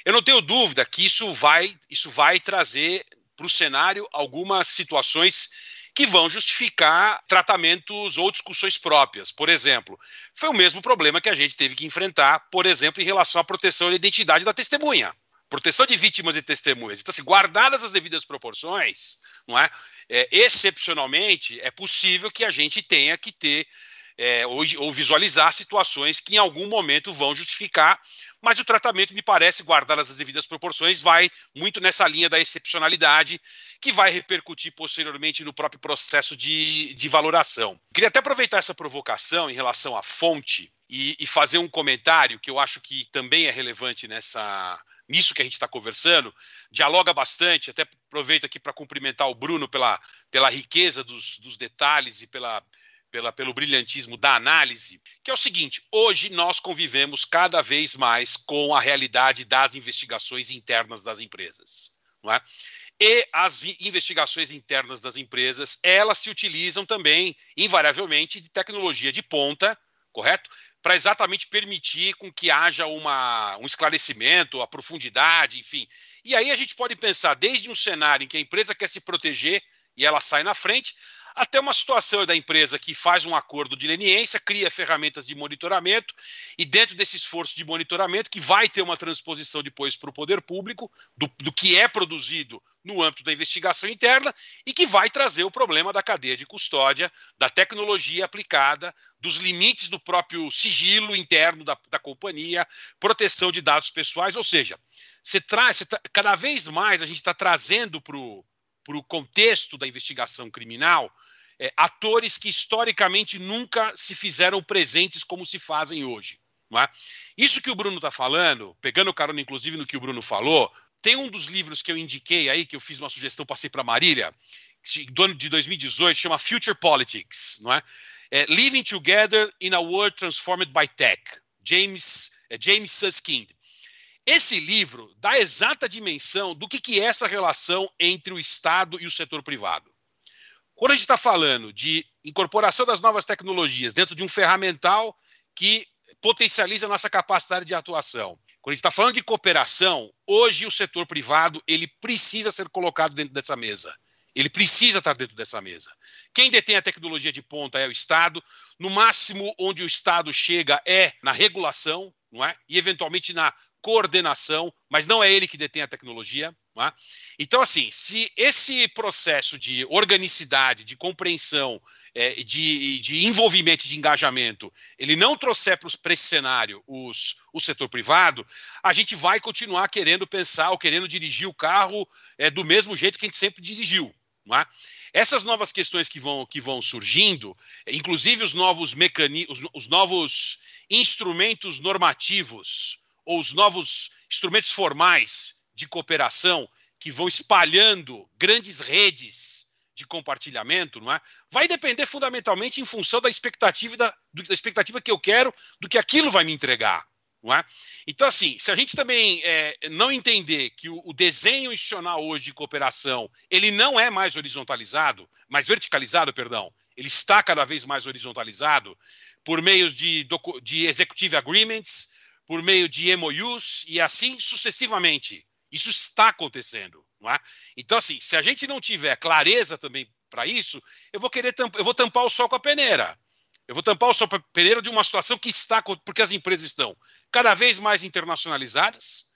Eu não tenho dúvida que isso vai, isso vai trazer para o cenário algumas situações que vão justificar tratamentos ou discussões próprias. Por exemplo, foi o mesmo problema que a gente teve que enfrentar, por exemplo, em relação à proteção da identidade da testemunha proteção de vítimas e testemunhas. Então, assim, guardadas as devidas proporções, não é? é excepcionalmente, é possível que a gente tenha que ter é, ou, ou, visualizar situações que em algum momento vão justificar, mas o tratamento, me parece, guardadas as devidas proporções, vai muito nessa linha da excepcionalidade, que vai repercutir posteriormente no próprio processo de, de valoração. Queria até aproveitar essa provocação em relação à fonte e, e fazer um comentário que eu acho que também é relevante nessa, nisso que a gente está conversando, dialoga bastante. Até aproveito aqui para cumprimentar o Bruno pela, pela riqueza dos, dos detalhes e pela, pela, pelo brilhantismo da análise, que é o seguinte: hoje nós convivemos cada vez mais com a realidade das investigações internas das empresas. Não é? E as investigações internas das empresas, elas se utilizam também, invariavelmente, de tecnologia de ponta, correto? para exatamente permitir com que haja uma, um esclarecimento, a profundidade, enfim. E aí a gente pode pensar desde um cenário em que a empresa quer se proteger e ela sai na frente, até uma situação da empresa que faz um acordo de leniência, cria ferramentas de monitoramento, e dentro desse esforço de monitoramento, que vai ter uma transposição depois para o poder público, do, do que é produzido no âmbito da investigação interna, e que vai trazer o problema da cadeia de custódia, da tecnologia aplicada, dos limites do próprio sigilo interno da, da companhia, proteção de dados pessoais, ou seja, você traz, você tá, cada vez mais a gente está trazendo para o para o contexto da investigação criminal, é, atores que historicamente nunca se fizeram presentes como se fazem hoje. É? Isso que o Bruno está falando, pegando carona inclusive no que o Bruno falou, tem um dos livros que eu indiquei aí, que eu fiz uma sugestão, passei para Marília, do ano de 2018, chama Future Politics, não é? é Living Together in a World Transformed by Tech, James, é, James Suskind. Esse livro dá exata dimensão do que, que é essa relação entre o Estado e o setor privado. Quando a gente está falando de incorporação das novas tecnologias dentro de um ferramental que potencializa a nossa capacidade de atuação. Quando a gente está falando de cooperação, hoje o setor privado ele precisa ser colocado dentro dessa mesa. Ele precisa estar dentro dessa mesa. Quem detém a tecnologia de ponta é o Estado. No máximo, onde o Estado chega é na regulação, não é? E eventualmente na coordenação, mas não é ele que detém a tecnologia. É? Então, assim, se esse processo de organicidade, de compreensão, é, de, de, envolvimento, de engajamento, ele não trouxer para esse cenário os, o setor privado, a gente vai continuar querendo pensar ou querendo dirigir o carro é, do mesmo jeito que a gente sempre dirigiu. É? Essas novas questões que vão, que vão surgindo, inclusive os novos mecanismos, os, os novos instrumentos normativos ou os novos instrumentos formais de cooperação que vão espalhando grandes redes de compartilhamento, não é? Vai depender fundamentalmente em função da expectativa da, da expectativa que eu quero do que aquilo vai me entregar. Não é? Então, assim, se a gente também é, não entender que o, o, desenho institucional hoje de cooperação ele não é mais horizontalizado, mais verticalizado, perdão, ele está cada vez mais horizontalizado por meio de, de executive agreements, por meio de MOUs e assim sucessivamente. Isso está acontecendo. Não é? Então, assim, se a gente não tiver clareza também para isso, eu vou querer eu vou tampar o sol com a peneira. Eu vou tampar o sol com a peneira de uma situação que está, porque as empresas estão cada vez mais internacionalizadas,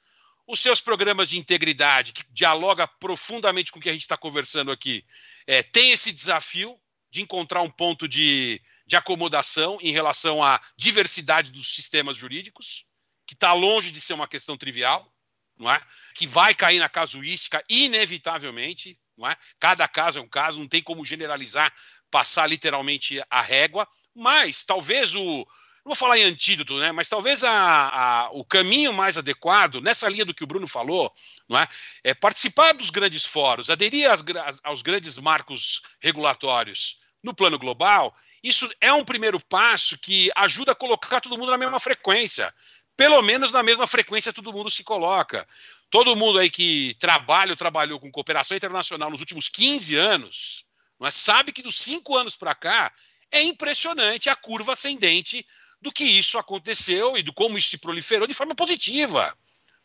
os seus programas de integridade, que dialoga profundamente com o que a gente está conversando aqui, é, tem esse desafio de encontrar um ponto de, de acomodação em relação à diversidade dos sistemas jurídicos que está longe de ser uma questão trivial, não é? que vai cair na casuística inevitavelmente. Não é? Cada caso é um caso, não tem como generalizar, passar literalmente a régua, mas talvez o. Não vou falar em antídoto, né? mas talvez a, a, o caminho mais adequado, nessa linha do que o Bruno falou, não é? é participar dos grandes fóruns, aderir às, aos grandes marcos regulatórios no plano global. Isso é um primeiro passo que ajuda a colocar todo mundo na mesma frequência pelo menos na mesma frequência todo mundo se coloca. Todo mundo aí que trabalha ou trabalhou com cooperação internacional nos últimos 15 anos, mas sabe que dos cinco anos para cá é impressionante a curva ascendente do que isso aconteceu e do como isso se proliferou de forma positiva.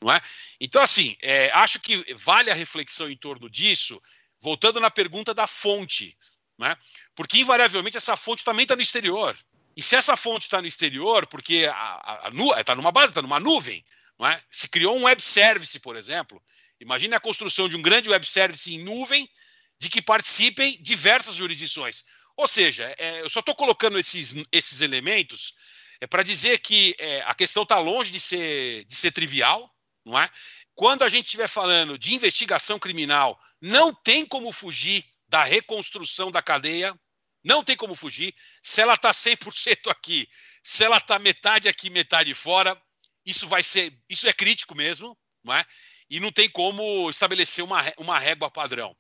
Não é? Então, assim, é, acho que vale a reflexão em torno disso, voltando na pergunta da fonte, não é? porque invariavelmente essa fonte também está no exterior. E se essa fonte está no exterior, porque está numa base, está numa nuvem, não é? se criou um web service, por exemplo, imagine a construção de um grande web service em nuvem de que participem diversas jurisdições. Ou seja, é, eu só estou colocando esses, esses elementos é, para dizer que é, a questão está longe de ser, de ser trivial, não é? Quando a gente estiver falando de investigação criminal, não tem como fugir da reconstrução da cadeia não tem como fugir. Se ela está 100% aqui, se ela está metade aqui, metade fora, isso vai ser, isso é crítico mesmo, não é? E não tem como estabelecer uma, uma régua padrão.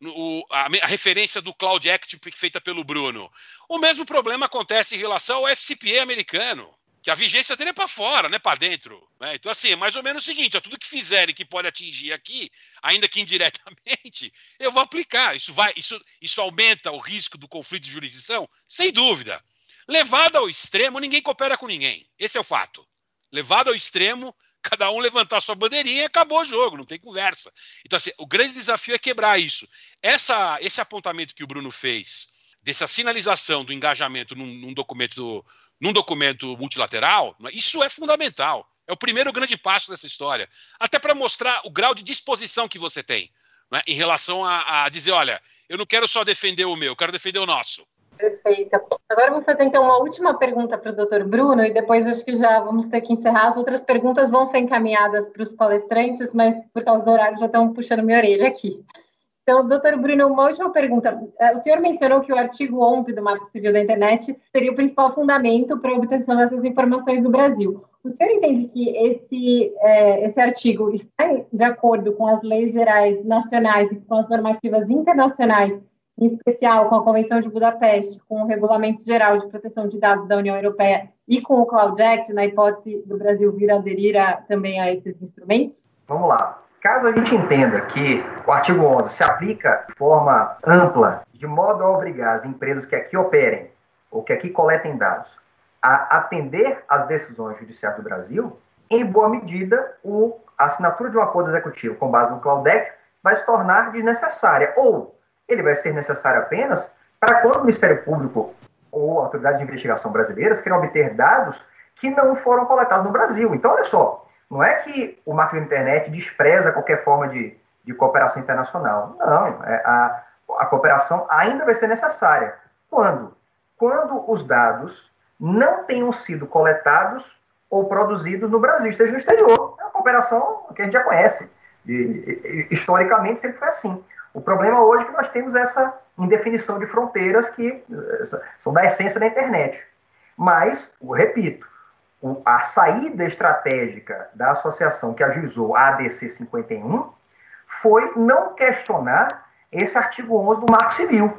O, a, a, referência do Cloud Act feita pelo Bruno. O mesmo problema acontece em relação ao FCPA americano que a vigência dele é para fora, não é para dentro. Né? Então, assim, é mais ou menos o seguinte: ó, tudo que fizerem que pode atingir aqui, ainda que indiretamente, eu vou aplicar. Isso, vai, isso, isso aumenta o risco do conflito de jurisdição? Sem dúvida. Levado ao extremo, ninguém coopera com ninguém. Esse é o fato. Levado ao extremo, cada um levantar sua bandeirinha e acabou o jogo, não tem conversa. Então, assim, o grande desafio é quebrar isso. Essa, esse apontamento que o Bruno fez dessa sinalização do engajamento num, num documento, num documento multilateral, isso é fundamental. É o primeiro grande passo dessa história. Até para mostrar o grau de disposição que você tem né, em relação a, a, dizer: olha, eu não quero só defender o meu, eu quero defender o nosso. Perfeito. Agora eu vou fazer então uma última pergunta para o doutor Bruno e depois acho que já vamos ter que encerrar. As outras perguntas vão ser encaminhadas para os palestrantes, mas por causa do horário já estão puxando minha orelha aqui. Então, doutor Bruno, uma última pergunta. É, o senhor mencionou que o artigo 11 do Marco Civil da Internet seria o principal fundamento para a obtenção dessas informações no Brasil. O senhor entende que esse, é, esse artigo está de acordo com as leis gerais nacionais e com as normativas internacionais, em especial com a Convenção de Budapeste, com o Regulamento Geral de Proteção de Dados da União Europeia e com o Cloud Act, na hipótese do Brasil vir aderir a, também a esses instrumentos? Vamos lá. Caso a gente entenda que o artigo 11 se aplica de forma ampla, de modo a obrigar as empresas que aqui operem ou que aqui coletem dados a atender às decisões judiciais do Brasil, em boa medida, o, a assinatura de um acordo executivo com base no Claudec vai se tornar desnecessária. Ou ele vai ser necessário apenas para quando o Ministério Público ou a autoridade de investigação brasileiras queiram obter dados que não foram coletados no Brasil. Então, olha só, não é que o marketing da internet despreza qualquer forma de, de cooperação internacional. Não, é, a, a cooperação ainda vai ser necessária. Quando? Quando os dados não tenham sido coletados ou produzidos no Brasil, esteja no exterior. É uma cooperação que a gente já conhece. E, historicamente sempre foi assim. O problema hoje é que nós temos essa indefinição de fronteiras que são da essência da internet. Mas, eu repito, a saída estratégica da associação que ajuizou a ADC 51 foi não questionar esse artigo 11 do Marco Civil.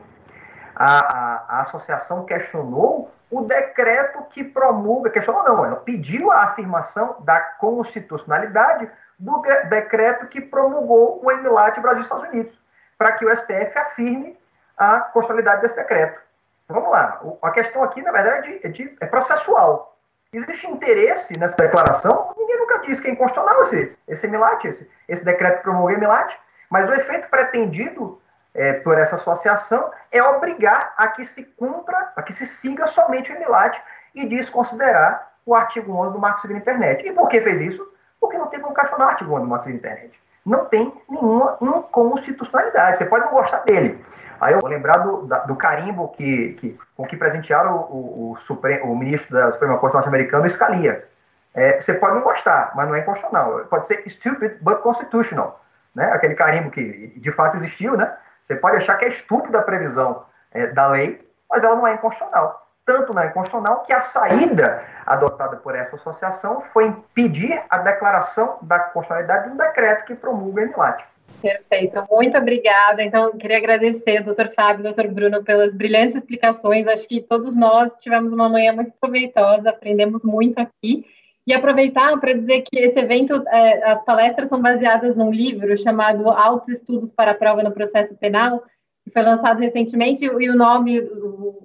A, a, a associação questionou o decreto que promulga, questionou não, ela pediu a afirmação da constitucionalidade do decreto que promulgou o Emilat Brasil e Estados Unidos, para que o STF afirme a constitucionalidade desse decreto. Vamos lá, a questão aqui, na verdade, é, de, é processual. Existe interesse nessa declaração? Ninguém nunca disse que é inconstitucional esse, esse Emilat, esse, esse decreto que promulga Emilat, mas o efeito pretendido é, por essa associação é obrigar a que se cumpra, a que se siga somente o Emilat e desconsiderar o artigo 11 do Marco Civil da Internet. E por que fez isso? Porque não tem como questionar o artigo 11 do Marco Civil da Internet. Não tem nenhuma inconstitucionalidade. Você pode não gostar dele, Aí eu vou lembrar do, do carimbo que, que, com que presentearam o, o, Supremo, o ministro da Suprema Corte norte-americana, Scalia. É, você pode não gostar, mas não é inconstitucional. Pode ser stupid but constitutional. Né? Aquele carimbo que de fato existiu, né? Você pode achar que é estúpida a previsão é, da lei, mas ela não é inconstitucional. Tanto não é inconstitucional que a saída adotada por essa associação foi impedir a declaração da constitucionalidade de um decreto que promulga a MILAT. Perfeito, muito obrigada. Então, queria agradecer, doutor Fábio, doutor Bruno, pelas brilhantes explicações. Acho que todos nós tivemos uma manhã muito proveitosa, aprendemos muito aqui. E aproveitar para dizer que esse evento, é, as palestras são baseadas num livro chamado Altos Estudos para a Prova no Processo Penal, que foi lançado recentemente, e o nome,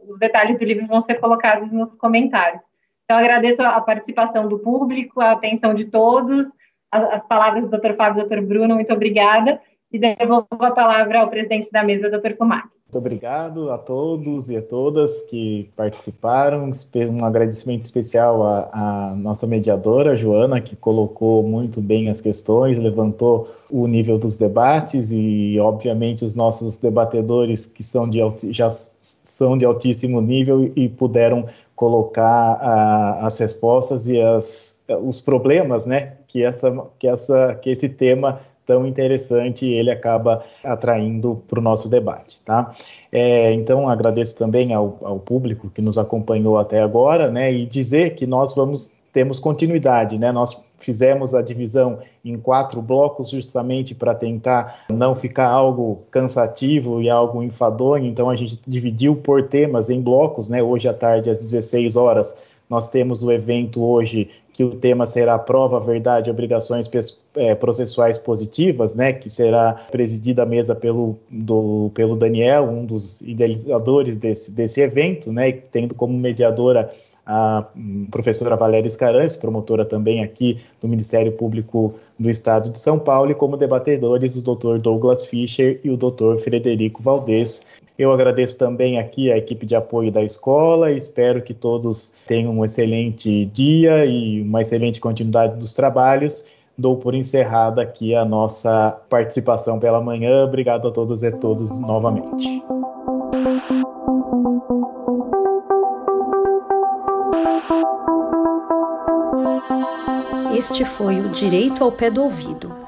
os detalhes do livro vão ser colocados nos comentários. Então, agradeço a participação do público, a atenção de todos as palavras do Dr. Fábio e do Dr. Bruno, muito obrigada, e devolvo a palavra ao presidente da mesa, Dr. Fumac. Muito obrigado a todos e a todas que participaram. Um agradecimento especial à, à, nossa mediadora, Joana, que colocou muito bem as questões, levantou o nível dos debates e, obviamente, os nossos debatedores que são de, já são de altíssimo nível e puderam colocar a, as respostas e as, os problemas, né, que, essa, que, essa, que esse tema tão interessante ele acaba atraindo para o nosso debate, tá? É, então agradeço também ao, ao, público que nos acompanhou até agora, né? E dizer que nós vamos temos continuidade, né? Nós fizemos a divisão em quatro blocos justamente para tentar não ficar algo cansativo e algo enfadonho. Então a gente dividiu por temas em blocos, né? Hoje à tarde às 16 horas nós temos o evento hoje que o tema será prova, verdade, obrigações é, processuais positivas, né, que será presidida a mesa pelo, do, pelo Daniel, um dos idealizadores desse, desse evento, né, tendo como mediadora a professora Valéria Escarães, promotora também aqui do Ministério Público do Estado de São Paulo, e como debatedores o doutor Douglas Fischer e o doutor Frederico Valdez. Eu agradeço também aqui a equipe de apoio da escola. Espero que todos tenham um excelente dia e uma excelente continuidade dos trabalhos. Dou por encerrada aqui a nossa participação pela manhã. Obrigado a todos e todos novamente. Este foi o Direito ao Pé do Ouvido.